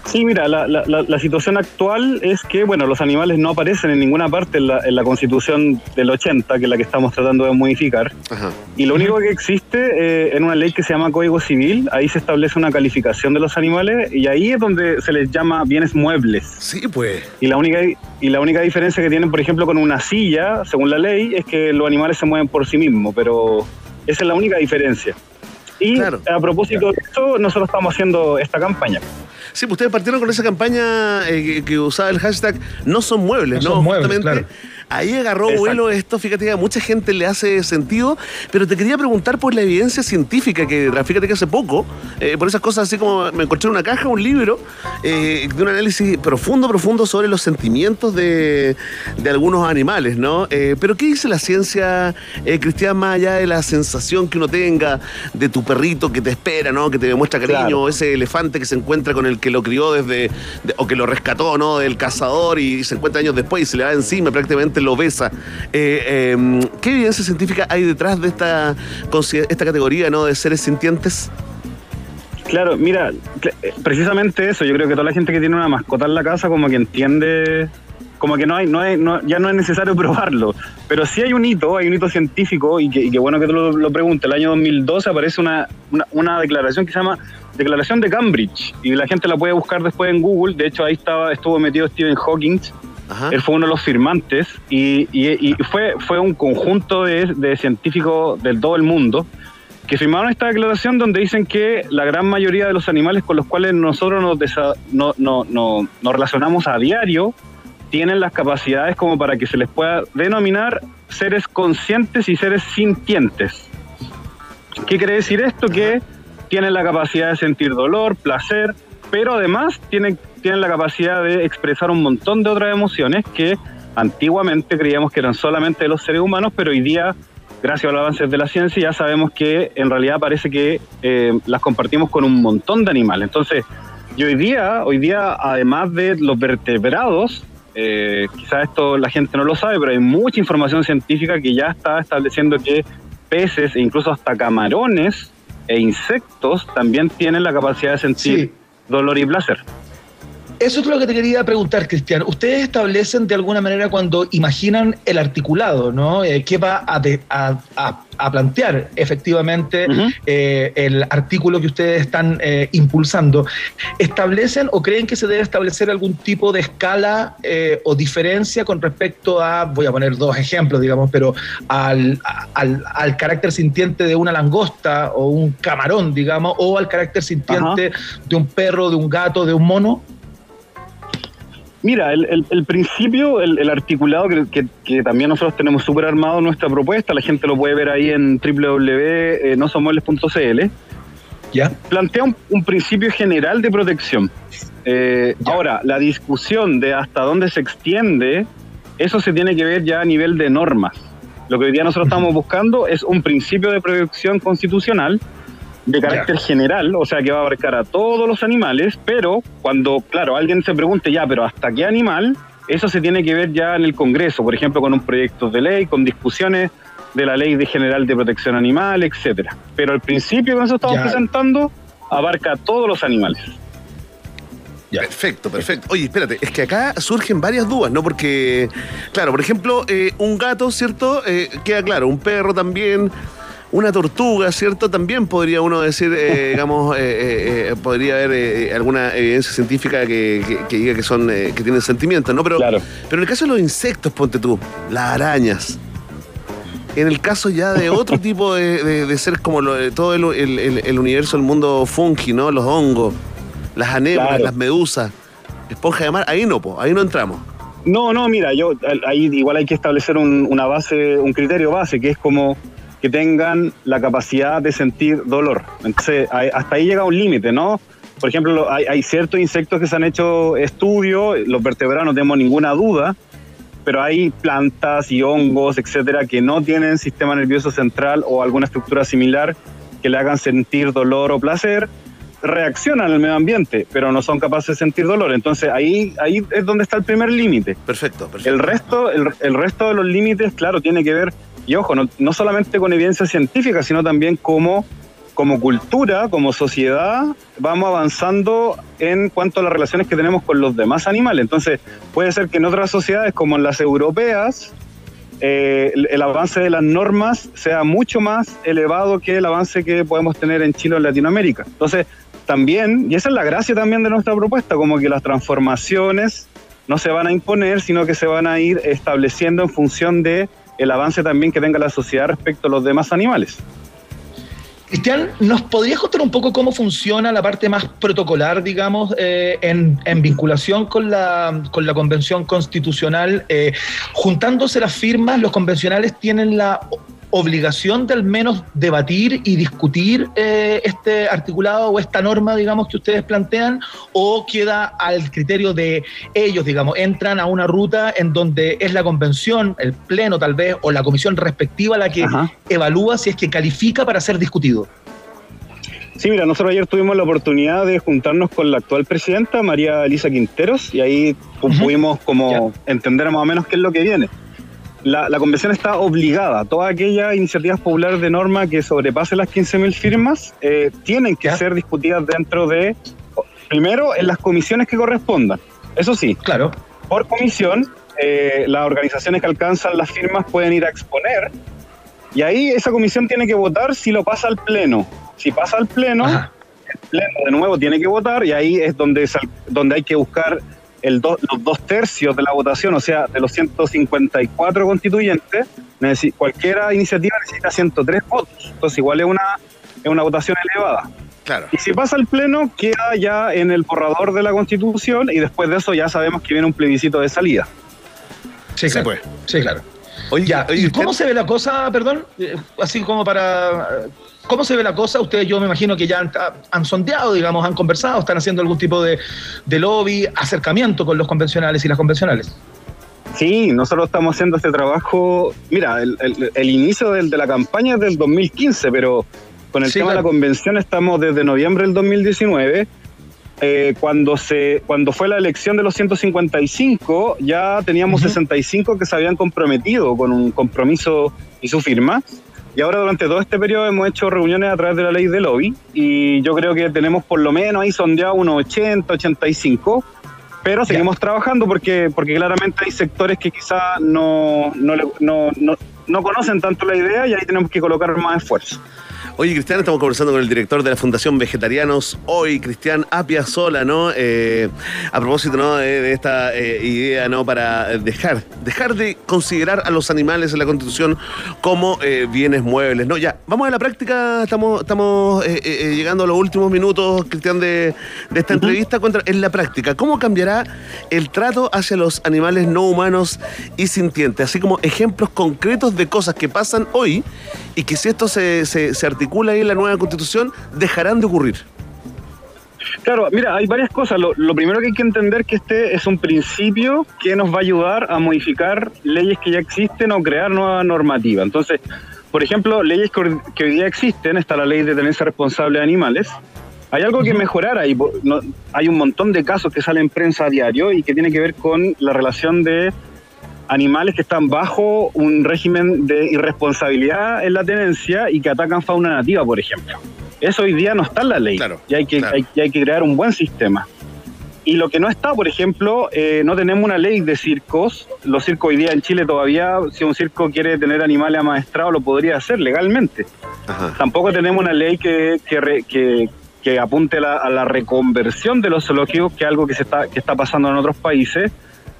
[SPEAKER 19] Sí, mira, la, la- la- la situación actual es que, bueno, los animales no aparecen en ninguna parte en la, en la Constitución del 80, que es la que estamos tratando de modificar. Y lo único que existe eh, en una ley que se llama Código Civil, ahí se establece una calificación de los animales y ahí es donde se les llama bienes muebles.
[SPEAKER 1] Sí, pues.
[SPEAKER 19] Y la única y la única diferencia que tienen, por ejemplo, con una silla, según la ley, es que los animales se mueven por sí mismos, pero esa es la única diferencia. Y a propósito de eso, nosotros estamos haciendo esta campaña.
[SPEAKER 1] Sí, pues ustedes partieron con esa campaña eh, que, que usaba el hashtag No son muebles,
[SPEAKER 2] No
[SPEAKER 1] ¿no?
[SPEAKER 2] son muebles,
[SPEAKER 1] Justamente
[SPEAKER 2] claro.
[SPEAKER 1] Ahí agarró
[SPEAKER 2] Exacto.
[SPEAKER 1] vuelo esto, fíjate que a mucha gente le hace sentido, pero te quería preguntar por la evidencia científica que, fíjate que hace poco, eh, por esas cosas así como me encontré en una caja un libro eh, de un análisis profundo, profundo sobre los sentimientos de, de algunos animales, ¿no? Eh, pero ¿qué dice la ciencia, eh, Cristian, más allá de la sensación que uno tenga de tu perrito que te espera, ¿no? Que te demuestra cariño,
[SPEAKER 19] Claro.
[SPEAKER 1] ese elefante que se encuentra con el que lo crió desde, de- o que lo rescató, ¿no? Del cazador y se encuentra años después y se le va encima, prácticamente lo besa. Eh, eh, ¿Qué evidencia científica hay detrás de esta, esta categoría, ¿no? De seres sintientes?
[SPEAKER 19] Claro, mira, eh, precisamente eso, yo creo que toda la gente que tiene una mascota en la casa como que entiende, como que no hay, no hay, ya no es necesario probarlo, pero sí hay un hito, hay un hito científico y que, y que bueno que tú lo, lo preguntes, el año 2012 aparece una, una, una declaración que se llama Declaración de Cambridge y la gente la puede buscar después en Google, de hecho ahí estaba, estuvo metido Stephen Hawking, él fue uno de los firmantes y, y- y fue, fue un conjunto de, de científicos del todo el mundo que firmaron esta declaración donde dicen que la gran mayoría de los animales con los cuales nosotros nos, desa- no- no- no- nos relacionamos a diario tienen las capacidades como para que se les pueda denominar seres conscientes y seres sintientes. ¿Qué quiere decir esto? Que tienen la capacidad de sentir dolor, placer, pero además tienen, tienen la capacidad de expresar un montón de otras emociones que antiguamente creíamos que eran solamente de los seres humanos, pero hoy día, gracias a los avances de la ciencia, ya sabemos que en realidad parece que eh, las compartimos con un montón de animales. Entonces, y hoy día, hoy día, además de los vertebrados, eh, quizás esto la gente no lo sabe, pero hay mucha información científica que ya está estableciendo que peces e incluso hasta camarones e insectos también tienen la capacidad de sentir dolor y placer.
[SPEAKER 2] Eso es lo que te quería preguntar, Cristian. Ustedes establecen de alguna manera cuando imaginan el articulado, ¿no? Eh, ¿Qué va a, de- a- a- a plantear efectivamente eh, el artículo que ustedes están eh, impulsando? ¿Establecen o creen que se debe establecer algún tipo de escala o diferencia con respecto a, voy a poner dos ejemplos, digamos, pero al, al- al carácter sintiente de una langosta o un camarón, digamos, o al carácter sintiente de un perro, de un gato, de un mono?
[SPEAKER 19] Mira, el, el- el principio, el, el articulado que, que- que también nosotros tenemos súper armado nuestra propuesta, la gente lo puede ver ahí en www.nosomuebles.cl,
[SPEAKER 2] ¿Ya?
[SPEAKER 19] plantea un, un principio general de protección. Eh, ahora, la discusión de hasta dónde se extiende, eso se tiene que ver ya a nivel de normas. Lo que hoy día nosotros estamos buscando es un principio de protección constitucional de carácter general, o sea que va a abarcar a todos los animales, pero cuando, claro, alguien se pregunte ya, pero ¿hasta qué animal? Eso se tiene que ver ya en el Congreso, por ejemplo, con un proyecto de ley, con discusiones de la ley de general de protección animal, etcétera. Pero el principio que nosotros estamos
[SPEAKER 2] Ya.
[SPEAKER 19] presentando abarca a todos los animales.
[SPEAKER 1] Perfecto, perfecto. Oye, espérate, es que acá surgen varias dudas, ¿no? Porque, claro, por ejemplo, eh, un gato, ¿cierto? Eh, queda claro, un perro también. Una tortuga, ¿cierto? También podría uno decir, eh, digamos, eh, eh, podría haber alguna evidencia científica que, que- que diga que son, que tienen sentimientos, ¿no? Pero, pero en el caso de los insectos, ponte tú, las arañas. En el caso ya de otro tipo de, de, de seres como lo- todo el, el- el- el universo, el mundo fungi, ¿no? Los hongos, las
[SPEAKER 19] Claro.
[SPEAKER 1] las medusas, esponja de mar, ahí no, po, ahí no entramos.
[SPEAKER 19] No, no, mira, yo ahí igual hay que establecer un- una base, un criterio base, que es como que tengan la capacidad de sentir dolor. Entonces, hasta ahí llega un límite, ¿no? Por ejemplo, lo- hay, hay ciertos insectos que se han hecho estudios, los vertebrados no tenemos ninguna duda, pero hay plantas y hongos, etcétera, que no tienen sistema nervioso central o alguna estructura similar que le hagan sentir dolor o placer, reaccionan al medio ambiente, pero no son capaces de sentir dolor. Entonces ahí, ahí es donde está el primer límite.
[SPEAKER 1] Perfecto, perfecto.
[SPEAKER 19] El resto, el, el resto de los límites, claro, tiene que ver, y ojo, no, no solamente con evidencia científica, sino también como, como cultura, como sociedad, vamos avanzando en cuanto a las relaciones que tenemos con los demás animales. Entonces, puede ser que en otras sociedades, como en las europeas, eh, el, el avance de las normas sea mucho más elevado que el avance que podemos tener en Chile o en Latinoamérica. Entonces, también, y esa es la gracia también de nuestra propuesta, como que las transformaciones no se van a imponer, sino que se van a ir estableciendo en función de el avance también que tenga la sociedad respecto a los demás animales.
[SPEAKER 2] Cristian, ¿nos podrías contar un poco cómo funciona la parte más protocolar, digamos, eh, en, vinculación con la, con la Convención Constitucional? Eh, juntándose las firmas, los convencionales tienen la obligación de al menos debatir y discutir eh, este articulado o esta norma, digamos, que ustedes plantean, o queda al criterio de ellos, digamos, entran a una ruta en donde es la convención, el pleno tal vez, o la comisión respectiva la que evalúa si es que califica para ser discutido.
[SPEAKER 19] Sí, mira, nosotros ayer tuvimos la oportunidad de juntarnos con la actual presidenta, María Elisa Quinteros, y ahí pu- pudimos como entender más o menos qué es lo que viene. La, la convención está obligada, todas aquellas iniciativas populares de norma que sobrepasen las 15.000 firmas eh, tienen que ser discutidas dentro de, primero, en las comisiones que correspondan. Eso sí,
[SPEAKER 2] claro.
[SPEAKER 19] por comisión, eh, las organizaciones que alcanzan las firmas pueden ir a exponer y ahí esa comisión tiene que votar si lo pasa al pleno. Si pasa al pleno, el pleno de nuevo tiene que votar y ahí es donde, donde hay que buscar el do- los dos tercios de la votación, o sea, de los 154 constituyentes, necesi- cualquiera iniciativa necesita 103 votos. Entonces igual es una, es una votación elevada.
[SPEAKER 1] Claro.
[SPEAKER 19] Y si pasa al pleno, queda ya en el borrador de la constitución y después de eso ya sabemos que viene un plebiscito de salida.
[SPEAKER 2] Sí, claro. Sí, claro. ya, ¿y cómo se ve la cosa, perdón? Eh, Así como para... ¿Cómo se ve la cosa? Ustedes yo me imagino que ya han, han sondeado, digamos, han conversado, están haciendo algún tipo de, de lobby, acercamiento con los convencionales y las convencionales.
[SPEAKER 19] Sí, nosotros estamos haciendo este trabajo. Mira, el, el- el inicio del- de la campaña es del 2015, pero con el
[SPEAKER 2] Sí,
[SPEAKER 19] tema de la convención estamos desde noviembre del 2019. Eh, cuando, se, cuando fue la elección de los 155, ya teníamos 65 que se habían comprometido con un compromiso y su firma. Y ahora durante todo este periodo hemos hecho reuniones a través de la ley de lobby y yo creo que tenemos por lo menos ahí sondeado unos 80, 85 pero seguimos trabajando porque, porque claramente hay sectores que quizá no, no, no, no, no conocen tanto la idea y ahí tenemos que colocar más esfuerzo.
[SPEAKER 1] Oye, Cristian, estamos conversando con el director de la Fundación Vegetarianos hoy, Cristian Apia Sola, ¿no? Eh, a propósito, ¿no? De, de esta eh, idea, ¿no? Para dejar, dejar de considerar a los animales en la Constitución como eh, bienes muebles, ¿no? Ya, vamos a la práctica, estamos, estamos eh, eh, llegando a los últimos minutos, Cristian, de, de esta entrevista. Contra, en la práctica, ¿cómo cambiará el trato hacia los animales no humanos y sintientes? Así como ejemplos concretos de cosas que pasan hoy y que si esto se, se, se articula ahí en la nueva constitución, dejarán de ocurrir.
[SPEAKER 19] Claro, mira, hay varias cosas. Lo, lo primero que hay que entender que este es un principio que nos va a ayudar a modificar leyes que ya existen o crear nueva normativa. Entonces, por ejemplo, leyes que, hoy- que hoy día existen, está la ley de tenencia responsable de animales. Hay algo que mejorar ahí. no- hay un montón de casos que salen en prensa a diario y que tiene que ver con la relación de animales que están bajo un régimen de irresponsabilidad en la tenencia y que atacan fauna nativa, por ejemplo. Eso hoy día no está en la ley y, hay que, hay, y hay que crear un buen sistema. y lo que no está, por ejemplo, eh, no tenemos una ley de circos. Los circos hoy día en Chile todavía, si un circo quiere tener animales amaestrados, lo podría hacer legalmente. Tampoco tenemos una ley que, que, re- que- que apunte la- a la reconversión de los zoológicos, que es algo que, se está, que está pasando en otros países.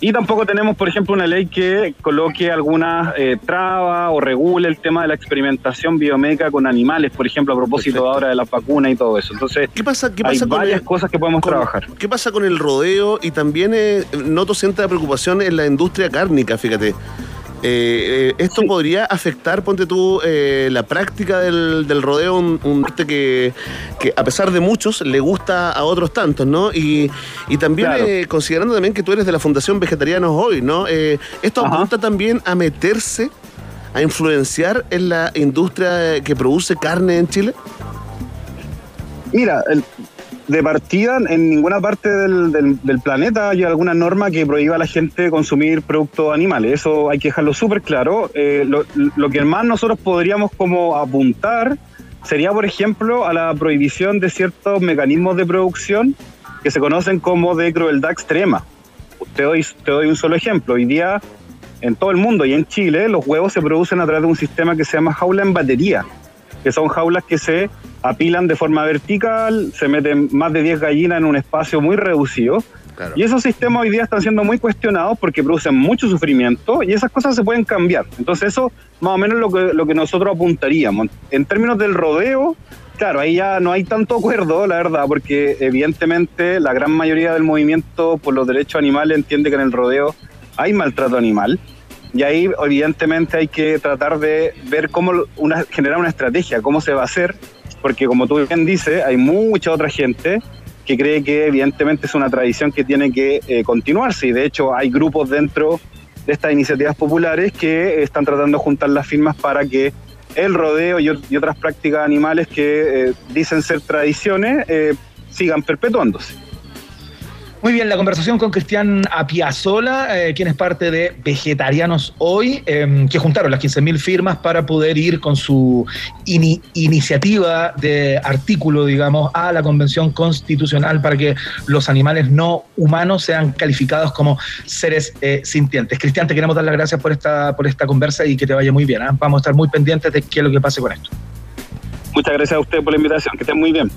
[SPEAKER 19] Y tampoco tenemos, por ejemplo, una ley que coloque alguna eh, traba o regule el tema de la experimentación biomédica con animales, por ejemplo, a propósito ahora de las vacunas y todo eso. Entonces,
[SPEAKER 1] ¿Qué pasa, qué
[SPEAKER 19] hay
[SPEAKER 1] con
[SPEAKER 19] varias
[SPEAKER 1] el-
[SPEAKER 19] cosas que podemos
[SPEAKER 1] con-
[SPEAKER 19] trabajar.
[SPEAKER 1] ¿Qué pasa con el rodeo? Y también eh, noto cierta preocupación en la industria cárnica, fíjate. Eh, eh, ¿Esto podría afectar, ponte tú, eh, la práctica del, del rodeo, un, un arte que, que a pesar de muchos le gusta a otros tantos, ¿no? Y, y también
[SPEAKER 19] Claro.
[SPEAKER 1] considerando también que tú eres de la Fundación Vegetarianos Hoy, ¿no? ¿Esto apunta también a meterse, a influenciar en la industria que produce carne en Chile?
[SPEAKER 19] Mira, el- de partida, en ninguna parte del, planeta hay alguna norma que prohíba a la gente consumir productos animales. Eso hay que dejarlo súper claro. Eh, lo, lo que más nosotros podríamos como apuntar sería, por ejemplo, a la prohibición de ciertos mecanismos de producción que se conocen como de crueldad extrema. Te doy, te doy un solo ejemplo. Hoy día, en todo el mundo y en Chile, los huevos se producen a través de un sistema que se llama jaula en batería que son jaulas que se apilan de forma vertical, se meten más de 10 gallinas en un espacio muy reducido. Y esos sistemas hoy día están siendo muy cuestionados porque producen mucho sufrimiento y esas cosas se pueden cambiar. Entonces eso más o menos lo que, lo que nosotros apuntaríamos. En términos del rodeo, claro, ahí ya no hay tanto acuerdo, la verdad, porque evidentemente la gran mayoría del movimiento por los derechos animales entiende que en el rodeo hay maltrato animal. Y ahí, evidentemente, hay que tratar de ver cómo una, generar una estrategia, cómo se va a hacer, porque como tú bien dices, hay mucha otra gente que cree que evidentemente es una tradición que tiene que eh, continuarse. Y de hecho, hay grupos dentro de estas iniciativas populares que están tratando de juntar las firmas para que el rodeo y, ot- y otras prácticas animales que eh, dicen ser tradiciones eh, sigan perpetuándose.
[SPEAKER 2] Muy bien, la conversación con Cristian Apiazola, eh, quien es parte de Vegetarianos Hoy, eh, que juntaron las 15.000 firmas para poder ir con su ini- iniciativa de artículo, digamos, a la Convención Constitucional para que los animales no humanos sean calificados como seres eh, sintientes. Cristian, te queremos dar las gracias por esta, por esta conversa y que te vaya muy bien. ¿ah? Vamos a estar muy pendientes de qué es lo que pase con esto.
[SPEAKER 19] Muchas gracias a usted por la invitación, que estén muy bien.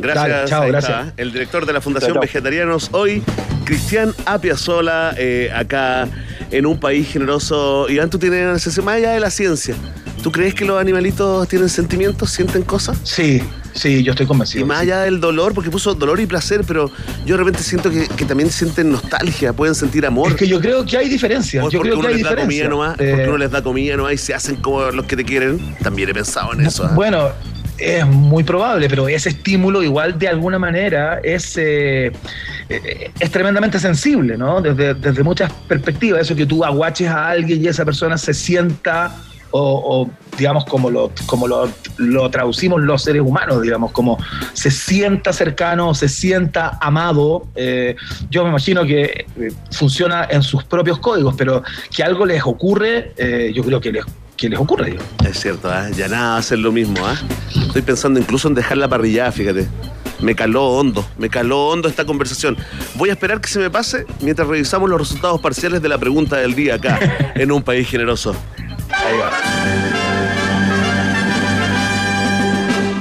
[SPEAKER 1] Gracias,
[SPEAKER 2] Dale, chao,
[SPEAKER 1] ahí
[SPEAKER 2] gracias.
[SPEAKER 1] está, el director de la Fundación
[SPEAKER 19] Chao, chao.
[SPEAKER 1] Vegetarianos hoy, Cristian Apiazola, eh, acá en un país generoso. Iván, tú tienes, más allá de la ciencia, ¿tú crees que los animalitos tienen sentimientos, sienten cosas?
[SPEAKER 2] Sí, sí, yo estoy convencido.
[SPEAKER 1] Y más allá del dolor, porque puso dolor y placer, pero yo de repente siento que, que también sienten nostalgia, pueden sentir amor.
[SPEAKER 2] Es que yo creo que hay diferencias. Yo
[SPEAKER 1] porque
[SPEAKER 2] creo
[SPEAKER 1] uno
[SPEAKER 2] que hay
[SPEAKER 1] les da comida nomás,
[SPEAKER 2] Eh,
[SPEAKER 1] porque uno les da comida nomás y se hacen como los que te quieren. También he pensado en eso. ¿ah?
[SPEAKER 2] Bueno, es muy probable, pero ese estímulo igual de alguna manera es, eh, eh, es tremendamente sensible, ¿no? Desde, desde muchas perspectivas, eso que tú aguaches a alguien y esa persona se sienta o, digamos como lo, como lo, lo traducimos los seres humanos, digamos, como se sienta cercano, se sienta amado. eh, yo me imagino que eh, funciona en sus propios códigos, pero que algo les ocurre, eh, yo creo que les, que les ocurre. digo.
[SPEAKER 1] Es cierto, ¿ah? ya nada va a ser lo mismo. ¿ah? Estoy pensando incluso en dejar la parrillada, fíjate. Me caló hondo, me caló hondo esta conversación. Voy a esperar que se me pase mientras revisamos los resultados parciales de la pregunta del día acá, en un país generoso. Ahí va.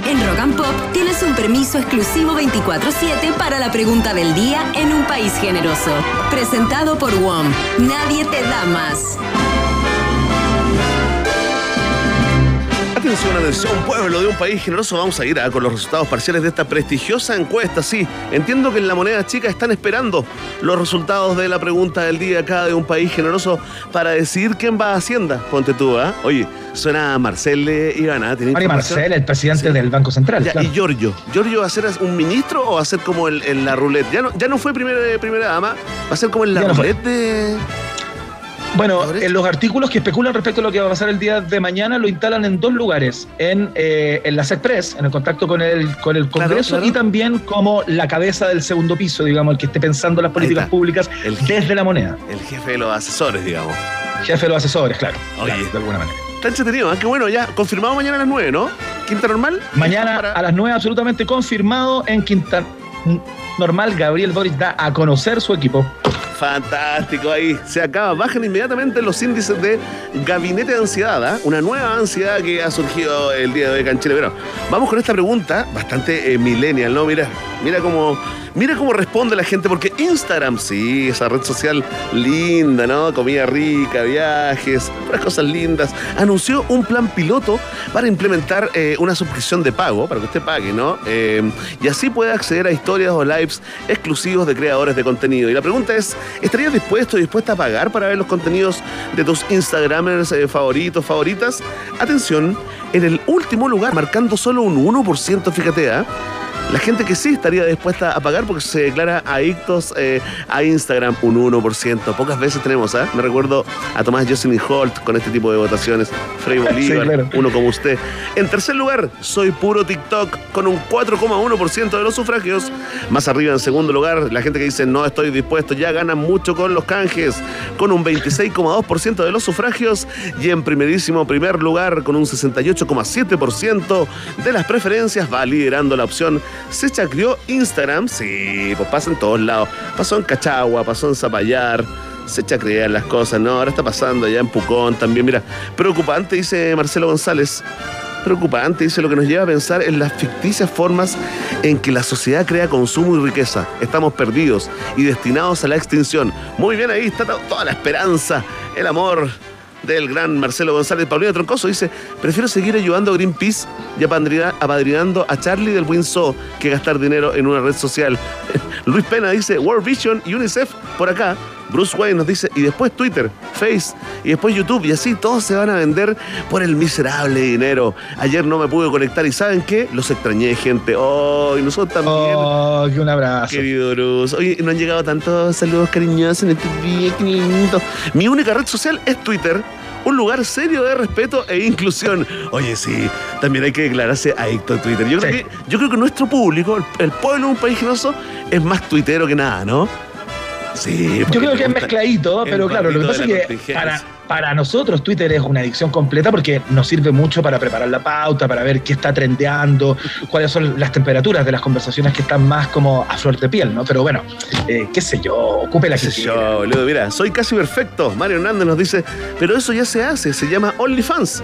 [SPEAKER 9] En Rock and Pop tienes un permiso exclusivo 24-7 para la pregunta del día en un país generoso. Presentado por WOM. Nadie te da más.
[SPEAKER 1] Atención, atención, pueblo de un país generoso. Vamos a ir ah, con los resultados parciales de esta prestigiosa encuesta. Sí, entiendo que en la moneda chica están esperando los resultados de la pregunta del día acá de un país generoso para decidir quién va a Hacienda. Ponte tú, ¿ah? Oye, suena a Marcel Ivana. ¿tiene
[SPEAKER 2] Mario? Marcel, el presidente del Banco Central.
[SPEAKER 1] Ya,
[SPEAKER 2] claro.
[SPEAKER 1] ¿Y Giorgio? ¿Giorgio va a ser un ministro o va a ser como el- en la roulette? Ya no, ya no fue primera, primera dama, va a ser como en la
[SPEAKER 2] Ya no
[SPEAKER 1] de.
[SPEAKER 2] Bueno, en los artículos que especulan respecto a lo que va a pasar el día de mañana lo instalan en dos lugares, en, eh, en la SECPRES, en el contacto con el, con el Congreso
[SPEAKER 1] claro.
[SPEAKER 2] y también como la cabeza del segundo piso, digamos, el que esté pensando las políticas públicas
[SPEAKER 1] El-
[SPEAKER 2] desde la moneda.
[SPEAKER 1] El jefe de los asesores, digamos.
[SPEAKER 2] Jefe de los asesores, claro.
[SPEAKER 1] Oye.
[SPEAKER 2] claro, de alguna manera.
[SPEAKER 1] Está entretenido, ¿eh? Qué bueno, ya. Confirmado mañana a las 9, ¿no? Quinta normal.
[SPEAKER 2] Mañana a las 9 absolutamente confirmado en Quinta, normal, Gabriel Boric da a conocer su equipo.
[SPEAKER 1] Fantástico ahí. Se acaba. Bajan inmediatamente los índices de gabinete de ansiedad. ¿ah? Una nueva ansiedad que ha surgido el día de hoy acá en Chile. Pero vamos con esta pregunta bastante eh, millennial, ¿no? Mira, mira cómo. Mira cómo responde la gente, porque Instagram, sí, esa red social linda, ¿no? Comida rica, viajes, puras cosas lindas. Anunció un plan piloto para implementar eh, una suscripción de pago, para que usted pague, ¿no? Eh, y así pueda acceder a historias o lives exclusivos de creadores de contenido. Y la pregunta es, ¿estarías dispuesto o dispuesta a pagar para ver los contenidos de tus Instagramers eh, favoritos, favoritas? Atención, en el último lugar, marcando solo un 1%, fíjate, ¿ah? La gente que sí estaría dispuesta a pagar porque se declara adictos eh, a Instagram un 1%. Pocas veces tenemos, ¿ah? Me recuerdo a Tomás Jocelyn Holt con este tipo de votaciones. Frei Bolívar,
[SPEAKER 2] claro.
[SPEAKER 1] uno como usted. En tercer lugar, soy puro TikTok con un 4,1% de los sufragios. Más arriba, en segundo lugar, la gente que dice no estoy dispuesto ya gana mucho con los canjes con un 26,2% de los sufragios. Y en primerísimo primer lugar, con un 68,7% de las preferencias, va liderando la opción se chacreó Instagram. Sí, pues pasa en todos lados. Pasó en Cachagua, pasó en Zapallar. Se chacrean las cosas, ¿no? Ahora está pasando allá en Pucón también. Mira, preocupante, dice Marcelo González. Preocupante, dice lo que nos lleva a pensar en las ficticias formas en que la sociedad crea consumo y riqueza. Estamos perdidos y destinados a la extinción. Muy bien, ahí está to- toda la esperanza, el amor del gran Marcelo González. Paulina Troncoso dice, prefiero seguir ayudando a Greenpeace y apadrina- apadrinando a Charlie del Windsor que gastar dinero en una red social. Luis Pena dice, World Vision y UNICEF por acá. Bruce Wayne nos dice, y después Twitter, Face, y después YouTube, y así todos se van a vender por el miserable dinero. Ayer no me pude conectar y ¿saben qué? Los extrañé, gente. Oh, y nosotros también.
[SPEAKER 2] Oh, que un abrazo.
[SPEAKER 1] Querido Bruce. Oye, no han llegado tantos saludos cariñosos en este día, qué lindo. Mi única red social es Twitter. Un lugar serio de respeto e inclusión. Oye, sí, también hay que declararse adicto a Twitter. Yo creo,
[SPEAKER 2] Sí.
[SPEAKER 1] que, yo creo que nuestro público, el, el pueblo de un país generoso, es más tuitero que nada, ¿no? Sí.
[SPEAKER 2] Yo creo que es mezcladito, pero claro, lo que pasa es que para, para nosotros Twitter es una adicción completa porque nos sirve mucho para preparar la pauta, para ver qué está trendeando, cuáles son las temperaturas de las conversaciones que están más como a flor de piel, ¿no? Pero bueno, eh, qué sé yo, ocupe la que
[SPEAKER 1] sé yo, boludo. Mira, soy casi perfecto. Mario Hernández nos dice, pero eso ya se hace, se llama OnlyFans.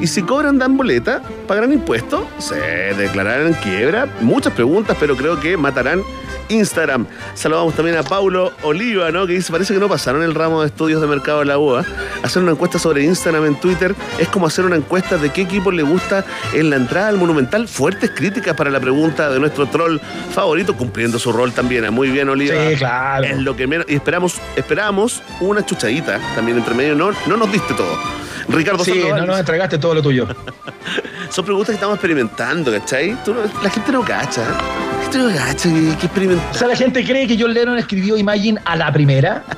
[SPEAKER 1] Y si cobran dan boleta, pagarán impuestos, se declararán quiebra. Muchas preguntas, pero creo que matarán Instagram. Saludamos también a Paulo Oliva, ¿no? Que dice, parece que no pasaron el ramo de estudios de mercado de la UA. Hacer una encuesta sobre Instagram en Twitter es como hacer una encuesta de qué equipo le gusta en la entrada al Monumental. Fuertes críticas para la pregunta de nuestro troll favorito, cumpliendo su rol también. Muy bien, Oliva.
[SPEAKER 2] Sí, claro.
[SPEAKER 1] Es lo que menos. Y esperamos, esperamos una chuchadita también entre medio. No, no nos diste todo. Ricardo
[SPEAKER 2] Sí,
[SPEAKER 1] Sandoval
[SPEAKER 2] no nos entregaste todo lo tuyo.
[SPEAKER 1] son preguntas que estamos experimentando, ¿cachai? Tú no- la gente no cacha. La gente no cacha que, que experimentar.
[SPEAKER 2] O sea, la gente cree que John Lennon escribió Imagine a la primera.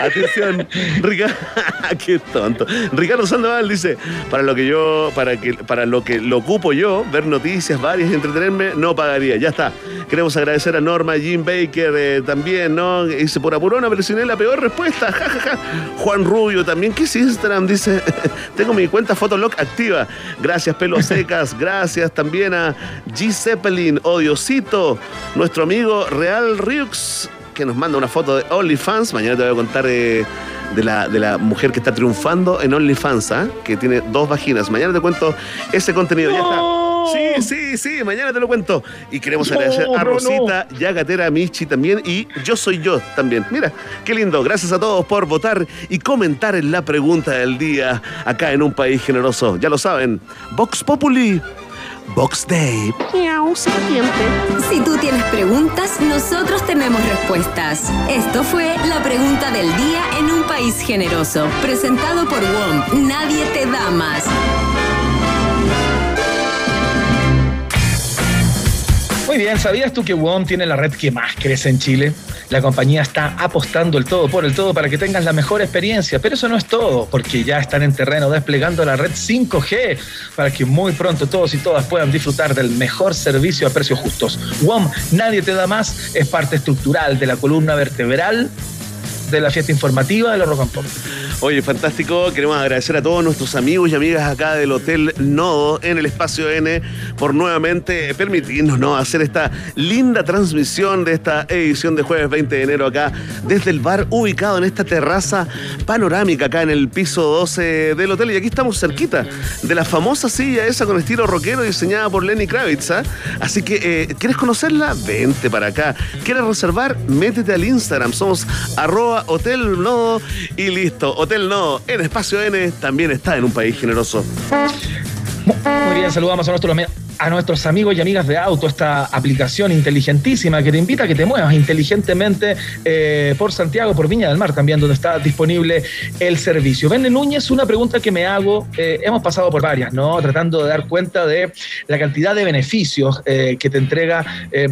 [SPEAKER 1] Atención, Ricardo, qué tonto. Ricardo Sandoval dice, para lo que yo, para que, para lo que lo ocupo yo, ver noticias varias y entretenerme, no pagaría. Ya está. Queremos agradecer a Norma, Jim Baker eh, también, ¿no? Dice, por apurona, él la peor respuesta. Ja, ja, ja. Juan Rubio también. ¿Qué es Instagram? Dice, tengo mi cuenta Fotolog activa. Gracias, pelos secas. Gracias también a G. Zeppelin, Odiosito, nuestro amigo Real Ryux que nos manda una foto de OnlyFans. Mañana te voy a contar eh, de, la, de la mujer que está triunfando en OnlyFans, ¿ah? que tiene dos vaginas. Mañana te cuento ese contenido. Ya está. Sí, sí, sí, mañana te lo cuento. Y queremos
[SPEAKER 2] No,
[SPEAKER 1] agradecer a
[SPEAKER 2] no,
[SPEAKER 1] Rosita, Yagatera, Michi también y Yo Soy Yo también. Mira, qué lindo. Gracias a todos por votar y comentar en la pregunta del día acá en un país generoso. Ya lo saben, Vox Populi, Vox Day.
[SPEAKER 14] Miau, serpiente.
[SPEAKER 13] Si tú tienes preguntas, nosotros tenemos respuestas. Esto fue la pregunta del día en un país generoso, presentado por WOM. Nadie te da más.
[SPEAKER 2] Muy bien, ¿sabías tú que WOM tiene la red que más crece en Chile? La compañía está apostando el todo por el todo para que tengas la mejor experiencia, pero eso no es todo, porque ya están en terreno desplegando la red 5G para que muy pronto todos y todas puedan disfrutar del mejor servicio a precios justos. WOM, nadie te da más, es parte estructural de la columna vertebral de la fiesta informativa de la Rock and Pop.
[SPEAKER 1] Oye, fantástico. Queremos agradecer a todos nuestros amigos y amigas acá del Hotel Nodo en el Espacio N por nuevamente permitirnos ¿no? hacer esta linda transmisión de esta edición de jueves 20 de enero acá desde el bar ubicado en esta terraza panorámica acá en el piso 12 del hotel. Y aquí estamos cerquita de la famosa silla esa con estilo rockero diseñada por Lenny Kravitz. ¿ah? Así que, eh, ¿quieres conocerla? Vente para acá. ¿Quieres reservar? Métete al Instagram. Somos arroba Hotel Nodo y listo. Hotel Nodo en Espacio N también está en un país generoso.
[SPEAKER 2] Muy bien, saludamos a nuestros, a nuestros amigos y amigas de auto, esta aplicación inteligentísima que te invita a que te muevas inteligentemente eh, por Santiago, por Viña del Mar también, donde está disponible el servicio. Vende Núñez, una pregunta que me hago, eh, hemos pasado por varias, ¿no? Tratando de dar cuenta de la cantidad de beneficios eh, que te entrega, eh,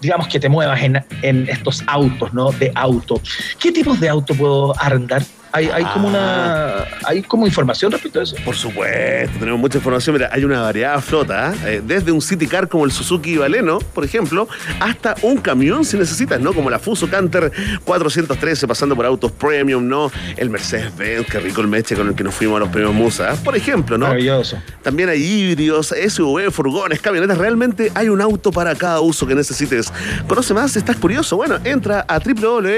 [SPEAKER 2] digamos, que te muevas en, en estos autos, ¿no? De auto. ¿Qué tipos de auto puedo arrendar? Hay, hay como una. ¿Hay como información respecto a eso?
[SPEAKER 1] Por supuesto, tenemos mucha información. Mira, hay una variedad flota, ¿eh? desde un city car como el Suzuki Baleno, por ejemplo, hasta un camión si necesitas, ¿no? Como la Fuso Canter 413, pasando por autos premium, ¿no? El Mercedes-Benz, qué rico el meche con el que nos fuimos a los premios Musa, por ejemplo, ¿no?
[SPEAKER 2] Maravilloso.
[SPEAKER 1] También hay híbridos, SUV, furgones, camionetas. Realmente hay un auto para cada uso que necesites. Conoce más, estás curioso. Bueno, entra a www.awto.cl,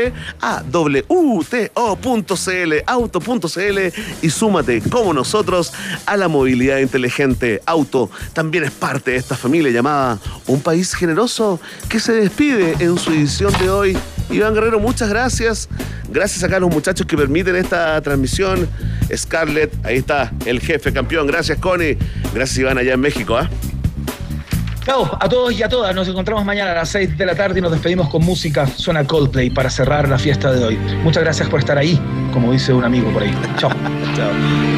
[SPEAKER 1] auto.cl y súmate, como nosotros, a la movilidad inteligente. Auto también es parte de esta familia llamada Un País Generoso que se despide en su edición de hoy. Iván Guerrero, muchas gracias. Gracias acá a los muchachos que permiten esta transmisión. Scarlett, ahí está, el jefe campeón. Gracias, Connie. Gracias, Iván, allá en México. ¿ah?
[SPEAKER 2] Chao a todos y a todas. Nos encontramos mañana a las 6 de la tarde y nos despedimos con música. Suena Coldplay para cerrar la fiesta de hoy. Muchas gracias por estar ahí, como dice un amigo por ahí. Chao.
[SPEAKER 1] Chao.